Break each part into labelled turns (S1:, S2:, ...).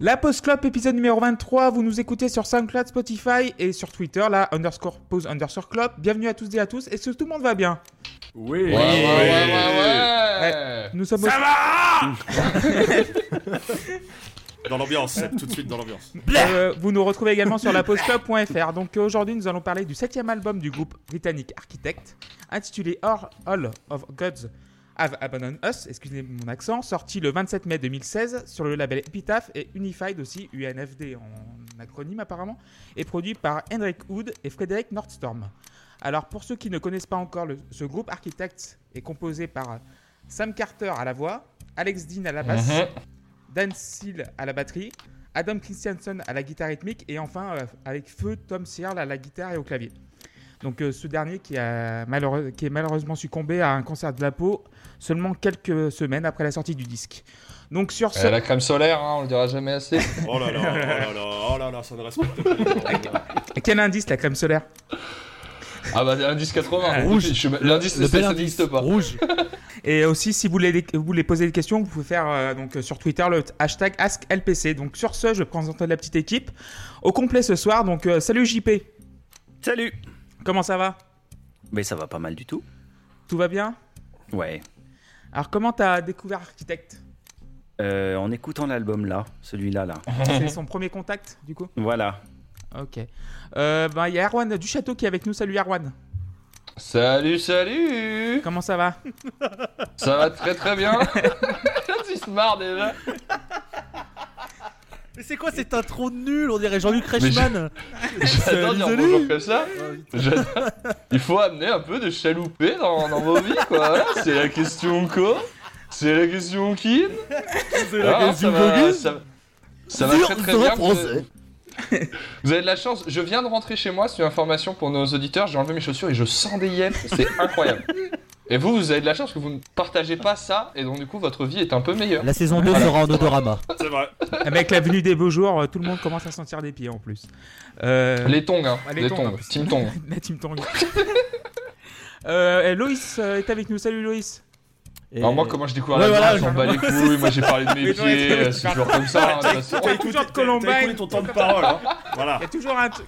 S1: La Post Club, épisode numéro 23. Vous nous écoutez sur SoundCloud, Spotify et sur Twitter, là, underscore pause underscore club. Bienvenue à tous et à tous. Est-ce que tout le monde va bien?
S2: Oui.
S3: Ouais, ouais, ouais, ouais, ouais.
S1: Nous sommes
S2: Ça
S1: au-
S2: va Dans l'ambiance, tout de suite dans l'ambiance.
S1: Euh, vous nous retrouvez également sur lapostclub.fr. Donc euh, aujourd'hui, nous allons parler du septième album du groupe britannique Architect, intitulé All of Gods Have Abandoned Us, excusez mon accent, sorti le 27 mai 2016 sur le label Epitaph et Unified aussi, UNFD en acronyme apparemment, et produit par Henrik Hood et Frédéric Nordstorm. Alors pour ceux qui ne connaissent pas encore, le- ce groupe Architect est composé par euh, Sam Carter à la voix, Alex Dean à la basse,
S3: Mhm.
S1: Dan Seal à la batterie, Adam Christiansen à la guitare rythmique et enfin euh, avec feu Tom Searle à la guitare et au clavier. Donc euh, ce dernier qui, a malheureux- qui est malheureusement succombé à un cancer de la peau seulement quelques semaines après la sortie du disque. Donc sur ce...
S3: Euh, la crème solaire, hein, on le dira jamais assez.
S2: Oh là là, oh là là, oh là là, ça ne respecte pas.
S1: Quel indice la crème solaire?
S3: Ah bah l'indice 80,
S4: Rouge.
S3: Je L'indice
S4: Le
S3: ça n'existe pas.
S4: Rouge.
S1: Et aussi si vous voulez, vous voulez poser des questions, vous pouvez faire euh, donc sur Twitter le hashtag AskLPC. Donc sur ce, je présente la petite équipe au complet ce soir. Donc euh, salut JP,
S5: Salut
S1: comment ça va
S5: Mais ça va pas mal du tout.
S1: Tout va bien
S5: Ouais.
S1: Alors comment t'as découvert Architect
S5: Euh, en écoutant l'album là, celui-là là.
S1: C'est son premier contact du coup
S5: Voilà.
S1: Ok. Euh, bah, il y a Erwan du château qui est avec nous. Salut Erwan.
S3: Salut, salut
S1: Comment ça va
S3: Ça va très très bien. tu se marre déjà.
S4: Mais c'est quoi cette intro nulle On dirait Jean-Luc Reichmann?
S3: J'adore dire bonjour comme ça. J'adore. Il faut amener un peu de chaloupé dans, dans vos vies, quoi. Voilà, c'est la question quoi C'est la question qui
S4: C'est la
S3: Ah,
S4: question
S3: ça va, ça, ça va très très bien.
S4: Français.
S3: Vous avez de la chance. Je viens de rentrer chez moi. C'est une information pour nos auditeurs. J'ai enlevé mes chaussures et je sens des yeux. C'est incroyable. Et vous, vous avez de la chance que vous ne partagez pas ça et donc du coup votre vie est un peu meilleure.
S4: La saison 2 sera en odorama.
S2: C'est vrai.
S1: Avec la venue des beaux jours, euh, tout le monde commence à sentir des pieds en plus. Euh,
S3: Les tongs, hein.
S1: Ah,
S3: les,
S1: les tongs,
S3: tongs. Team tongs.
S1: la team Tong. euh, Loïs euh, est avec nous. Salut Loïs.
S4: Et-
S3: Alors moi, comment je découvre
S4: Ouais,
S3: la
S4: voilà,
S3: je m'en bats les couilles. Moi, j'ai parlé de mes pieds.
S1: tu
S3: C'est toujours comme ça. hein.
S1: T'as écouté de Columbine.
S2: ton temps de parole, hein. Voilà.
S1: Il y a toujours un truc.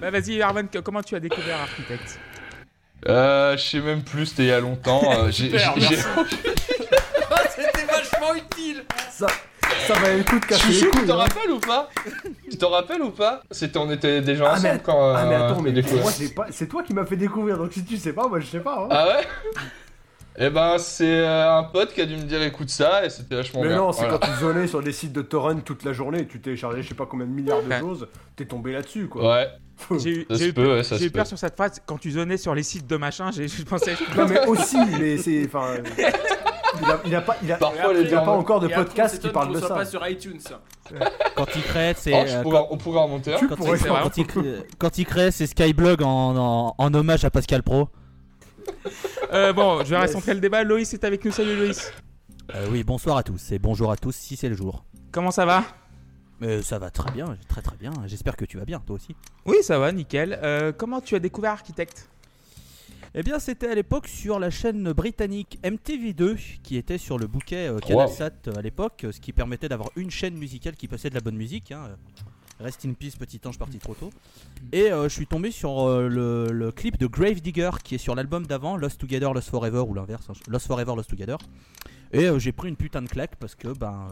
S1: Bah vas-y que- comment tu as découvert Architect
S3: Euh, je sais même plus. C'était il y a longtemps. euh, j'ai-
S2: Super,
S3: j'ai-
S2: merci.
S3: C'était vachement utile.
S6: Ça, ça va le coup de
S3: Chouchou, tu
S6: couilles.
S3: t'en
S6: hein.
S3: rappelles ou pas? Tu t'en rappelles ou pas? C'était on était déjà
S6: Ah,
S3: ensemble
S6: mais-
S3: quand.
S6: Ah mais
S3: euh,
S6: attends, mais moi c'est pas, c'est toi qui m'as fait découvrir. Donc si tu sais pas, moi je sais pas. Hein.
S3: Ah ouais? Eh ben, c'est euh, un pote qui a dû me dire écoute ça et c'était vachement
S6: mais
S3: bien.
S6: non, c'est
S3: Voilà.
S6: quand tu zonais sur des sites de torrent toute la journée, tu téléchargeais je sais pas combien de milliards de
S1: Ouais.
S6: choses, t'es tombé là-dessus quoi.
S3: Ouais,
S1: J'ai eu,
S3: ça
S1: j'ai
S3: se
S1: eu
S3: peut,
S1: peur,
S3: ouais, ça
S1: j'ai
S3: se
S1: eu peur
S3: peut.
S1: sur cette phrase quand tu zonnais sur les sites de machin. J'ai, je pensais.
S6: Non mais aussi, mais c'est enfin. Il a, il a pas, il a,
S3: Parfois,
S6: il a pas encore de podcast qui parle de ça.
S7: pas sur iTunes.
S4: Quand il crée, c'est.
S3: Oh, je
S4: euh,
S3: pourrais- on pourrait en monter
S4: Quand
S6: pourrais
S4: il,
S6: faire.
S4: quand, il crée, quand il crée, c'est Skyblog en, en, en hommage à Pascal Pro.
S1: Euh, bon, je vais recentrer le débat. Loïs est avec nous. Salut Loïs.
S4: Euh, oui, bonsoir à tous et bonjour à tous si c'est le jour.
S1: Comment ça va?
S4: Mais ça va très bien, très très bien. J'espère que tu vas bien, toi aussi.
S1: Oui, ça va, nickel. Euh, comment tu as découvert Architect?
S4: Eh bien, c'était à l'époque sur la chaîne britannique MTV2 qui était sur le bouquet euh, CanalSat euh, à l'époque, euh, ce qui permettait d'avoir une chaîne musicale qui passait de la bonne musique. hein. Rest in peace, petit ange parti trop tôt. Et euh, je suis tombé sur euh, le, le clip de Grave Digger qui est sur l'album d'avant, Lost Together, Lost Forever ou l'inverse, hein, Lost Forever, Lost Together. Et euh, j'ai pris une putain de claque parce que, ben,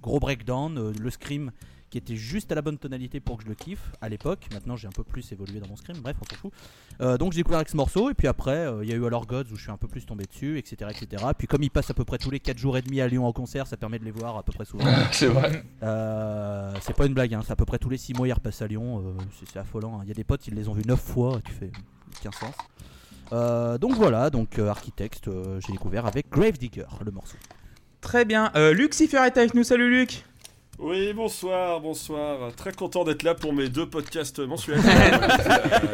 S4: gros breakdown, le scream qui était juste à la bonne tonalité pour que je le kiffe à l'époque. Maintenant, j'ai un peu plus évolué dans mon scream, bref, on s'en fout. Euh, donc j'ai découvert avec ce morceau et puis après euh, il y a eu Alors Gods où je suis un peu plus tombé dessus etc etc puis comme il passe à peu près tous les 4 jours et demi à Lyon en concert ça permet de les voir à peu près souvent
S3: C'est vrai.
S4: Euh, c'est pas une blague hein, c'est à peu près tous les 6 mois ils repassent à Lyon euh, c'est, c'est affolant hein. il y a des potes ils les ont vus 9 fois tu fais 15 sens Euh, donc voilà donc euh, Architect euh, j'ai découvert avec Grave Digger le morceau
S1: Très bien. Euh, Lucifer est avec nous. Salut Luc.
S2: Oui, bonsoir, bonsoir. Très content d'être là pour mes deux podcasts mensuels.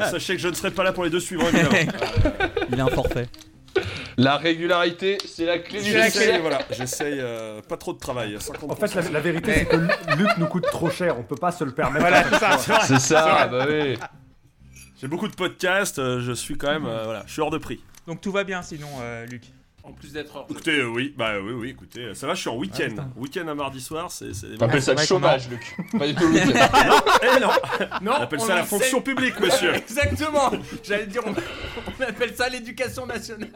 S2: Euh, sachez que je ne serai pas là pour les deux suivants, évidemment.
S4: il a un forfait
S3: La régularité, c'est la clé du
S2: J'essaye,
S3: succès.
S2: voilà, j'essaye euh, pas trop de travail. 50%.
S6: En fait, la, la vérité c'est que Luc nous coûte trop cher, on peut pas se le permettre.
S1: Voilà, c'est ça. c'est vrai.
S3: C'est ça, bah oui.
S2: J'ai beaucoup de podcasts, euh, je suis quand même, euh, voilà, je suis hors de prix.
S1: Donc tout va bien sinon, euh, Luc.
S7: En plus d'être hors.
S2: Écoutez, euh, oui, bah oui, oui, écoutez, ça va, je suis en week-end.
S1: putain.
S2: week-end à mardi soir, c'est. c'est-
S3: On appelle
S1: c'est
S3: ça le chômage, Luc. Pas du tout le week-end.
S2: Eh non,
S7: Non,
S2: on appelle ça la fonction publique, monsieur.
S7: Exactement. J'allais dire, on, on appelle ça l'éducation nationale.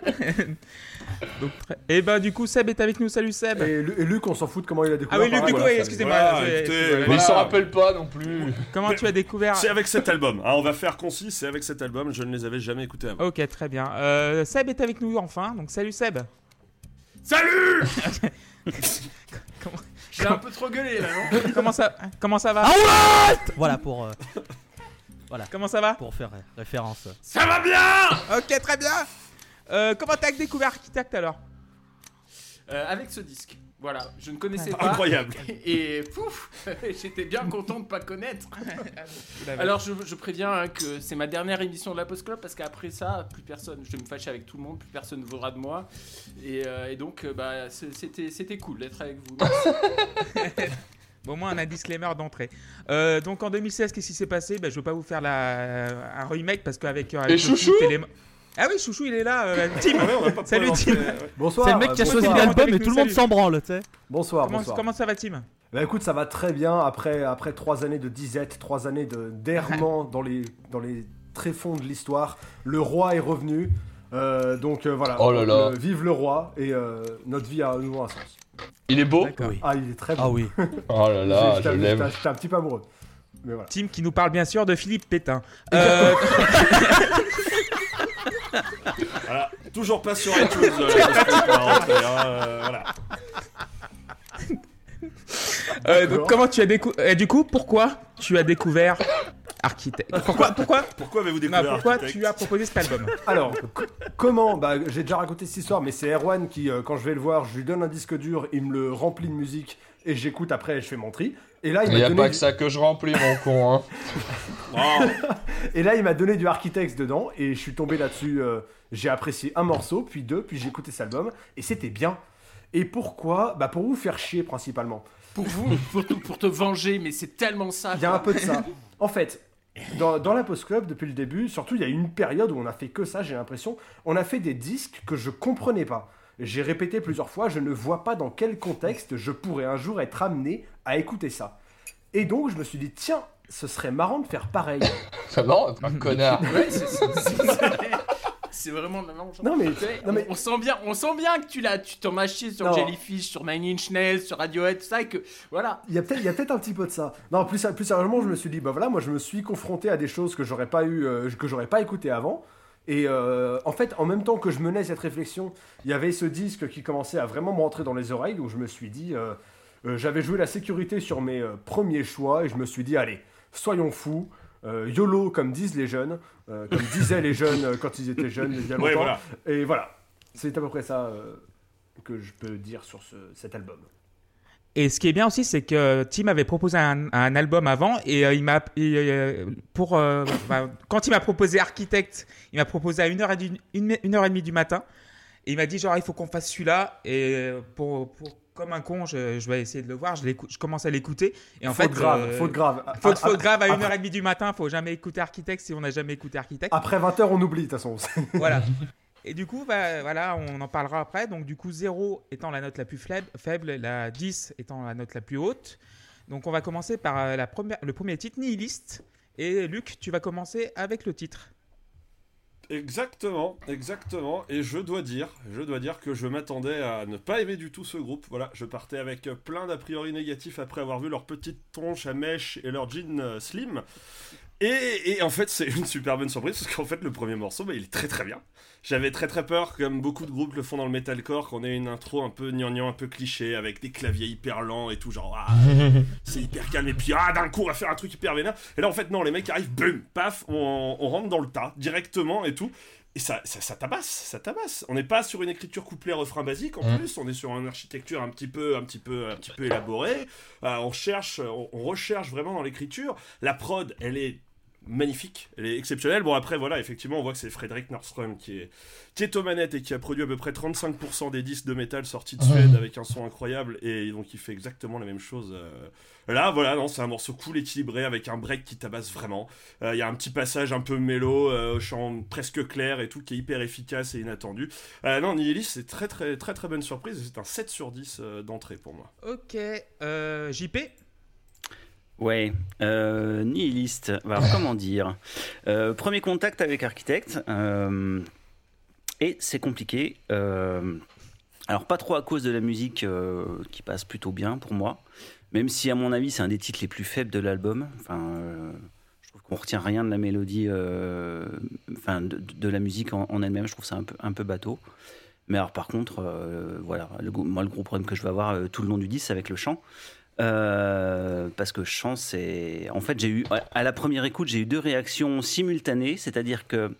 S1: Donc, très- Et bah, du coup, Seb est avec nous. Salut Seb.
S6: Et, Lu- et Luc, on s'en fout de comment il a découvert.
S1: Ah oui, Luc, du coup, excusez-moi.
S2: Voilà, écoutez,
S1: excusez-moi.
S3: Mais il s'en rappelle pas non plus.
S1: Comment tu as découvert
S2: C'est avec cet album. hein, on va faire concis, c'est avec cet album, je ne les avais jamais écoutés avant.
S1: Ok, très bien. Euh, Seb est avec nous enfin. Donc, salut Seb.
S2: Salut
S7: J'ai un peu trop gueulé là, non
S1: Comment ça, comment ça va
S4: Voilà pour, euh,
S1: Comment ça va?
S4: Pour faire euh, référence.
S2: Ça va bien
S1: Ok, très bien. Euh, comment t'as découvert Architect alors
S7: Euh, Avec ce disque. Voilà, je ne connaissais pas.
S2: Incroyable.
S7: Et pouf, j'étais bien content de pas connaître. Alors je, je préviens hein, que c'est ma dernière émission de la Post Club parce qu'après ça, plus personne, je vais me fâcher avec tout le monde, plus personne ne voudra de moi. Et, euh, et donc, bah, c'était c'était cool d'être avec vous.
S1: Bon, au moins, on a un disclaimer d'entrée. Euh, donc, en 2016, qu'est-ce qui s'est passé? Ben, Je veux pas vous faire la... un remake parce qu'avec. euh, avec les- Ah oui, Chouchou, il est là. euh, Tim
S2: Ah ouais, on va pas
S1: Salut, Tim.
S6: Bonsoir.
S4: C'est le mec qui a choisi
S1: bonsoir.
S4: l'album et tout le monde s'en branle, tu sais.
S6: Bonsoir,
S1: comment,
S6: bonsoir.
S1: comment ça va, Tim
S6: Bah écoute, ça va très bien après, après trois années de disette, trois années de d'errement dans les, dans les tréfonds de l'histoire. Le roi est revenu. euh, donc euh, voilà.
S3: Oh là là.
S6: Euh, vive le roi et euh, notre vie a à nouveau un sens.
S3: Il est beau?
S4: Oui.
S6: Ah, il est très beau.
S4: Ah oui.
S3: Oh là là,
S6: J'étais-
S3: je l'aime.
S6: J'étais un petit peu amoureux. Mais voilà.
S1: Tim qui nous parle bien sûr de Philippe Pétain. Euh,
S2: Voilà. Toujours pas sur iTunes, euh, hein, euh, voilà.
S1: euh, donc, comment tu as découvert. Et du coup, pourquoi tu as découvert Architect Pourquoi, pourquoi,
S2: Pourquoi avez-vous
S1: non,
S2: découvert
S1: pourquoi
S2: Architect
S1: tu as proposé cet album?
S6: Alors, co- comment? Bah, j'ai déjà raconté cette histoire, mais c'est Erwan qui, euh, quand je vais le voir, je lui donne un disque dur, il me le remplit de musique et j'écoute après et je fais mon tri. Et là, il
S3: n'y
S6: m'a
S3: a
S6: donné,
S3: pas
S6: du-
S3: que ça que je remplis, mon con. Hein.
S6: Et là, il m'a donné du Architects dedans et je suis tombé là-dessus. euh, j'ai apprécié un morceau, puis deux, puis j'ai écouté cet album et c'était bien. Et pourquoi? Bah pour vous faire chier principalement.
S7: Pour vous, pour te, pour te venger, mais c'est tellement ça.
S6: Il y a un peu de ça. En fait, dans, dans la Post Club, depuis le début, surtout, il y a eu une période où on a fait que ça, j'ai l'impression. On a fait des disques que je comprenais pas. J'ai répété plusieurs fois, je ne vois pas dans quel contexte je pourrais un jour être amené à écouter ça. Et donc, je me suis dit, tiens, ce serait marrant de faire pareil.
S3: C'est marrant, t'es un connard.
S7: Ouais, c'est- c'est- c'est- C'est vraiment non,
S6: mais- non,
S7: on, on sent bien, on sent bien que tu l'as, tu t'en as chié sur
S6: Non.
S7: Jellyfish, sur Nine Inch Nails, sur Radiohead, tout ça, et que voilà.
S6: Il y a peut-être il y a peut-être un petit peu de ça. Non, plus, plus sérieusement, je me suis dit, bah voilà, moi je me suis confronté à des choses que j'aurais pas eu, euh, que j'aurais pas écouté avant. Et euh, en fait, en même temps que je menais cette réflexion, il y avait ce disque qui commençait à vraiment me rentrer dans les oreilles, où je me suis dit, euh, j'avais joué la sécurité sur mes premiers choix, et je me suis dit, allez, soyons fous, euh, YOLO comme disent les jeunes, euh, comme disaient les jeunes euh, quand ils étaient jeunes il y a longtemps.
S2: ouais, voilà.
S6: Et voilà, c'est à peu près ça euh, que je peux dire sur ce- cet album.
S1: Et ce qui est bien aussi, c'est que Tim avait proposé un, un album avant et euh, il m'a euh, pour euh, bah, quand il m'a proposé Architect, il m'a proposé à 1h30 une, une heure et demie du matin et il m'a dit genre il faut qu'on fasse celui-là et pour, pour comme un con, je, je vais essayer de le voir, je, commence à l'écouter et en
S6: faute
S1: fait
S6: grave,
S1: euh,
S6: faute grave.
S1: faute, faute grave à
S6: après-
S1: 1h30 du matin, faut jamais écouter Architect si on n'a jamais écouté Architect.
S6: Après 20h, on oublie de toute façon.
S1: Voilà. Et du coup, bah, voilà, on en parlera après. Donc, du coup, 0 étant la note la plus faible, faible, la 10 étant la note la plus haute. Donc, on va commencer par euh, la première, le premier titre, Nihiliste. Et Luc, tu vas commencer avec le titre.
S2: Exactement, exactement. Et je dois dire, je dois dire que je m'attendais à ne pas aimer du tout ce groupe. Voilà, je partais avec plein d'a priori négatifs après avoir vu leur petite tronche à mèche et leur jean euh, slim. Et, et en fait, c'est une super bonne surprise parce qu'en fait, le premier morceau, bah, il est très très bien. J'avais très très peur, comme beaucoup de groupes le font dans le metalcore, qu'on ait une intro un peu gnangnan, un peu cliché, avec des claviers hyper lents et tout, genre ah, c'est hyper calme, et puis ah, d'un coup on va faire un truc hyper vénère. Et là en fait, non, les mecs arrivent, boum, paf, on, on rentre dans le tas directement et tout. Et ça, ça, ça tabasse, ça tabasse. On n'est pas sur une écriture couplet-refrain basique en plus, on est sur une architecture un petit peu, un petit peu, un petit peu élaborée. Euh, on cherche, on, on recherche vraiment dans l'écriture. La prod, elle est magnifique, elle est exceptionnelle. Bon après voilà, effectivement on voit que c'est Frédéric Nordström qui est, qui est aux manettes et qui a produit à peu près 35% des disques de métal sortis de Suède avec un son incroyable et donc il fait exactement la même chose. euh. Là voilà, non, c'est un morceau cool, équilibré avec un break qui tabasse vraiment. Euh, Il y a un petit passage un peu mélo, euh, au chant presque clair et tout qui est hyper efficace et inattendu. Euh, non, Nihilis c'est très très très très bonne surprise et c'est un 7 sur 10 euh, d'entrée pour moi.
S1: Ok, euh, JP
S5: Ouais, euh, nihiliste. Alors, comment dire Euh, Premier contact avec Architect. euh, et c'est compliqué. alors, pas trop à cause de la musique qui passe plutôt bien pour moi. Même si, à mon avis, c'est un des titres les plus faibles de l'album. Enfin, je trouve qu'on retient rien de la mélodie, enfin, de, de la musique en, en elle-même. Je trouve ça un peu, un peu bateau. Mais alors, par contre, voilà, le, moi, le gros problème que je vais avoir tout le long du disque, c'est avec le chant. Euh, parce que chant, c'est. En fait, j'ai eu. À la première écoute, j'ai eu deux réactions simultanées. C'est-à-dire que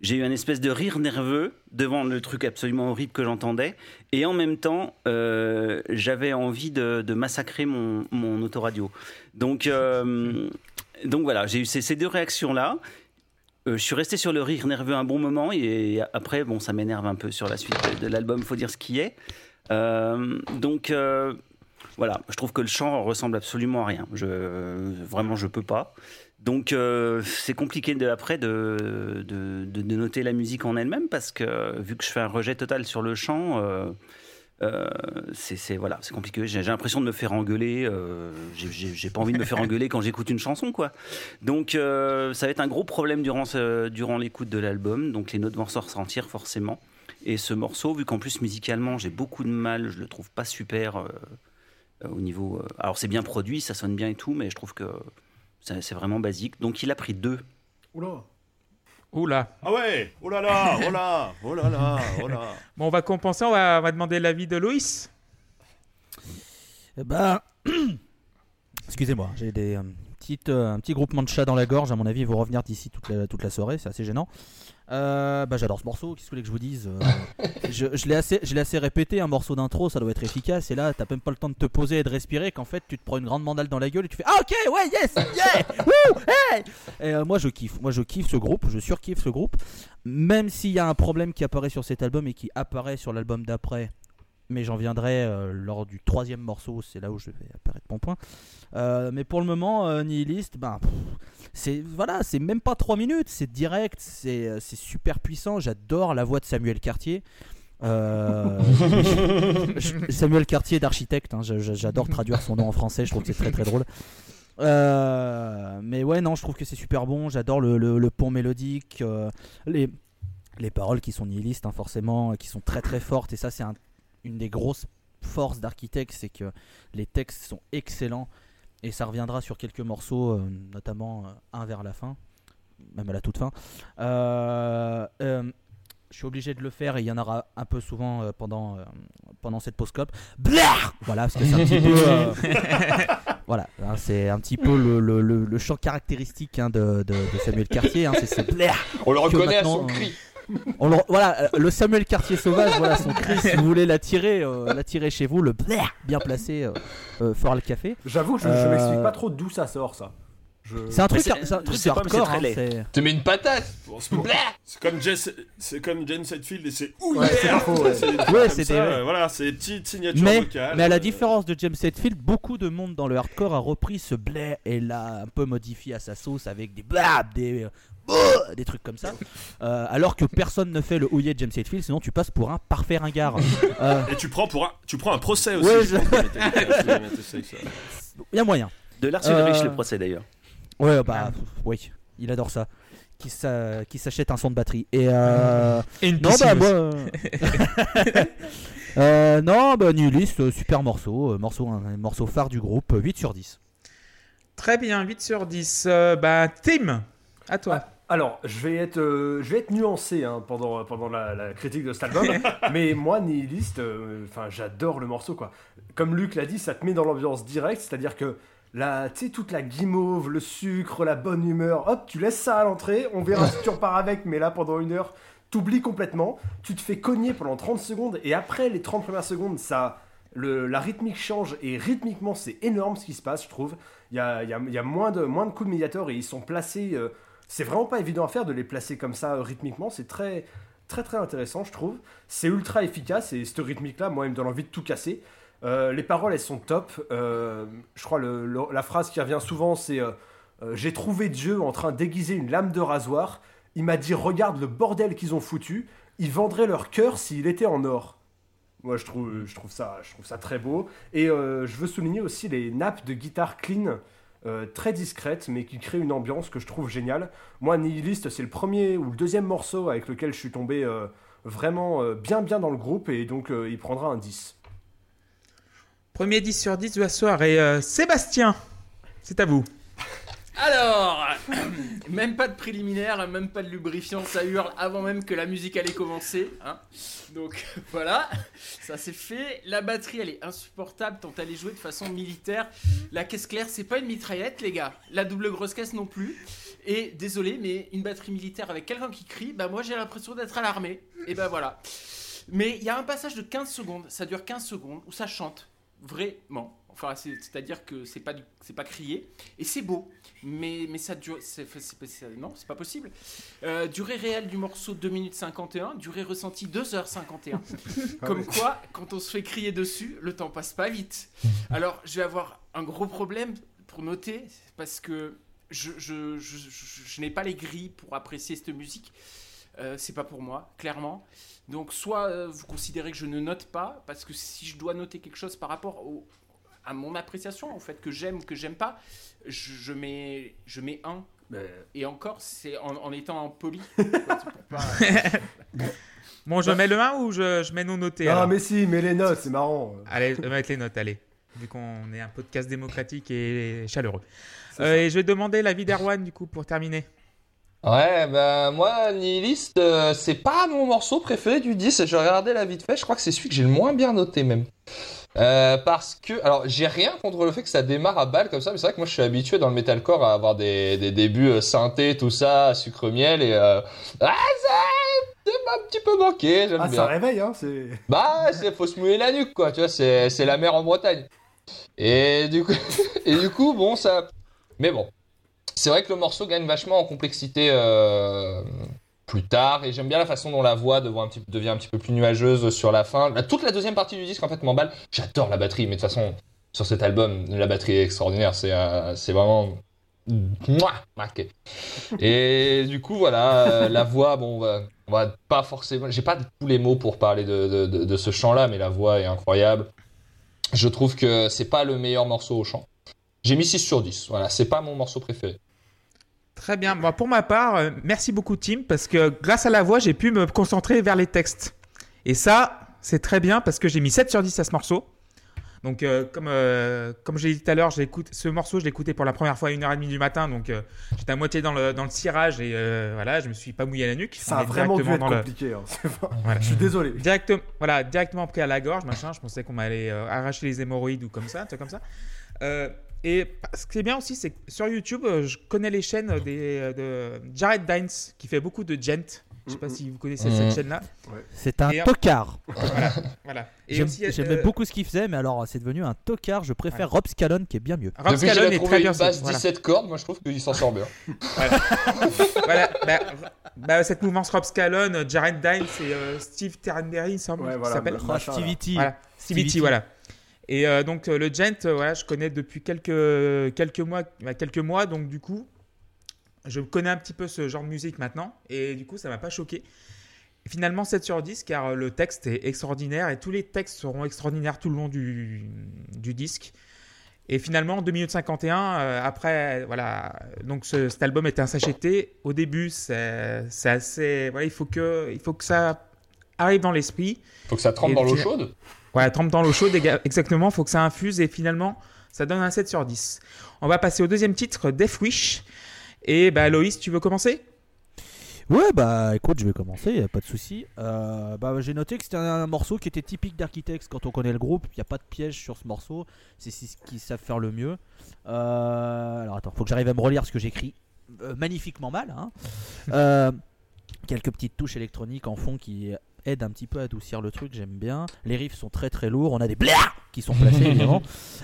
S5: j'ai eu un espèce de rire nerveux devant le truc absolument horrible que j'entendais. Et en même temps, euh, j'avais envie de, massacrer mon, autoradio. Donc, euh, donc voilà, j'ai eu ces, deux réactions-là. Je suis resté sur le rire nerveux un bon moment. Et après, bon, ça m'énerve un peu sur la suite de, de l'album, faut dire ce qui est. Donc. Voilà, je trouve que le chant ressemble absolument à rien. Vraiment, je peux pas. Donc, euh, c'est compliqué de, après de, noter la musique en elle-même parce que vu que je fais un rejet total sur le chant, euh, euh, c'est voilà, c'est compliqué. J'ai l'impression de me faire engueuler. j'ai- pas envie de me faire engueuler quand j'écoute une chanson, quoi. Donc, ça va être un gros problème durant, l'écoute de l'album. Donc, les notes vont s'en ressentir forcément. Et ce morceau, vu qu'en plus musicalement j'ai beaucoup de mal, je le trouve pas super au niveau. euh, alors c'est bien produit, ça sonne bien et tout, mais je trouve que c'est c'est vraiment basique. Donc il a pris deux.
S6: Oula.
S1: Oula.
S2: Ah ouais Oh là là Oh là Oh là là Oh là
S1: Bon, on va compenser, on va, on va demander l'avis de Loïs.
S4: Eh ben, excusez-moi, j'ai des euh, euh, un petit groupement de chats dans la gorge. À mon avis, ils vont revenir d'ici toute la, soirée. C'est assez gênant. Euh, bah, j'adore ce morceau. Qu'est-ce que vous voulez que je vous dise Euh, Je, l'ai assez, répété. Un morceau d'intro, ça doit être efficace. Et là, t'as même pas le temps de te poser et de respirer. Qu'en fait, tu te prends une grande mandale dans la gueule et tu fais Ah, ok, ouais, yes, yeah. Et moi, je kiffe. Moi, je kiffe ce groupe. Je surkiffe ce groupe. Même s'il y a un problème qui apparaît sur cet album et qui apparaît sur l'album d'après, mais j'en viendrai euh, lors du troisième morceau, c'est là où je vais apparaître mon point. Euh, mais pour le moment, euh, Nihilist, ben, c'est voilà, c'est même pas 3 minutes, c'est direct, c'est euh, super puissant. J'adore la voix de Samuel Cartier. Je- Samuel Cartier d'architecte, hein, j'adore traduire son nom en français, je trouve que c'est très très drôle. Mais ouais, non, je trouve que c'est super bon. J'adore le, le- le pont mélodique, les, les paroles qui sont nihilistes, hein, forcément, qui sont très très fortes. Et ça, c'est un- une des grosses forces d'Architect, c'est que les textes sont excellents. Et ça reviendra sur quelques morceaux, euh, notamment euh, un vers la fin, même à la toute fin. Euh, euh, je suis obligé de le faire et il y en aura un peu souvent euh, pendant, euh, pendant cette pause. Blah Voilà, parce que c'est un petit peu. euh, voilà, hein, c'est un petit peu le, le, le- le chant caractéristique hein, de, de, de Samuel Cartier. hein, c'est ce blah
S3: On le reconnaît à son
S4: euh,
S3: cri.
S4: On le- voilà, euh, le Samuel Cartier sauvage, voilà son cri. Si vous voulez l'attirer, euh, l'attirer chez vous, le blah bien placé, euh, euh, fera le café.
S6: J'avoue que je, je m'explique pas trop d'où ça sort ça. Je...
S4: C'est un truc,
S5: c'est-
S4: c'est un truc hardcore. hein,
S3: Tu mets une patate.
S2: Bon, c'est, pour- c'est comme Jess, c'est comme Jen Setfield et c'est ouh
S6: Ouais, c'est faux, ouais.
S2: Euh, voilà, c'est des petites signatures
S4: Mais,
S2: vocales.
S4: mais à la différence de James Hetfield, beaucoup de monde dans le hardcore a repris ce blé et l'a un peu modifié à sa sauce avec des blab, des, euh, euh, des trucs comme ça. Euh, alors que personne ne fait le houillet de James Hetfield, sinon tu passes pour un parfait ringard. Euh,
S2: Et tu prends pour un, tu prends un procès aussi.
S4: Ouais,
S2: je.
S4: Il y a moyen.
S5: De Lars
S4: Euh,
S5: Ulrich le procès d'ailleurs.
S4: Ouais, bah oui, il adore ça. Qui s'a- qui s'achète un son de batterie. Et euh,
S1: Et une
S4: Non, bah moi. euh, euh, non, bah Nihilist, euh, super morceau, euh, morceau, un, un morceau phare du groupe, euh, 8 sur 10.
S1: Très bien, 8 sur 10. Euh, bah, Tim, à toi.
S6: Alors, je vais être, euh, je vais être nuancé hein, pendant, pendant la, la critique de cet album, mais moi, Nihilist, euh, enfin, j'adore le morceau quoi. Comme Luc l'a dit, ça te met dans l'ambiance directe, c'est-à-dire que la, tu sais, toute la guimauve, le sucre, la bonne humeur, hop, tu laisses ça à l'entrée, on verra si tu repars avec, mais là, pendant une heure, t'oublies complètement, tu te fais cogner pendant 30 secondes, et après les 30 premières secondes, ça, le, la rythmique change et rythmiquement c'est énorme ce qui se passe, je trouve. Il y a, y a moins, de, moins de coups de médiator et ils sont placés. euh, c'est vraiment pas évident à faire de les placer comme ça euh, rythmiquement. C'est très, très très intéressant, je trouve. C'est ultra efficace et cette rythmique-là, moi, elle me donne envie de tout casser. Euh, les paroles, elles sont top. Euh, je crois le, la phrase qui revient souvent, c'est J'ai trouvé Dieu en train d'aiguiser une lame de rasoir. Il m'a dit Regarde le bordel qu'ils ont foutu. Ils vendraient leur cœur s'il était en or. Moi, je trouve, je trouve, ça, je trouve ça très beau. Et je veux souligner aussi les nappes de guitare clean, euh, très discrètes, mais qui créent une ambiance que je trouve géniale. Moi, Nihilist, c'est le premier ou le deuxième morceau avec lequel je suis tombé euh, vraiment euh, bien, bien dans le groupe, et donc il prendra un 10.
S1: Premier 10 sur 10 de la soirée. Sébastien, c'est à vous.
S7: Alors, même pas de préliminaire, même pas de lubrifiant, ça hurle avant même que la musique allait commencer. hein. Donc voilà, ça c'est fait. La batterie elle est insupportable tant elle est jouée de façon militaire. La caisse claire c'est pas une mitraillette les gars, la double grosse caisse non plus. Et désolé, mais une batterie militaire avec quelqu'un qui crie, bah moi j'ai l'impression d'être à l'armée. Et ben voilà. Mais il y a un passage de 15 secondes, ça dure 15 secondes, où ça chante. Vraiment. Enfin, c'est-à-dire que c'est pas, c'est pas crié. Et c'est beau. Mais, mais ça dure. c'est- non, c'est pas possible. Euh, durée réelle du morceau 2 minutes 51, durée ressentie 2h51. Comme quoi, quand on se fait crier dessus, le temps passe pas vite. Alors, je vais avoir un gros problème pour noter, parce que je, je, je, je- je n'ai pas les grilles pour apprécier cette musique. Euh, c'est pas pour moi, clairement. Donc, soit euh, vous considérez que je ne note pas, parce que si je dois noter quelque chose par rapport au, à mon appréciation, au fait que j'aime ou que j'aime pas, je, je mets, je mets un. Et encore, c'est en, en étant poli. pas-
S1: Bon, je mets le 1 ou je, je mets non noté
S6: Ah, mais si, mais les notes, c'est marrant.
S1: Allez, je vais mettre les notes, allez. Vu qu'on est un podcast démocratique et chaleureux. Euh, et je vais demander l'avis d'Erwan, du coup, pour terminer.
S3: Ouais, bah moi, Nihilist, euh, c'est pas mon morceau préféré du 10. J'ai regardé la vite fait, je crois que c'est celui que j'ai le moins bien noté même. Euh, parce que, alors j'ai rien contre le fait que ça démarre à balle comme ça, mais c'est vrai que moi je suis habitué dans le metalcore à avoir des, des débuts euh, synthé, tout ça, sucre miel et euh, ah ça un petit peu manqué, j'aime
S6: Ah,
S3: bien.
S6: ça réveille, hein, c'est.
S3: Bah, c'est faut se mouiller la nuque, quoi. Tu vois, c'est c'est la mer en Bretagne. Et du coup, et du coup, bon, ça. Mais bon, c'est vrai que le morceau gagne vachement en complexité euh, plus tard, et j'aime bien la façon dont la voix devient un petit, peu plus nuageuse sur la fin. Toute la deuxième partie du disque, en fait, m'emballe. J'adore la batterie, mais de toute façon, sur cet album, la batterie est extraordinaire. C'est euh, vraiment. Mouah, marqué. Et du coup, voilà, euh, la voix, bon, on va, pas forcément. J'ai pas tous les mots pour parler de, de ce chant-là, mais la voix est incroyable. Je trouve que c'est pas le meilleur morceau au chant. J'ai mis 6 sur 10. Voilà, c'est pas mon morceau préféré.
S1: Très bien. Bon, pour ma part, euh, merci beaucoup, Tim, parce que grâce à la voix, j'ai pu me concentrer vers les textes. Et ça, c'est très bien parce que j'ai mis 7 sur 10 à ce morceau. Donc, euh, comme, euh, comme j'ai dit tout à l'heure, ce morceau, je écouté pour la première fois à 1h30 du matin. Donc, euh, j'étais à moitié dans le, dans le cirage et voilà, je me suis pas mouillé la nuque.
S6: Ça
S1: On
S6: a vraiment dû être
S1: le-
S6: compliqué. hein,
S1: Voilà.
S6: Je suis désolé.
S1: Directement, voilà, directement pris à la gorge, machin. Je pensais qu'on m'allait arracher les hémorroïdes ou comme ça, un truc comme ça. Euh, et ce qui est bien aussi, c'est que sur YouTube, euh, je connais les chaînes des, euh, de Jared Dines, qui fait beaucoup de gent. Je sais pas si vous connaissez cette chaîne-là.
S4: C'est un
S1: Et
S4: tocard.
S1: Voilà. Euh,
S4: j'aimais beaucoup ce qu'il faisait, mais alors c'est devenu un tocard. Je préfère Rob Scallon qui est bien mieux.
S1: Rob Scallon est très bien.
S3: une basse
S1: voilà.
S3: 17 cordes, moi je trouve qu'il s'en sort bien.
S1: Voilà, bah, bah, cette mouvance Rob Scallon, euh, Jared Dines et euh, Steve Terrenberry, il semble
S6: Ouais, voilà,
S1: s'appelle.
S6: bah,
S4: Oh,
S6: machin, là.
S4: Stevie T.
S1: Voilà, CBT,
S4: CBT.
S1: voilà. Et euh, donc euh, le gent, euh, voilà, je connais depuis quelques, quelques, mois, bah, quelques mois, donc du coup, je connais un petit peu ce genre de musique maintenant, et du coup, ça m'a pas choqué. Finalement, 7 sur 10, car le texte est extraordinaire, et tous les textes seront extraordinaires tout le long du, du disque. Et finalement, 2 minutes 51, euh, après, voilà, donc ce- cet album était un sachet Au début, c'est assez. Voilà, il, faut que, il faut que ça arrive dans l'esprit.
S3: Faut que ça trempe
S1: Et
S3: dans l'eau chaude.
S1: Voilà, trempe dans l'eau chaude, exactement, faut que ça infuse et finalement, ça donne un 7 sur 10. On va passer au deuxième titre, Death Wish. Et bah, Loïs, tu veux commencer?
S4: Ouais, bah écoute, je vais commencer, pas de souci. Euh, bah, j'ai noté que c'était un, morceau qui était typique d'Architects quand on connaît le groupe. Il n'y a pas de piège sur ce morceau. C'est ce qu'ils savent faire le mieux. Euh, alors attends, faut que j'arrive à me relire ce que j'écris euh, magnifiquement mal. hein. Quelques petites touches électroniques en fond qui aide un petit peu à adoucir le truc, j'aime bien. Les riffs sont très très lourds, on a des blas qui sont placés évidemment.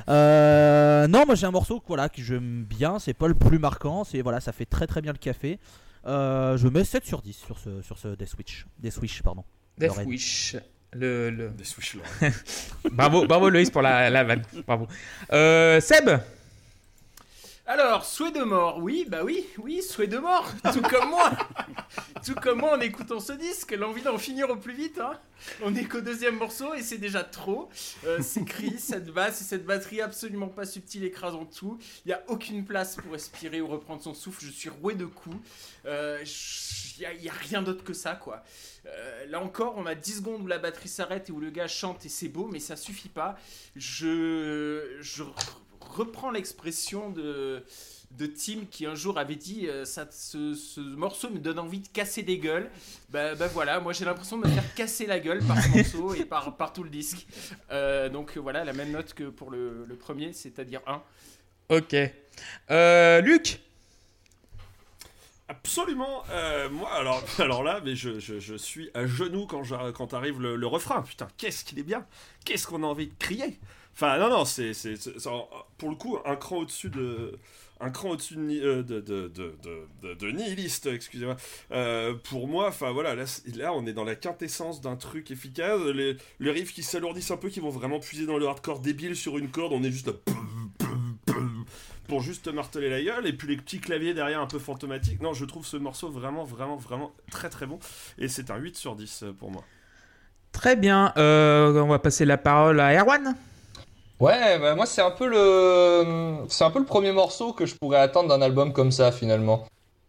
S4: Euh, non, moi j'ai un morceau voilà, que j'aime bien, c'est pas le plus marquant, c'est voilà, ça fait très très bien le café. Euh, je mets 7 sur 10 sur ce, sur ce Death Wish. Death Wish, pardon.
S1: Death Wish. Le, le...
S2: Death Wish,
S1: bravo, bravo Loïs pour la, la vanne. Bravo. Euh, Seb
S7: alors, souhait de mort, oui, bah oui, oui, souhait de mort, tout comme moi. tout comme moi en écoutant ce disque, l'envie d'en finir au plus vite. Hein. On est qu'au deuxième morceau et c'est déjà trop. Euh, ces cris, cette basse et cette batterie absolument pas subtile écrasant tout. Il n'y a aucune place pour respirer ou reprendre son souffle. Je suis roué de coups. Il euh, n'y a, rien d'autre que ça, quoi. Euh, là encore, on a 10 secondes où la batterie s'arrête et où le gars chante et c'est beau, mais ça suffit pas. Je, je reprend l'expression de, de Tim qui un jour avait dit euh, ça, ce, morceau me donne envie de casser des gueules. Bah, bah voilà, moi j'ai l'impression de me faire casser la gueule par ce morceau et par, par tout le disque. Euh, donc voilà, la même note que pour le, premier, c'est-à-dire 1.
S1: Ok. Euh, Luc?
S2: Absolument. moi, alors, alors là, mais je, je, suis à genoux quand, quand arrive le, le refrain. Putain, qu'est-ce qu'il est bien Qu'est-ce qu'on a envie de crier Enfin, non, non, c'est, pour le coup un cran au-dessus de. Un cran au-dessus de, euh, de, de, de, nihiliste, excusez-moi. Euh, pour moi, enfin voilà, là, là, on est dans la quintessence d'un truc efficace. Les, les riffs qui s'alourdissent un peu, qui vont vraiment puiser dans le hardcore débile sur une corde, on est juste pour juste marteler la gueule et puis les petits claviers derrière un peu fantomatiques. Non, je trouve ce morceau vraiment, vraiment, vraiment très très bon et c'est un 8 sur 10 pour moi.
S1: Très bien, euh, on va passer la parole à Erwan.
S3: Ouais, bah moi c'est un peu le c'est un peu le premier morceau que je pourrais attendre d'un album comme ça finalement.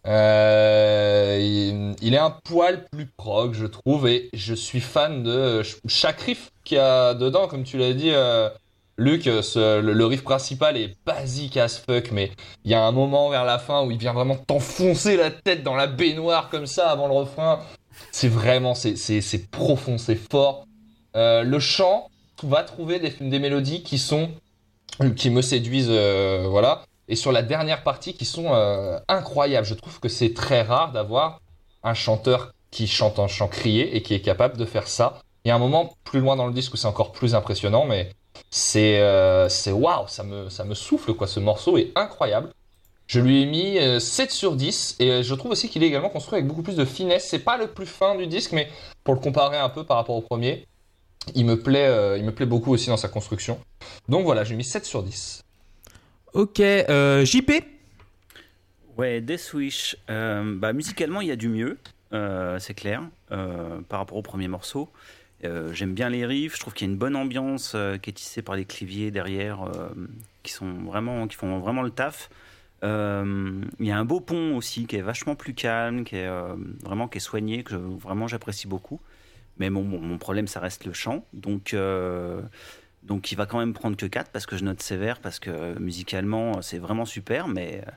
S3: Euh, il, est un poil plus prog, je trouve, et je suis fan de chaque riff qu'il y a dedans, comme tu l'as dit, euh, Luc. Le, riff principal est basique as fuck, mais il y a un moment vers la fin où il vient vraiment t'enfoncer la tête dans la baignoire comme ça avant le refrain. C'est vraiment, c'est profond, c'est fort. Euh, le chant, va trouver des, mélodies qui sont qui me séduisent, euh, voilà. Et sur la dernière partie, qui sont euh, incroyables. Je trouve que c'est très rare d'avoir un chanteur qui chante en chant crié et qui est capable de faire ça. Il y a un moment plus loin dans le disque où c'est encore plus impressionnant, mais c'est euh, waouh, ça me ça me souffle quoi. Ce morceau est incroyable. Je lui ai mis 7 sur 10 et je trouve aussi qu'il est également construit avec beaucoup plus de finesse. C'est pas le plus fin du disque, mais pour le comparer un peu par rapport au premier, il me plaît, euh, il me plaît beaucoup aussi dans sa construction. Donc voilà, j'ai mis 7 sur 10.
S1: Ok, euh, JP
S5: Ouais, Death Wish. Euh, bah, musicalement, il y a du mieux, c'est clair, par rapport au premier morceau. J'aime bien les riffs, je trouve qu'il y a une bonne ambiance qui est tissée par les claviers derrière, qui, sont vraiment, qui font vraiment le taf. Il y a un beau pont aussi qui est vachement plus calme, qui est vraiment qui est soigné, que vraiment j'apprécie beaucoup. Mais mon, mon, problème, ça reste le chant. Donc, euh, donc il va quand même prendre que 4 parce que je note sévère, parce que euh, musicalement, c'est vraiment super. Mais euh,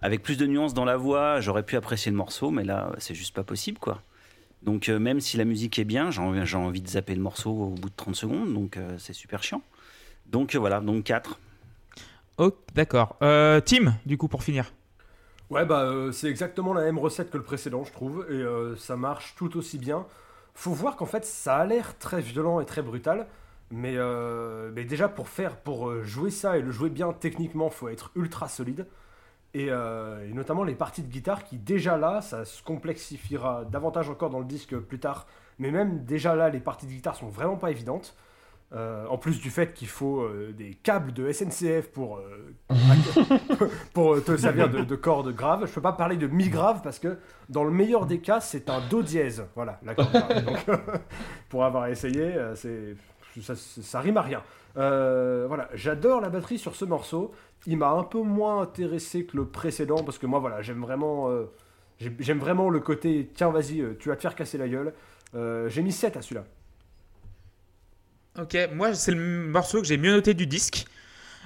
S5: avec plus de nuances dans la voix, j'aurais pu apprécier le morceau, mais là, c'est juste pas possible, quoi. Donc, même si la musique est bien, j'ai envie de zapper le morceau au bout de 30 secondes, donc c'est super chiant. Donc voilà, donc 4.
S1: Oh, d'accord. Tim, du coup, pour finir.
S6: Ouais, bah, c'est exactement la même recette que le précédent, je trouve, et ça marche tout aussi bien faut voir qu'en fait, ça a l'air très violent et très brutal. Mais, euh, déjà, pour faire, pour euh, jouer ça et le jouer bien techniquement, faut être ultra solide. Euh, et, notamment les parties de guitare qui, déjà là, ça se complexifiera davantage encore dans le disque plus tard. Mais même déjà là, les parties de guitare sont vraiment pas évidentes. Euh, en plus du fait qu'il faut euh, des câbles de SNCF pour, euh, pour te servir de, de cordes graves. Je peux pas parler de mi grave parce que dans le meilleur des cas, c'est un do dièse. Voilà, la corde grave. Donc, pour avoir essayé, c'est ça, ça, rime à rien. voilà, j'adore la batterie sur ce morceau. Il m'a un peu moins intéressé que le précédent parce que moi, voilà, j'aime vraiment, j'aime vraiment le côté tiens, vas-y, tu vas te faire casser la gueule. J'ai mis 7 à celui-là.
S1: Ok, moi c'est le morceau que j'ai mieux noté du disque.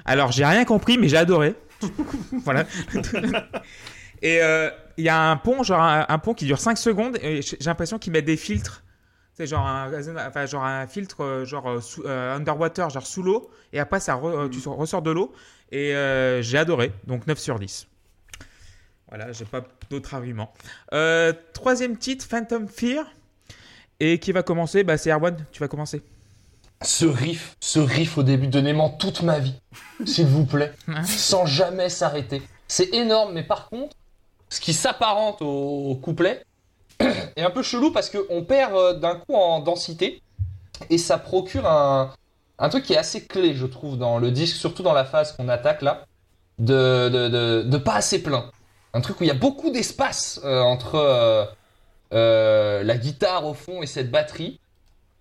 S1: Alors j'ai rien compris, mais j'ai adoré. voilà. et euh, il y a un pont, genre un, pont qui dure 5 secondes, et j'ai l'impression qu'ils mettent des filtres. C'est genre un, enfin, genre un filtre euh, genre euh, underwater, genre sous l'eau, et après ça tu ressors de l'eau. Et j'ai adoré, donc 9 sur 10. Voilà, j'ai pas d'autres arguments. troisième titre, Phantom Fear. Et qui va commencer? Bah, c'est Erwan, tu vas commencer.
S3: Ce riff, ce riff au début, donnez-moi toute ma vie, s'il vous plaît, sans jamais s'arrêter. C'est énorme, mais par contre, ce qui s'apparente au couplet est un peu chelou parce qu'on perd euh, d'un coup en densité et ça procure un, un truc qui est assez clé, je trouve, dans le disque, surtout dans la phase qu'on attaque là, de, de, de, pas assez plein. Un truc où il y a beaucoup d'espace euh, entre euh, la guitare au fond et cette batterie.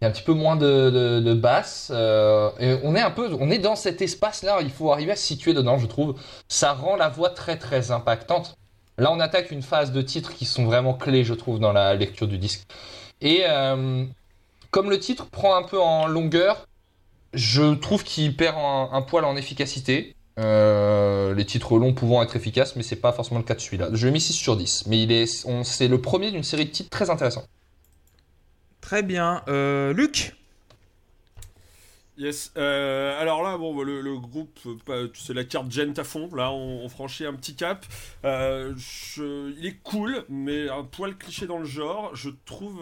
S3: Un petit peu moins de, de, basse. et on est un peu, on est dans cet espace-là. Il faut arriver à se situer dedans, je trouve. Ça rend la voix très très impactante. Là, on attaque une phase de titres qui sont vraiment clés, je trouve, dans la lecture du disque. Et euh, comme le titre prend un peu en longueur, je trouve qu'il perd un, poil en efficacité. Euh, les titres longs pouvant être efficaces, mais c'est pas forcément le cas de celui-là. Je lui ai mis 6 sur 10, mais est, c'est le premier d'une série de titres très intéressants.
S1: Très bien. Euh, Luc
S2: Yes. Euh, alors là, bon, le, groupe, c'est la carte Gent à fond. Là, on, franchit un petit cap. Euh, il est cool, mais un poil cliché dans le genre. Je trouve,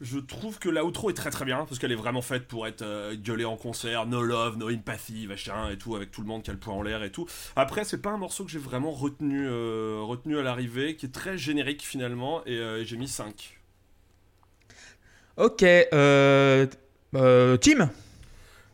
S2: je trouve que la outro est très très bien parce qu'elle est vraiment faite pour être gueulée en concert, no love, no empathy, machin et tout, avec tout le monde qui a le poing en l'air et tout. Après, c'est pas un morceau que j'ai vraiment retenu, retenu à l'arrivée, qui est très générique finalement, et j'ai mis 5.
S1: Ok. Euh, euh, Tim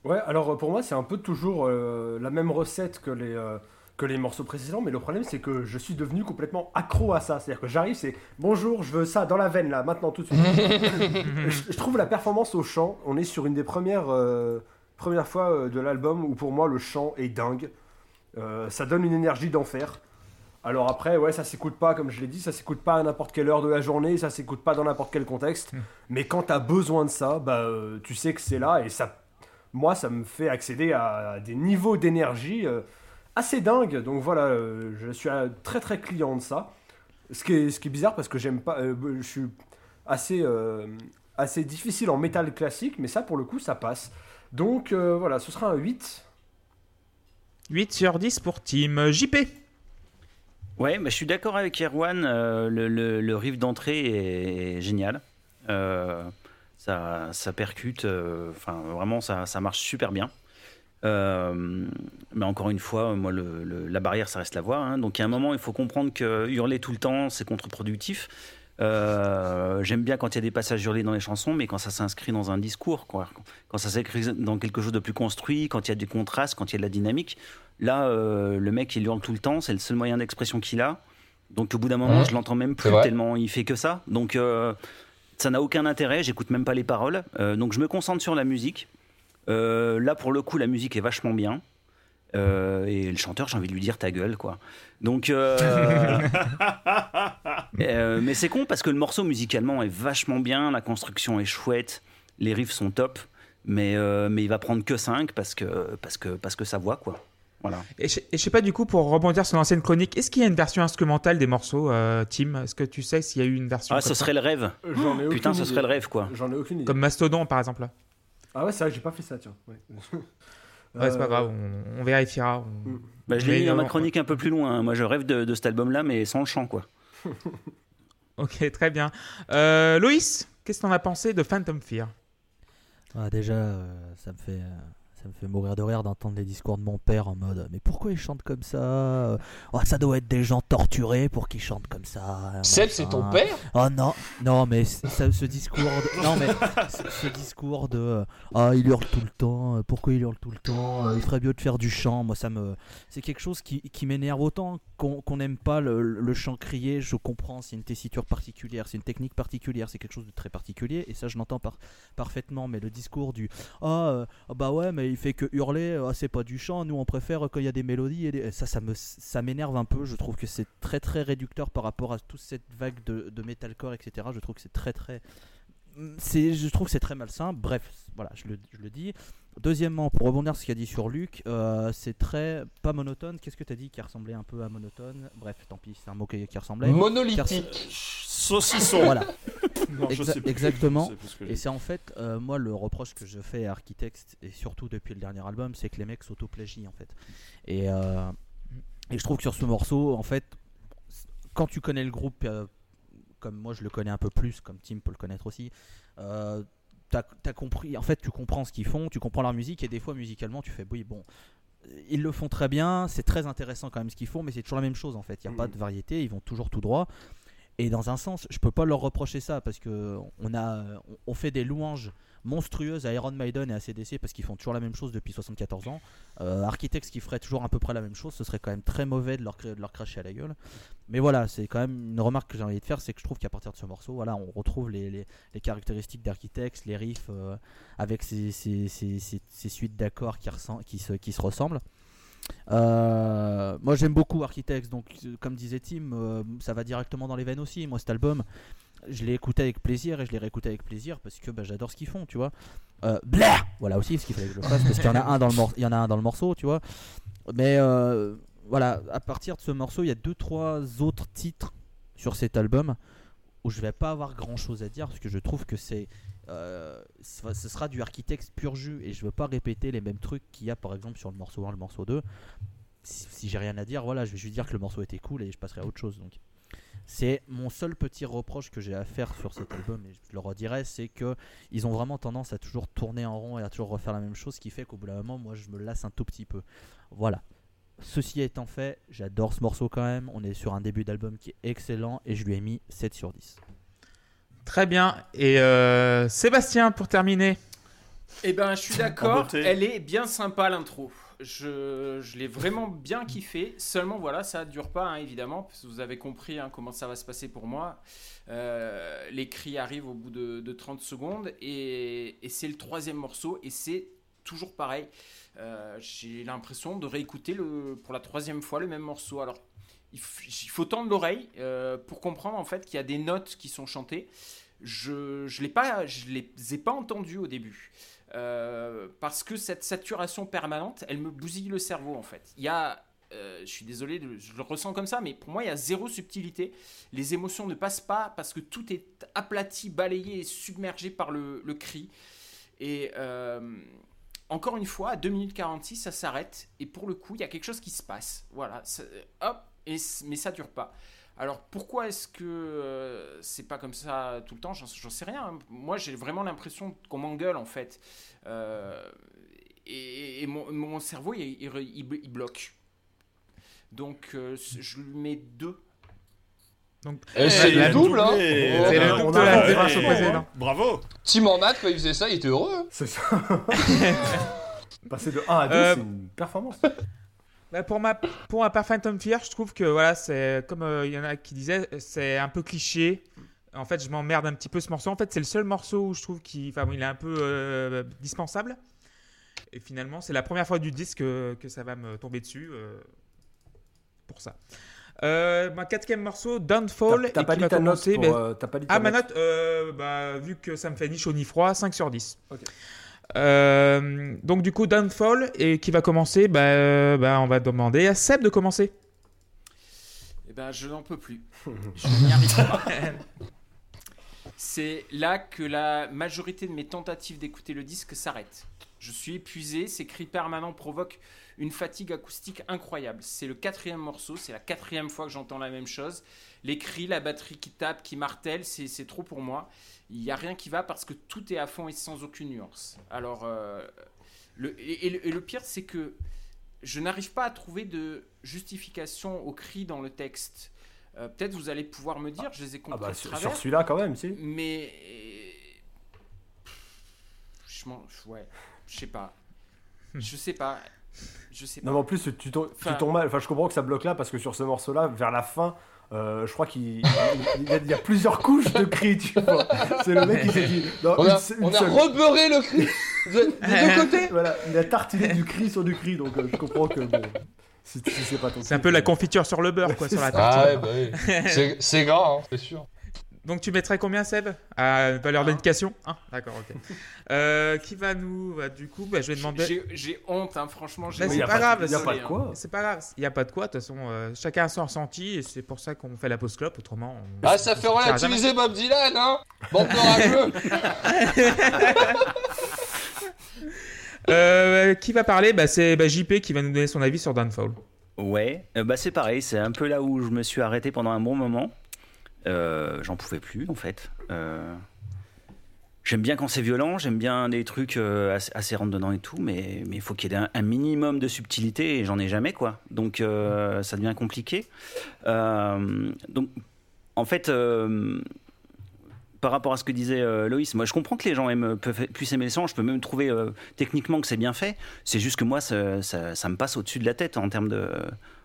S6: Ouais, alors pour moi, c'est un peu toujours euh, la même recette que les, euh, que les morceaux précédents, mais le problème, c'est que je suis devenu complètement accro à ça. C'est-à-dire que j'arrive, c'est bonjour, je veux ça dans la veine là, maintenant tout de suite. je, trouve la performance au chant, on est sur une des premières, premières fois de l'album où pour moi le chant est dingue. ça donne une énergie d'enfer. Alors après, ouais, ça s'écoute pas, comme je l'ai dit, ça s'écoute pas à n'importe quelle heure de la journée, ça s'écoute pas dans n'importe quel contexte. Hmm. Mais quand t'as besoin de ça, bah, euh, tu sais que c'est là et ça, moi, ça me fait accéder à, des niveaux d'énergie euh, assez dingues. Donc voilà, euh, je suis très très client de ça. Ce qui est, ce qui est bizarre parce que j'aime pas, je suis assez, assez difficile en métal classique, mais ça pour le coup, ça passe. Donc voilà, ce sera un 8.
S1: 8 sur 10 pour Team JP.
S5: Ouais, bah, je suis d'accord avec Erwan. Euh, le, riff d'entrée est, génial. Euh, ça, ça, percute. Euh, enfin, vraiment, ça, ça, marche super bien. mais encore une fois, moi, le, la barrière, ça reste la voix. Hein. Donc, il y a un moment, il faut comprendre que hurler tout le temps, c'est contre-productif. J'aime bien quand il y a des passages hurlés dans les chansons, mais quand ça s'inscrit dans un discours, quoi. quand ça s'inscrit dans quelque chose de plus construit, quand il y a du contraste, quand il y a de la dynamique. Là, euh, le mec, il hurle tout le temps, c'est le seul moyen d'expression qu'il a. Donc au bout d'un moment, je l'entends même plus tellement il fait que ça. Donc euh, ça n'a aucun intérêt, j'écoute même pas les paroles. Euh, donc je me concentre sur la musique. là, pour le coup, la musique est vachement bien. Et le chanteur, j'ai envie de lui dire ta gueule, quoi. Donc, mais c'est con parce que le morceau musicalement est vachement bien, la construction est chouette, les riffs sont top, mais mais il va prendre que 5 parce que parce que parce que ça voit quoi.
S1: Et je, sais pas du coup pour rebondir sur l'ancienne chronique, est-ce qu'il y a une version instrumentale des morceaux, euh, Tim? Est-ce que tu sais s'il y a eu une version
S5: Ah, ce serait le rêve. Ai Putain, ce serait le rêve quoi.
S6: J'en ai aucune idée.
S1: Comme Mastodon par exemple.
S6: Ah ouais, c'est vrai, j'ai pas fait ça, tiens.
S1: Ouais, c'est pas grave, on, vérifiera.
S5: Mm. Bah, je l'ai mis dans ma chronique un peu plus loin. Hein. Moi, je rêve de, cet album-là, mais sans le chant quoi.
S1: ok, très bien. Euh, Loïs, qu'est-ce que t'en as pensé de Phantom Fear?
S4: Ah, Déjà, euh, ça me fait ça me fait mourir de rire d'entendre les discours de mon père en mode Mais pourquoi ils chantent comme ça? Oh, Ça doit être des gens torturés pour qu'ils chantent comme ça.
S3: Seb, c'est ton père?
S4: Oh non, non, mais ce discours. De, non, mais ce, discours de Ah, il hurle tout le temps, pourquoi il hurle tout le temps Il ferait mieux de faire du chant. Moi, ça me. C'est quelque chose qui, qui m'énerve autant qu'on n'aime pas le, chant crié. Je comprends, c'est une tessiture particulière, c'est une technique particulière, c'est quelque chose de très particulier, et ça, je l'entends par, parfaitement. Mais le discours du Ah, bah ouais, mais il fait que hurler, euh, c'est pas du chant, nous on préfère quand il y a des mélodies et ça ça me ça m'énerve un peu, je trouve que c'est très très réducteur par rapport à toute cette vague de, de metalcore etc. Je trouve que c'est très très c'est je trouve que c'est très malsain. Bref, voilà, je le, je le dis. Deuxièmement, pour rebondir sur ce qu'a dit sur Luc, euh, c'est très pas monotone. Qu'est-ce que tu as dit qui ressemblait un peu à monotone? Bref, tant pis, c'est un mot qui, ressemblait.
S3: Monolithique.
S2: Saucisson.
S4: Voilà. Exactement. Et c'est en fait, euh, moi, le reproche que je fais à Architect, et surtout depuis le dernier album, c'est que les mecs s'autoplagient en fait. Et, euh, et je trouve que sur ce morceau, en fait, quand tu connais le groupe comme moi je le connais un peu plus, comme Tim peut le connaître aussi, euh, t'as as compris, en fait tu comprends ce qu'ils font, tu comprends leur musique et des fois musicalement tu fais oui bon, ils le font très bien, c'est très intéressant quand même ce qu'ils font, mais c'est toujours la même chose en fait, il n'y a pas
S6: Mhm.
S4: de variété, ils vont toujours tout droit. Et dans un sens, je peux pas leur reprocher ça parce que on a, on fait des louanges monstrueuses à Iron Maiden et à CDC parce qu'ils font toujours la même chose depuis 74 ans. Euh, Architects qui ferait toujours à peu près la même chose, ce serait quand même très mauvais de leur, de leur cracher à la gueule. Mais voilà, c'est quand même une remarque que j'ai envie de faire, c'est que je trouve qu'à partir de ce morceau, voilà, on retrouve les, les- caractéristiques d'Architects, les riffs euh, avec ces, suites d'accords qui, qui, se, qui se ressemblent. Euh, moi j'aime beaucoup Architects, donc euh, comme disait Tim, euh, ça va directement dans les veines aussi. Moi cet album, je l'ai écouté avec plaisir et je l'ai réécouté avec plaisir parce que bah, j'adore ce qu'ils font, tu vois. Blah voilà aussi ce qu'il fallait que je fasse parce qu'il y en a un dans le mor- il y en a un dans le morceau, tu vois. Mais voilà, à partir de ce morceau, il y a deux trois autres titres sur cet album où je vais pas avoir grand chose à dire parce que je trouve que c'est euh, ce sera du architecte pur jus et je veux pas répéter les mêmes trucs qu'il y a par exemple sur le morceau 1 le morceau 2 si, si j'ai rien à dire voilà je vais juste dire que le morceau était cool et je passerai à autre chose donc c'est mon seul petit reproche que j'ai à faire sur cet album et je le redirai c'est que ils ont vraiment tendance à toujours tourner en rond et à toujours refaire la même chose ce qui fait qu'au bout d'un moment moi je me lasse un tout petit peu voilà Ceci étant fait, j'adore ce morceau quand même. On est sur un début d'album qui est excellent et je lui ai mis 7 sur 10.
S1: Très bien. Et euh, Sébastien, pour terminer.
S7: Eh ben, je suis d'accord. Elle est bien sympa l'intro. Je, je l'ai vraiment bien kiffé. Seulement, voilà, ça dure pas, hein, évidemment, parce que vous avez compris hein, comment ça va se passer pour moi. Euh, les cris arrivent au bout de, de 30 secondes et, et c'est le troisième morceau et c'est toujours pareil. Euh, J'ai l'impression de réécouter le, pour la troisième fois le même morceau. Alors, il, il faut tendre l'oreille euh, pour comprendre en fait qu'il y a des notes qui sont chantées. Je l'ai pas, je les ai pas entendues au début. Euh, parce que cette saturation permanente, elle me bousille le cerveau en fait. Il y a, euh, je suis désolé, je le ressens comme ça, mais pour moi il y a zéro subtilité. Les émotions ne passent pas parce que tout est aplati, balayé et submergé par le, cri. Et euh, encore une fois, à 2 minutes 46, ça s'arrête. Et pour le coup, il y a quelque chose qui se passe. Voilà, ça- hop, et, mais ça dure pas. Alors pourquoi est-ce que euh, c'est pas comme ça tout le temps? J'en sais rien. hein. Moi j'ai vraiment l'impression qu'on m'engueule en fait. Euh, et, et mon, mon cerveau il, il- il- il bloque. Donc euh, je lui mets deux.
S1: Donc,
S3: Et c'est le double, hein
S2: doublé.
S1: C'est le double de la au
S2: hein. Bravo.
S3: Tim en maths, quand il faisait ça, il était heureux. hein.
S6: C'est ça. Passer de 1 à 2,
S1: Euh,
S6: c'est une performance.
S1: Bah, pour ma pour ma part Phantom Fear, je trouve que voilà, c'est comme euh, il y en a qui disaient, c'est un peu cliché. En fait, je m'emmerde un petit peu ce morceau. En fait, c'est le seul morceau où je trouve qu'il enfin, il est un peu euh, dispensable. Et finalement, c'est la première fois du disque que, que ça va me tomber dessus. euh, pour ça. Euh, ma quatrième morceau, Downfall,
S6: T'as pas dit ta note pour, euh, T'as pas dit ta
S1: ah, ma
S6: note.
S1: euh, bah, vu que ça me fait ni chaud ni froid, 5 sur 10.
S6: Ok.
S1: Euh, donc, du coup, Downfall, et qui va commencer, bah, euh, bah, on va demander à Seb de commencer.
S7: Eh ben, je n'en peux plus. Je n'y arrive pas. C'est là que la majorité de mes tentatives d'écouter le disque s'arrête. Je suis épuisé, ces cris permanents provoquent une fatigue acoustique incroyable. C'est le quatrième morceau, c'est la quatrième fois que j'entends la même chose. Les cris, la batterie qui tape, qui martèle, c'est c'est trop pour moi. Il n'y a rien qui va parce que tout est à fond et sans aucune nuance. Alors, euh, le, et, et le- et le pire, c'est que je n'arrive pas à trouver de justification aux cris dans le texte. Euh, Peut-être vous allez pouvoir me dire, je les ai
S6: Ah
S7: compris
S6: bah
S7: de
S6: sur,
S7: travers,
S6: sur celui-là quand même, si.
S7: mais je m'en, ouais, je sais pas, je sais pas, je sais pas.
S6: Non mais en plus tu tombes, tu
S7: Enfin-
S6: tombes mal. Enfin je comprends que ça bloque là parce que sur ce morceau-là, vers la fin, euh, je crois qu'il il y, a- il y a plusieurs couches de cris, tu vois. C'est le mec qui s'est dit. non,
S3: On
S6: une
S3: a,
S6: une
S3: on a
S6: seule.
S3: rebeuré le cri de- des deux côtés.
S6: Voilà, il a tartiné du cri sur du cri, donc euh, je comprends que bon, si, si c'est pas ton
S1: C'est un peu la
S6: euh,
S1: confiture sur le beurre, quoi, sur la
S3: Ah
S1: tartine.
S3: ouais, bah oui. C'est- gras, hein, c'est sûr.
S1: Donc, tu mettrais combien, Seb À valeur d'indication? Un, D'accord, ok. Euh, qui va nous. bah, du coup, bah, je vais demander.
S7: J'ai- honte, hein, franchement.
S1: mais c'est pas grave,
S6: Il y a
S1: c'est-
S6: pas de quoi.
S1: C'est pas grave, il n'y a pas de quoi, de toute façon, euh, chacun a son ressenti et c'est pour ça qu'on fait la pause clope, autrement. on-
S3: Ah, ça fait
S1: on
S3: relativiser Bob Dylan, hein Bande de
S1: Euh, qui va parler? Bah, C'est bah, JP qui va nous donner son avis sur Downfall.
S5: Ouais, euh, bah c'est pareil, c'est un peu là où je me suis arrêté pendant un bon moment. J'en pouvais plus en fait. J'aime bien quand c'est violent, j'aime bien des trucs assez, assez dedans et tout, mais il faut qu'il y ait un, minimum de subtilité et j'en ai jamais quoi. Donc ça devient compliqué. donc en fait, par rapport à ce que disait euh, Loïs, moi je comprends que les gens aiment, peuvent, puissent aimer le sang, je peux même trouver euh, techniquement que c'est bien fait, c'est juste que moi ça, me passe au-dessus de la tête en termes de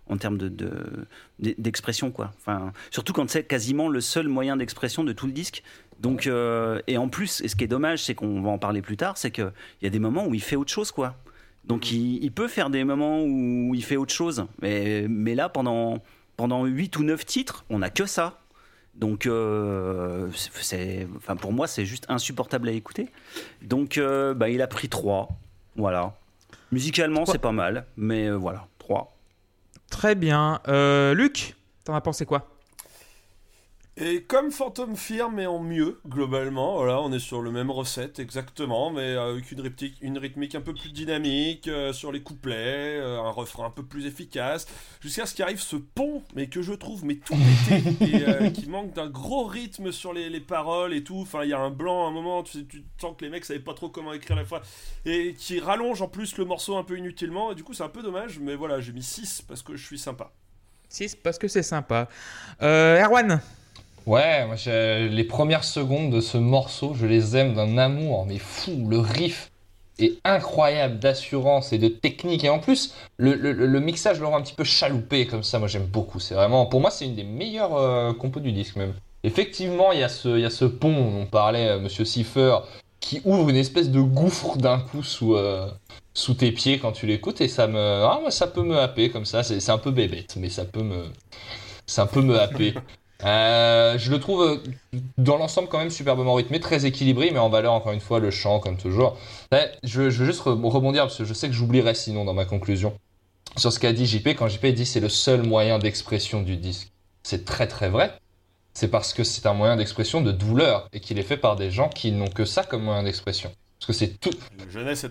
S5: en termes de, d'expression quoi. Enfin, surtout quand c'est quasiment le seul moyen d'expression de tout le disque. Donc euh, et en plus, et ce qui est dommage, c'est qu'on va en parler plus tard, c'est qu'il y a des moments où il fait autre chose quoi. Donc il, il, peut faire des moments où il fait autre chose, mais, mais là pendant pendant 8 ou 9 titres, on n'a que ça. Donc, euh, c'est, enfin, pour moi, c'est juste insupportable à écouter. Donc, euh, bah, il a pris 3. Voilà. Musicalement, c'est pas mal, mais voilà, 3.
S1: Très bien. Luc, t'en as pensé quoi?
S2: Et comme Phantom Fear, mais en mieux, globalement, voilà, on est sur le même recette exactement, mais avec une rythmique, un peu plus dynamique, euh, sur les couplets, euh, un refrain un peu plus efficace, jusqu'à ce qu'arrive ce pont, mais que je trouve mais tout pété, euh, qui manque d'un gros rythme sur les, les, paroles et tout, enfin il y a un blanc à un moment, tu, tu sens que les mecs savaient pas trop comment écrire la fois, et qui rallonge en plus le morceau un peu inutilement, et du coup c'est un peu dommage, mais voilà, j'ai mis 6 parce que je suis sympa.
S1: 6 parce que c'est sympa. Erwan?
S3: Ouais, moi, les premières secondes de ce morceau, je les aime d'un amour, mais fou. Le riff est incroyable d'assurance et de technique. Et en plus, le, mixage le rend un petit peu chaloupé comme ça. Moi, j'aime beaucoup. C'est vraiment, pour moi, c'est une des meilleures euh, compos du disque même. Effectivement, il y, a ce, y a ce pont dont on parlait, euh, Monsieur Cipher, qui ouvre une espèce de gouffre d'un coup sous, euh, sous tes pieds quand tu l'écoutes. Et ça me, ah, ça peut me happer comme ça. C'est un peu bébête, mais ça peut me, ça peut me happer. Euh, je le trouve euh, dans l'ensemble quand même superbement rythmé, très équilibré, mais en valeur encore une fois le chant comme toujours. je, veux juste rebondir parce que je sais que j'oublierai sinon dans ma conclusion sur ce qu'a dit JP quand JP dit c'est le seul moyen d'expression du disque. C'est très très vrai. C'est parce que c'est un moyen d'expression de douleur et qu'il est fait par des gens qui n'ont que ça comme moyen d'expression. Parce que c'est tout,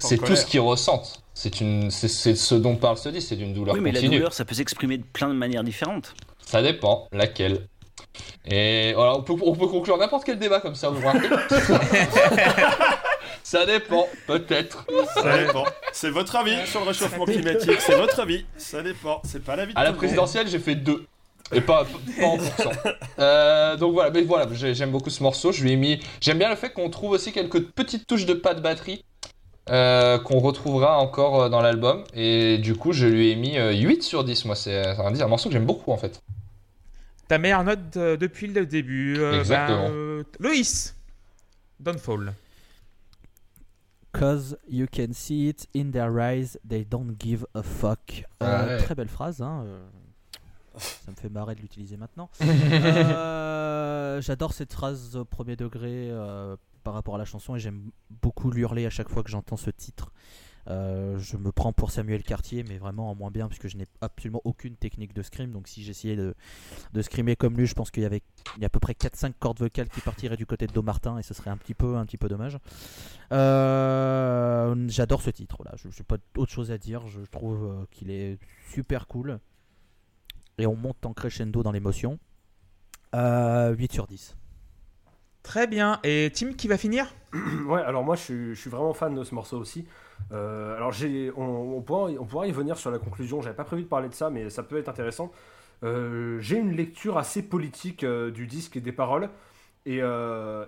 S3: c'est tout ce qu'ils ressentent. C'est une, c'est ce dont parle ce disque, c'est d'une douleur
S5: oui, mais
S3: la
S5: douleur, ça peut s'exprimer de plein de manières différentes.
S3: Ça dépend, laquelle. Et voilà, on peut, conclure n'importe quel débat comme ça, vous Ça dépend, peut-être.
S2: Ça dépend. C'est votre avis sur le réchauffement climatique, c'est votre avis. Ça dépend, c'est pas l'avis de
S3: À la présidentielle, j'ai fait deux. Et pas, pas en pourcent. Euh, donc voilà, mais voilà, j'aime beaucoup ce morceau. Je lui ai mis. J'aime bien le fait qu'on trouve aussi quelques petites touches de pas de batterie euh, qu'on retrouvera encore euh, dans l'album. Et du coup, je lui ai mis 8 sur 10. Moi, c'est un, un morceau que j'aime beaucoup en fait.
S1: Ta meilleure note euh, depuis le début.
S3: Euh, Exactement. Bah,
S1: euh, Loïs, Downfall.
S4: Cause you can see it in their eyes, they don't give a fuck. Très belle phrase, hein. Ça me fait marrer de l'utiliser maintenant. J'adore cette phrase au premier degré par rapport à la chanson et j'aime beaucoup l'hurler à chaque fois que j'entends ce titre. Euh, je me prends pour Samuel Cartier, mais vraiment en moins bien, puisque je n'ai absolument aucune technique de scream. Donc, si j'essayais de, de screamer comme lui, je pense qu'il y avait a à peu près 4-5 cordes vocales qui partiraient du côté de Do Martin, et ce serait un petit peu, un petit peu dommage. Euh, j'adore ce titre, là. Je n'ai pas autre chose à dire. Je trouve euh, qu'il est super cool. Et on monte en crescendo dans l'émotion. 8 sur 10.
S1: Très bien. Et Tim, qui va finir?
S6: Ouais, alors moi, je suis, vraiment fan de ce morceau aussi. Euh, alors, on, pourra, y venir sur la conclusion. J'avais pas prévu de parler de ça, mais ça peut être intéressant. Euh, j'ai une lecture assez politique euh, du disque et des paroles. Et,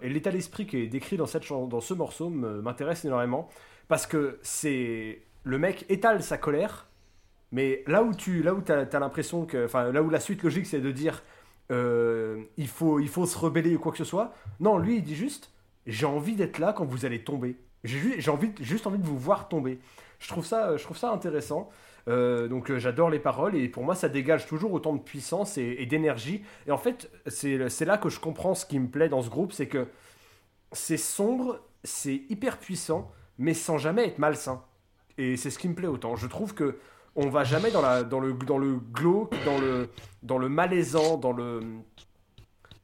S6: l'état d'esprit qui est décrit dans, ce morceau m'intéresse énormément. Parce que c'est. Le mec étale sa colère, mais là où tu là où as l'impression que. Enfin, là où la suite logique, c'est de dire euh, il, faut, il faut se rebeller ou quoi que ce soit. Non, lui, il dit juste j'ai envie d'être là quand vous allez tomber. J'ai envie, juste envie de vous voir tomber. Je trouve ça, je trouve ça intéressant. Euh, donc euh, j'adore les paroles et pour moi ça dégage toujours autant de puissance et, d'énergie. Et en fait c'est là que je comprends ce qui me plaît dans ce groupe, c'est que c'est sombre, c'est hyper puissant, mais sans jamais être malsain. Et c'est ce qui me plaît autant. Je trouve que on va jamais dans, la, dans, le, dans le glauque, dans le, dans le malaisant, dans le.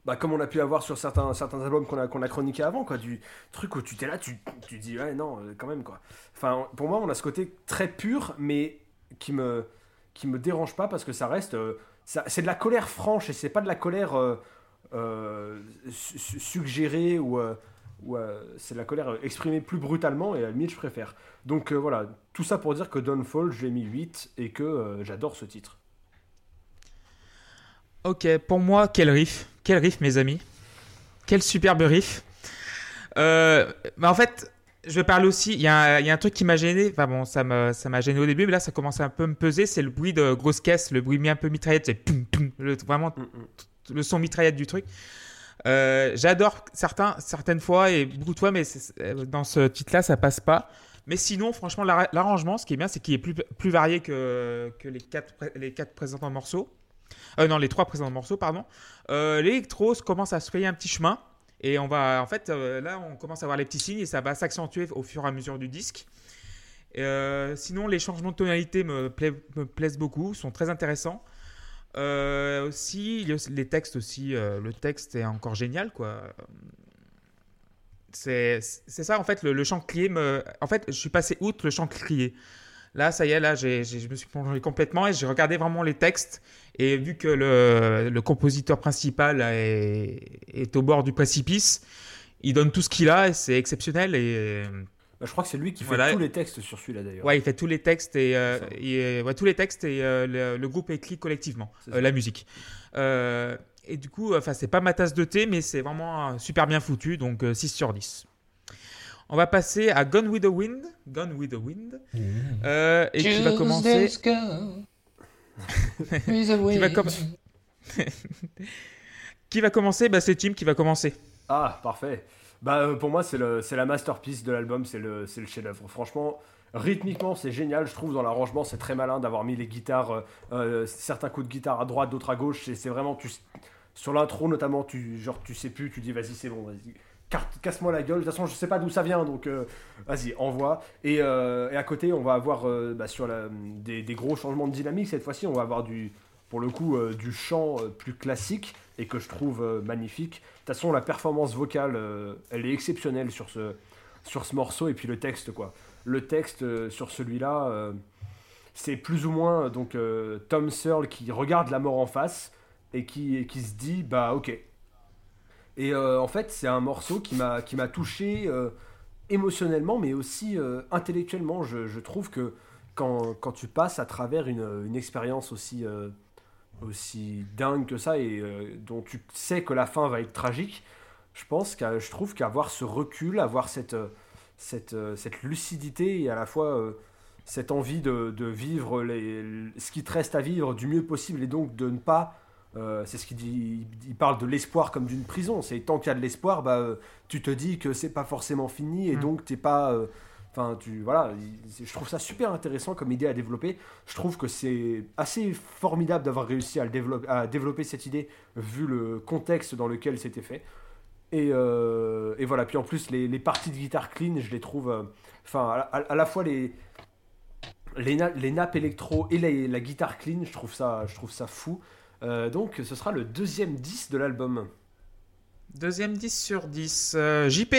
S6: Bah, comme on a pu avoir sur certains, albums qu'on a, chroniqué avant, quoi, du truc où tu t'es là, tu, tu dis, ouais, non, euh, quand même, quoi. Pour moi, on a ce côté très pur, mais qui me, me dérange pas parce que ça reste. Euh, c'est de la colère franche et c'est pas de la colère. Euh, suggérée ou, ou c'est la colère exprimée plus brutalement et à la je préfère. Donc voilà, tout ça pour dire que Dawnfall, j'ai mis 8 et que j'adore ce titre.
S1: Ok, pour moi, quel riff. Quel riff, mes amis. Quel superbe riff. Euh, mais en fait, je vais parler aussi. Il y, a un, truc qui m'a gêné. Enfin bon, ça m'a, ça gêné au début, mais là, ça commence à un peu me peser. C'est le bruit de grosse caisse, le bruit un peu mitraillette. C'est vraiment mm, mm. le son mitraillette du truc. Euh, j'adore certains, certaines fois et beaucoup de fois, mais dans ce titre-là, ça passe pas. Mais sinon, franchement, l'arrangement, ce qui est bien, c'est qu'il est plus, plus varié que, que les, quatre, les quatre présents morceaux. Euh, non, les trois morceaux, pardon. Euh, L'électro commence à se frayer un petit chemin. Et on va, en fait, euh, là, on commence à voir les petits signes et ça va s'accentuer au fur et à mesure du disque. sinon, les changements de tonalité me, plaisent beaucoup, sont très intéressants. Aussi, les textes aussi, le texte est encore génial, quoi. C'est ça, en fait, le, chant crié me... En fait, je suis passé outre le chant crié. Là, ça y est, là, je me suis plongé complètement et j'ai regardé vraiment les textes. Et vu que le, compositeur principal est, au bord du précipice, il donne tout ce qu'il a et c'est exceptionnel. Et
S6: bah, je crois que c'est lui qui fait tous les textes sur celui-là d'ailleurs.
S1: Ouais, il fait tous les textes et, euh, tous les textes et euh, le, groupe écrit collectivement euh, la musique. et du coup, enfin, c'est pas ma tasse de thé, mais c'est vraiment super bien foutu, donc 6 sur 10. On va passer à Gone with the Wind. Gone with the Wind. Mmh. Euh, et qui va commencer. qui, va qui va commencer? Bah, C'est Tim qui va commencer.
S6: Ah, parfait. Bah, euh, pour moi, c'est la masterpiece de l'album, c'est le, le chef-d'œuvre. Franchement, rythmiquement, c'est génial. Je trouve dans l'arrangement, c'est très malin d'avoir mis les guitares, euh, certains coups de guitare à droite, d'autres à gauche. C'est vraiment. Tu, sur l'intro, notamment, tu, genre, tu sais plus, tu dis vas-y, c'est bon, vas-y casse-moi la gueule. De toute façon, je sais pas d'où ça vient, donc euh, vas-y, envoie. Et, euh, et, à côté, on va avoir euh, bah, sur la, des, gros changements de dynamique. Cette fois-ci, on va avoir du, pour le coup, du chant plus classique et que je trouve magnifique. De toute façon, la performance vocale, elle est exceptionnelle sur ce, sur ce morceau. Et puis le texte, quoi. Le texte sur celui-là, c'est plus ou moins donc Tom Searle qui regarde la mort en face et qui, qui se dit, bah ok et euh, en fait, c'est un morceau qui m'a qui m'a touché euh, émotionnellement, mais aussi euh, intellectuellement. Je, trouve que quand, quand, tu passes à travers une, une expérience aussi aussi dingue que ça et dont tu sais que la fin va être tragique, je pense que je trouve qu'avoir ce recul, avoir cette cette, cette lucidité et à la fois cette envie de, de vivre les, ce qui te reste à vivre du mieux possible et donc de ne pas euh, c'est ce qu'il dit. Il parle de l'espoir comme d'une prison. C'est tant qu'il y a de l'espoir, bah, euh, tu te dis que c'est pas forcément fini et mm. donc t'es pas. Euh, enfin, tu voilà. Je trouve ça super intéressant comme idée à développer. Je trouve que c'est assez formidable d'avoir réussi à, développer, cette idée vu le contexte dans lequel c'était fait. Et, et, voilà. Puis en plus, les, parties de guitare clean, je les trouve. Enfin, à, la fois les les, nappes électro et la, guitare clean, je trouve ça, je trouve ça fou. Euh, donc ce sera le deuxième 10 de l'album.
S1: Deuxième 10 sur 10. Euh, JP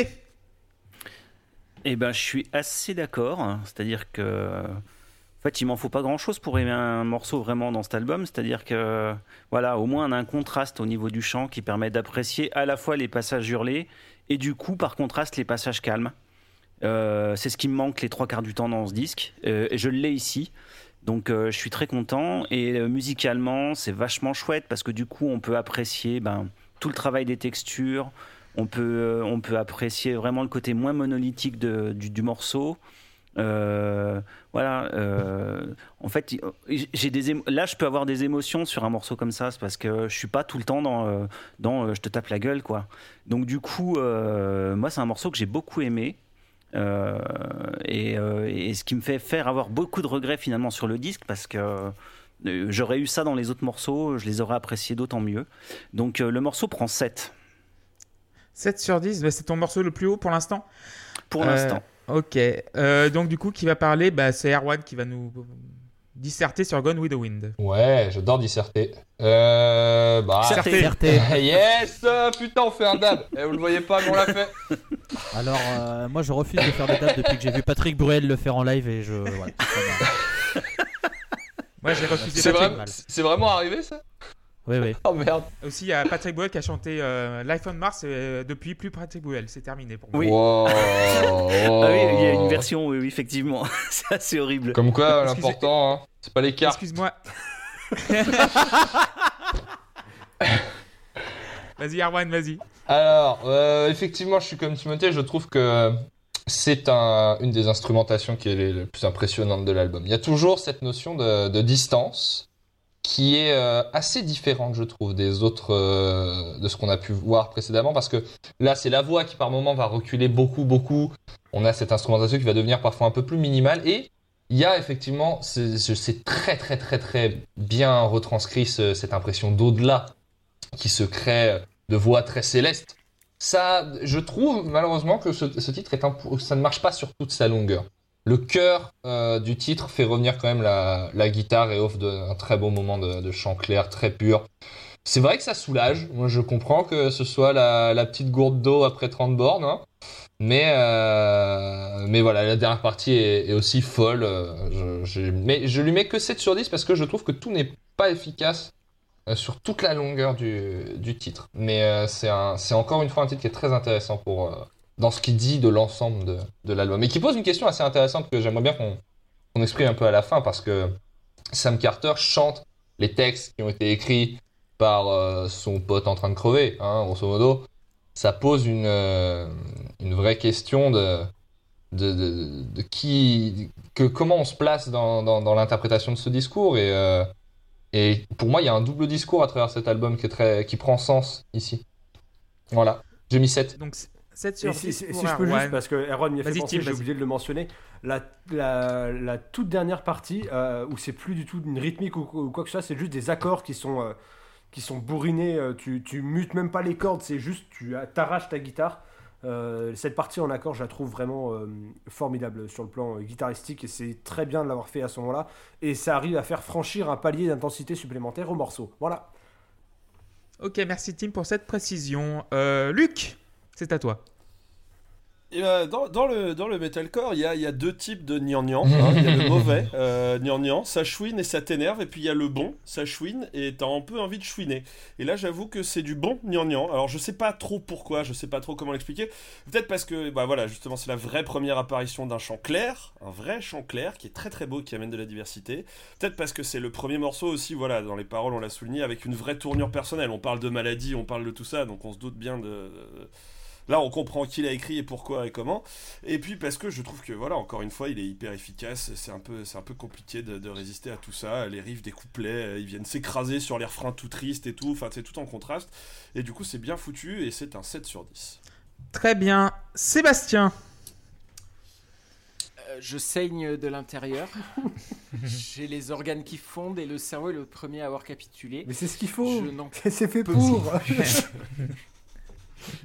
S5: Eh ben je suis assez d'accord. C'est-à-dire que... En fait, il m'en faut pas grand-chose pour aimer un morceau vraiment dans cet album. C'est-à-dire que, voilà, au moins on a un contraste au niveau du chant qui permet d'apprécier à la fois les passages hurlés et du coup, par contraste, les passages calmes. Euh, c'est ce qui me manque les trois quarts du temps dans ce disque. et je l'ai ici. Donc euh, je suis très content et euh, musicalement c'est vachement chouette parce que du coup on peut apprécier ben, tout le travail des textures, on peut, euh, on peut apprécier vraiment le côté moins monolithique du, morceau. voilà, en fait, j'ai des là je peux avoir des émotions sur un morceau comme ça, c'est parce que je suis pas tout le temps dans, dans je te tape la gueule quoi. Donc du coup, moi c'est un morceau que j'ai beaucoup aimé. Euh, euh, et, ce qui me fait faire avoir beaucoup de regrets finalement sur le disque parce que euh, j'aurais eu ça dans les autres morceaux, je les aurais appréciés d'autant mieux. Donc le morceau prend 7.
S1: 7 sur 10, c'est ton morceau le plus haut pour l'instant
S5: Pour l'instant.
S1: Ok. donc du coup, qui va parler? Bah, C'est Erwan qui va nous disserter sur Gone with the Wind.
S3: Ouais, j'adore disserter. Euh, bah,
S1: disserter.
S3: yes Putain, on fait un dab. Et eh, vous le voyez pas, mais on l'a fait.
S4: Alors, euh, moi, je refuse de faire des dabs depuis que j'ai vu Patrick Bruel le faire en live et je.
S1: moi, j'ai refusé
S3: C'est, c'est vraiment arrivé ça?
S4: Oui, oui.
S3: Oh merde.
S1: Aussi, il y a Patrick Bruel qui a chanté euh, Life on Mars et euh, depuis plus Patrick Bruel. C'est terminé pour moi.
S5: Oui.
S3: Wow.
S5: Ah oui, il y a une version, oui, oui, effectivement. c'est assez horrible.
S3: Comme quoi, l'important, hein, c'est pas les cartes.
S1: Excuse-moi. vas-y, Arwan, vas-y.
S3: Alors, euh, effectivement, je suis comme Timothée, je trouve que c'est un- une des instrumentations qui est les plus impressionnantes de l'album. Il y a toujours cette notion de, de distance qui est euh, assez différente, je trouve, des autres, euh, de ce qu'on a pu voir précédemment, parce que là, c'est la voix qui par moment va reculer beaucoup, beaucoup. On a cette instrumentation qui va devenir parfois un peu plus minimale, et il y a effectivement, c'est très, très, très, très bien retranscrit ce- cette impression d'au-delà qui se crée de voix très céleste. Ça, je trouve malheureusement que ce, titre est un, ça ne marche pas sur toute sa longueur. Le cœur euh, du titre fait revenir quand même la, guitare et offre un très beau moment de, chant clair, très pur. C'est vrai que ça soulage. Moi, je comprends que ce soit la, petite gourde d'eau après 30 bornes. hein. Mais, euh, mais voilà, la dernière partie est, aussi folle. Je, mais je lui mets que 7 sur 10 parce que je trouve que tout n'est pas efficace euh, sur toute la longueur du, titre. Mais c'est encore une fois un titre qui est très intéressant pour, dans ce qu'il dit de l'ensemble de, de l'album. Et qui pose une question assez intéressante que j'aimerais bien qu'on qu'on exprime un peu à la fin parce que Sam Carter chante les textes qui ont été écrits par euh, son pote en train de crever, hein, grosso modo. Ça pose une, euh, une vraie question de, de, de, qui, que, comment on se place dans, dans, l'interprétation de ce discours. Et, euh, et pour moi, il y a un double discours à travers cet album qui, est très, qui prend sens ici. Voilà, j'ai mis 7.
S1: Donc 7 sur
S6: si,
S1: 10
S6: si-
S1: pour
S6: si je peux juste, parce que Erwan m'y a fait penser, j'ai oublié de le mentionner, la, la, la toute dernière partie, euh, où c'est plus du tout une rythmique ou, ou quoi que ce soit, c'est juste des accords qui sont, euh, qui sont bourrinés, euh, tu, tu mutes même pas les cordes, c'est juste, tu t'arraches ta guitare. Euh, cette partie en accord, je la trouve vraiment formidable sur le plan guitaristique et c'est très bien de l'avoir fait à ce moment-là. Et ça arrive à faire franchir un palier d'intensité supplémentaire au morceau. Voilà.
S1: Ok, merci Tim pour cette précision. Luc, c'est à toi.
S2: Et bah, dans, dans le, dans le metalcore, il y a, il y a deux types de gnangnan. hein. Il y a le mauvais, euh, gnangnan, ça chouine et ça t'énerve. Et puis il y a le bon, ça chouine et t'as un peu envie de chouiner. Et là, j'avoue que c'est du bon gnangnan. Alors je sais pas trop pourquoi, je sais pas trop comment l'expliquer. Peut-être parce que, bah voilà, justement, c'est la vraie première apparition d'un chant clair, un vrai chant clair qui est très très beau, qui amène de la diversité. Peut-être parce que c'est le premier morceau aussi, voilà, dans les paroles, on l'a souligné, avec une vraie tournure personnelle. On parle de maladie, on parle de tout ça, donc on se doute bien de. de- Là, on comprend qui l'a écrit et pourquoi et comment. Et puis parce que je trouve que voilà, encore une fois, il est hyper efficace. C'est un peu, c'est un peu compliqué de, de résister à tout ça. Les riffs des couplets, euh, ils viennent s'écraser sur les refrains tout tristes et tout. Enfin, c'est tout en contraste. Et du coup, c'est bien foutu et c'est un 7 sur 10.
S1: Très bien. Sébastien.
S7: Euh, je saigne de l'intérieur. J'ai les organes qui fondent et le cerveau est le premier à avoir capitulé.
S6: Mais c'est ce qu'il faut.
S7: Je n'en
S6: C'est fait pour.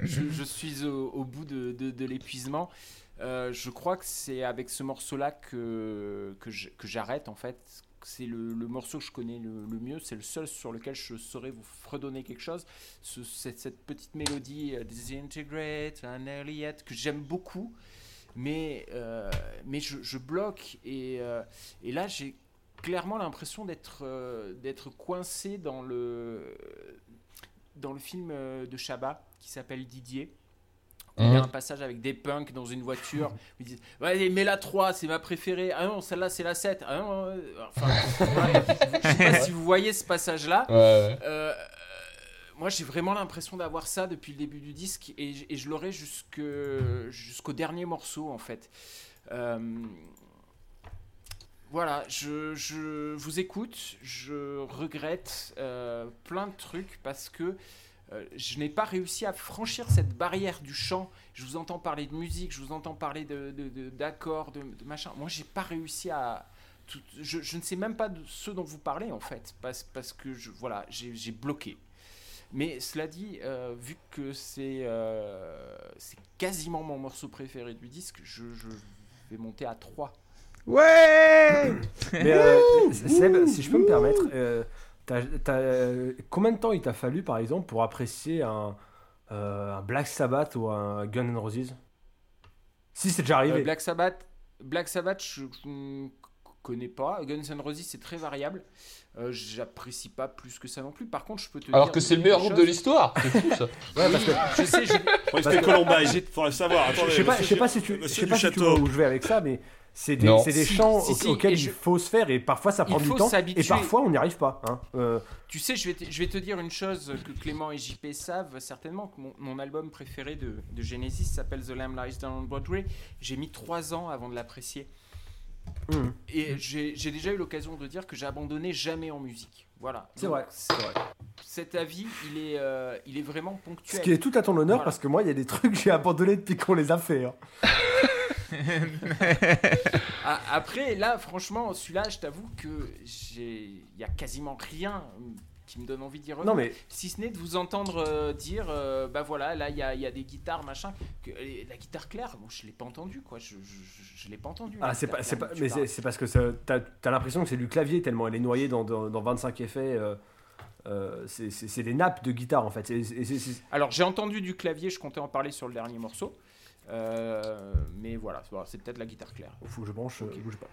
S7: je, suis au, bout de, l'épuisement. Euh, je crois que c'est avec ce morceau-là que, que j'arrête en fait. C'est le, morceau que je connais le, mieux. C'est le seul sur lequel je saurais vous fredonner quelque chose. Ce- cette, petite mélodie euh, Disintegrate, un Elliot, que j'aime beaucoup. Mais, euh, mais je, bloque. Et, euh, et là, j'ai clairement l'impression d'être d'être coincé dans le, dans le film de Chabat qui s'appelle Didier. où Il y a un passage avec des punks dans une voiture. Ils disent Ouais, mets la 3, c'est ma préférée. Ah non, celle-là, c'est la 7. Ah non, euh, enfin, je sais pas si vous voyez ce passage-là.
S3: Ouais, ouais.
S7: Euh, moi, j'ai vraiment l'impression d'avoir ça depuis le début du disque et, je l'aurai jusqu'au dernier morceau en fait. Euh, voilà, je, je vous écoute, je regrette plein de trucs parce que euh, je n'ai pas réussi à franchir cette barrière du chant. Je vous entends parler de musique, je vous entends parler de, de- de- d'accords, de, de machin. Moi, j'ai pas réussi à. tout- je, je ne sais même pas de ce dont vous parlez en fait, parce, parce que je, voilà, j'ai, bloqué. Mais cela dit, euh, vu que c'est, euh, c'est quasiment mon morceau préféré du disque, je, je vais monter à 3.
S1: Ouais
S6: Mais euh, Seb, si je peux me permettre, t'as- t'as- euh, combien de temps il t'a fallu, par exemple, pour apprécier un, euh, un Black Sabbath ou un Guns N' Roses? Si c'est déjà arrivé.
S7: Euh, Black Sabbath, Black Sabbath je- je- connais pas. Guns N' Roses, c'est très variable. Euh, J'apprécie pas plus que ça non plus. Par contre, je peux te
S3: Alors
S7: dire
S3: que c'est le meilleur groupe de l'histoire. C'est fou ça.
S6: Ouais, parce que
S7: Je sais, j'ai-
S2: Columbine. Faudrait savoir.
S6: je sais pas, je sais pas si tu, je sais pas
S2: du
S6: si tu vois
S2: château.
S6: où je vais avec ça, mais c'est des, des
S7: Si,
S6: chants
S7: si,
S6: au-
S7: si,
S6: auxquels il
S7: je-
S6: faut se faire et parfois ça prend du temps et parfois on n'y arrive pas. Hein. Euh,
S7: Tu sais, je vais, te, je vais te dire une chose que Clément et JP savent certainement, que mon, mon album préféré de, de Genesis s'appelle The Lamb Lies Down on Broadway. J'ai mis trois ans avant de l'apprécier.
S6: hum,
S7: Et j'ai j'ai déjà eu l'occasion de dire que j'ai abandonné jamais en musique. Voilà.
S6: c'est
S7: Donc,
S6: vrai, c'est vrai.
S7: Cet avis, il est, euh, il est vraiment
S6: Ce
S7: ponctuel.
S6: qui est tout à ton honneur
S7: Voilà.
S6: parce que moi il y a des trucs que j'ai abandonnés depuis qu'on les a fait. hein.
S7: Ah, Après, là, franchement, celui-là, je t'avoue que j'ai, il y a quasiment rien qui me donne envie d'y revenir.
S6: Non mais
S7: Si ce n'est de vous entendre euh, dire, euh, bah voilà, là il y a, y a des guitares, machin. Que, et la guitare claire, bon, je l'ai pas entendu, quoi. Je, je, l'ai pas entendu. la
S6: ah, c'est pas, c'est
S7: claire
S6: pas, mais c'est parce que t'as as, l'impression que c'est du clavier tellement elle est noyée dans, dans, dans 25 effets. euh, euh, c'est- des nappes de guitare en fait.
S7: Alors j'ai entendu du clavier, je comptais en parler sur le dernier morceau. Euh, mais voilà, c'est peut-être la guitare claire.
S6: Faut que je branche, euh, bouge pas.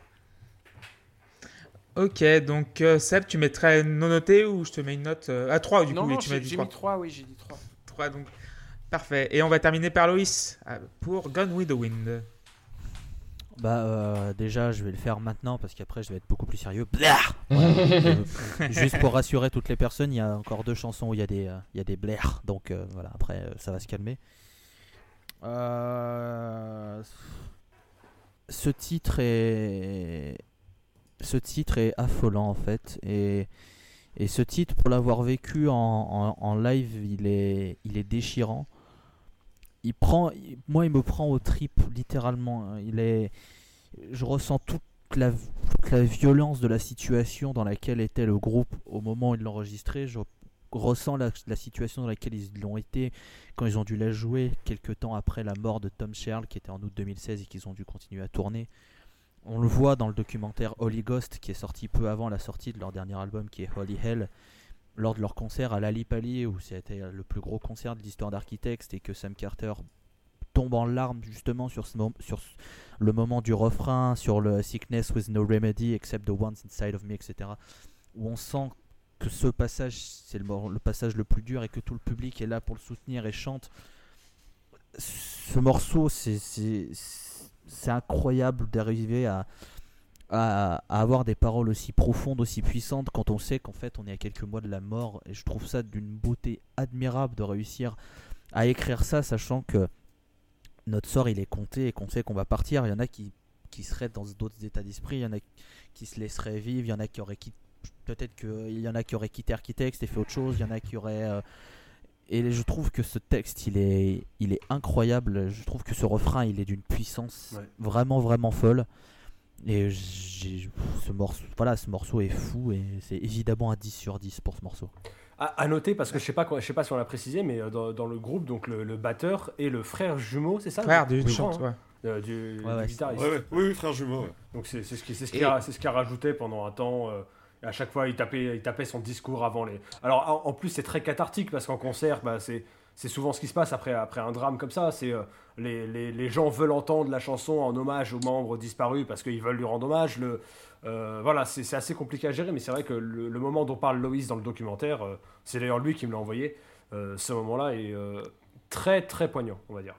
S1: Ok, donc euh, Seb, tu mettrais non noté ou je te mets une note euh, à 3 du
S7: non,
S1: coup
S7: non,
S1: oui, tu m'as
S7: j'ai
S1: dit
S7: j'ai
S1: 3.
S7: mis 3, oui, j'ai dit 3.
S1: 3 donc. Parfait. Et on va terminer par Loïs pour Gone with the Wind.
S4: Bah euh, déjà je vais le faire maintenant parce qu'après je vais être beaucoup plus sérieux. Blair juste pour rassurer toutes les personnes, il y a encore deux chansons où il y a des, euh, il y a des blairs, donc euh, voilà après euh, ça va se calmer. Euh, ce titre est ce titre est affolant en fait. Et et ce titre pour l'avoir vécu en, en- live il est il est déchirant. Il prend il- moi il me prend au trip littéralement hein. il est je ressens toute la, toute la violence de la situation dans laquelle était le groupe au moment où ils l'enregistraient je ressens la, situation dans laquelle ils l'ont été quand ils ont dû la jouer quelques temps après la mort de Tom Sherrill qui était en août 2016 et qu'ils ont dû continuer à tourner on le voit dans le documentaire Holy Ghost qui est sorti peu avant la sortie de leur dernier album qui est Holy Hell lors de leur concert à Lali Pali où c'était le plus gros concert de l'histoire d'Architects et que Sam Carter tombe en larmes justement sur, sur le moment du refrain, sur le Sickness with no remedy except the ones inside of me, etc. Où on sent que ce passage, c'est le, passage le plus dur et que tout le public est là pour le soutenir et chante. Ce morceau, c'est- incroyable d'arriver à, avoir des paroles aussi profondes, aussi puissantes quand on sait qu'en fait on est à quelques mois de la mort. Et je trouve ça d'une beauté admirable de réussir à écrire ça, sachant que notre sort il est compté et qu'on sait qu'on va partir. Il y en a qui seraient dans d'autres états d'esprit, il y en a qui se laisseraient vivre, il y en a qui auraient quitté. Peut-être qu'il y en a qui auraient quitté Architects et fait autre chose, il y en a qui auraient. euh, Et je trouve que ce texte il est, il est incroyable. Je trouve que ce refrain il est d'une puissance
S6: Ouais.
S4: vraiment, vraiment folle. Et j'ai ce morceau, voilà, ce morceau est fou et c'est évidemment un 10 sur 10 pour ce morceau.
S6: À, à noter parce que je sais pas quoi- je sais pas si on l'a précisé mais euh, dans, dans le groupe donc le, le batteur et le frère jumeau c'est ça?
S1: Frère du chante, ouais.
S6: hein, euh, du,
S4: Ouais,
S6: du guitariste.
S2: Ouais, ouais. Oui, oui, frère jumeau. ouais.
S6: Donc c'est c'est ce qui c'est ce qui a, c'est ce qui a rajouté pendant un temps. euh, à chaque fois, il tapait, il tapait son discours avant les. Alors en, plus, c'est très cathartique parce qu'en concert, bah, c'est c'est souvent ce qui se passe après après un drame comme ça. C'est euh, les, les, les gens veulent entendre la chanson en hommage aux membres disparus parce qu'ils veulent lui rendre hommage. Le euh, voilà, c'est assez compliqué à gérer, mais c'est vrai que le, moment dont parle Loïs dans le documentaire, euh, c'est d'ailleurs lui qui me l'a envoyé. ce moment-là est très très poignant, on va dire.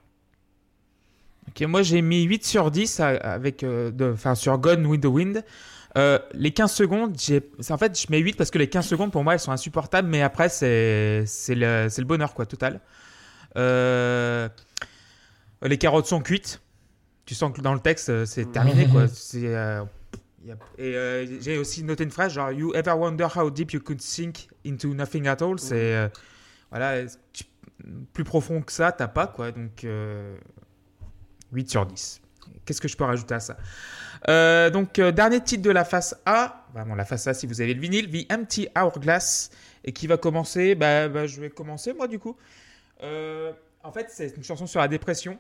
S1: Ok, moi j'ai mis 8 sur 10 à- avec, de- sur Gone with the Wind. Euh, les 15 secondes, en fait, je mets 8 parce que les 15 secondes pour moi elles sont insupportables, mais après c'est, c'est, le, c'est le bonheur quoi, total. Euh, les carottes sont cuites. Tu sens que dans le texte euh, c'est terminé quoi. C'est, euh, y a- et j'ai aussi noté une phrase genre You ever wonder how deep you could sink into nothing at all? C'est voilà, tu- plus profond que ça, t'as pas quoi. Donc euh, 8 sur 10. Qu'est-ce que je peux rajouter à ça? Euh, Donc, euh, dernier titre de la face A. Vraiment, la face A, si vous avez le vinyle, The Empty Hourglass. Et qui va commencer bah, bah, Je vais commencer, moi, du coup. Euh, en fait, c'est une chanson sur la dépression.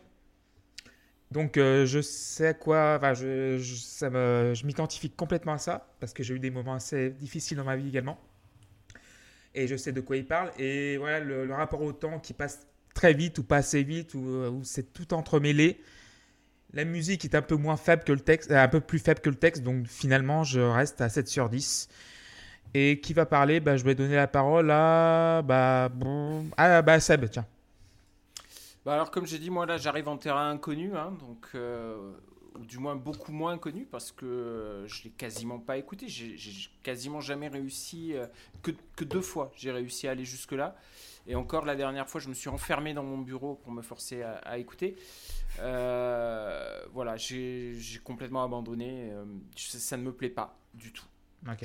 S1: Donc, je sais quoi. Je, je, ça je m'identifie complètement à ça. Parce que j'ai eu des moments assez difficiles dans ma vie également. Et je sais de quoi il parle. Et voilà, le, rapport au temps qui passe très vite ou pas assez vite, où c'est tout entremêlé La musique est un peu moins faible que le texte, euh, un peu plus faible que le texte, donc finalement je reste à 7 sur 10. Et qui va parler? Bah, Je vais donner la parole à. Bah, ah, bah Seb, tiens.
S7: Bah alors comme j'ai dit, moi là j'arrive en terrain inconnu, hein, donc euh, ou du moins beaucoup moins connu parce que je l'ai quasiment pas écouté. J'ai quasiment jamais réussi, euh, que, que, deux fois j'ai réussi à aller jusque là. Et encore la dernière fois, je me suis enfermé dans mon bureau pour me forcer à, écouter. Euh, voilà, j'ai complètement abandonné. ça, ne me plaît pas du tout. 1,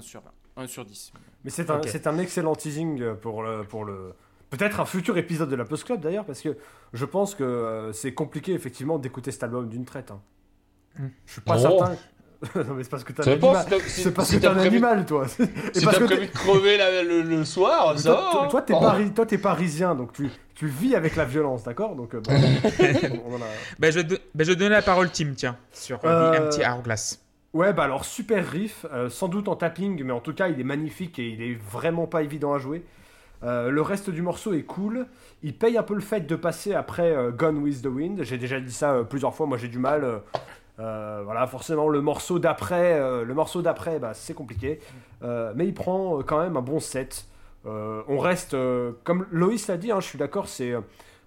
S7: sur 20, 1 sur 10.
S6: Mais c'est un, un, excellent teasing pour le, pour le, Peut-être un futur épisode de la Post Club d'ailleurs, parce que je pense que euh, c'est compliqué effectivement d'écouter cet album d'une traite. Hein. Hmm. Je suis pas certain. non mais c'est parce que t'as un animal. C'est parce que t'es un animal toi.
S3: Si t'as prévu de crever le, soir, ça
S6: Toi, toi, t'es parisien, donc tu, tu vis avec la violence, d'accord Donc euh, bon,
S1: ben, je, ben, je donne la parole Tim, tiens, sur euh, euh The Hourglass.
S6: Ouais, bah alors super riff, sans doute en tapping, mais en tout cas il est magnifique et il est vraiment pas évident à jouer. Euh, le reste du morceau est cool. Il paye un peu le fait de passer après euh, Gone with the Wind. J'ai déjà dit ça euh, plusieurs fois. Moi, j'ai du mal. Voilà, forcément, le morceau d'après, le morceau d'après, bah, c'est compliqué. mais il prend quand même un bon set. on reste, comme Loïs l'a dit, hein, je suis d'accord. C'est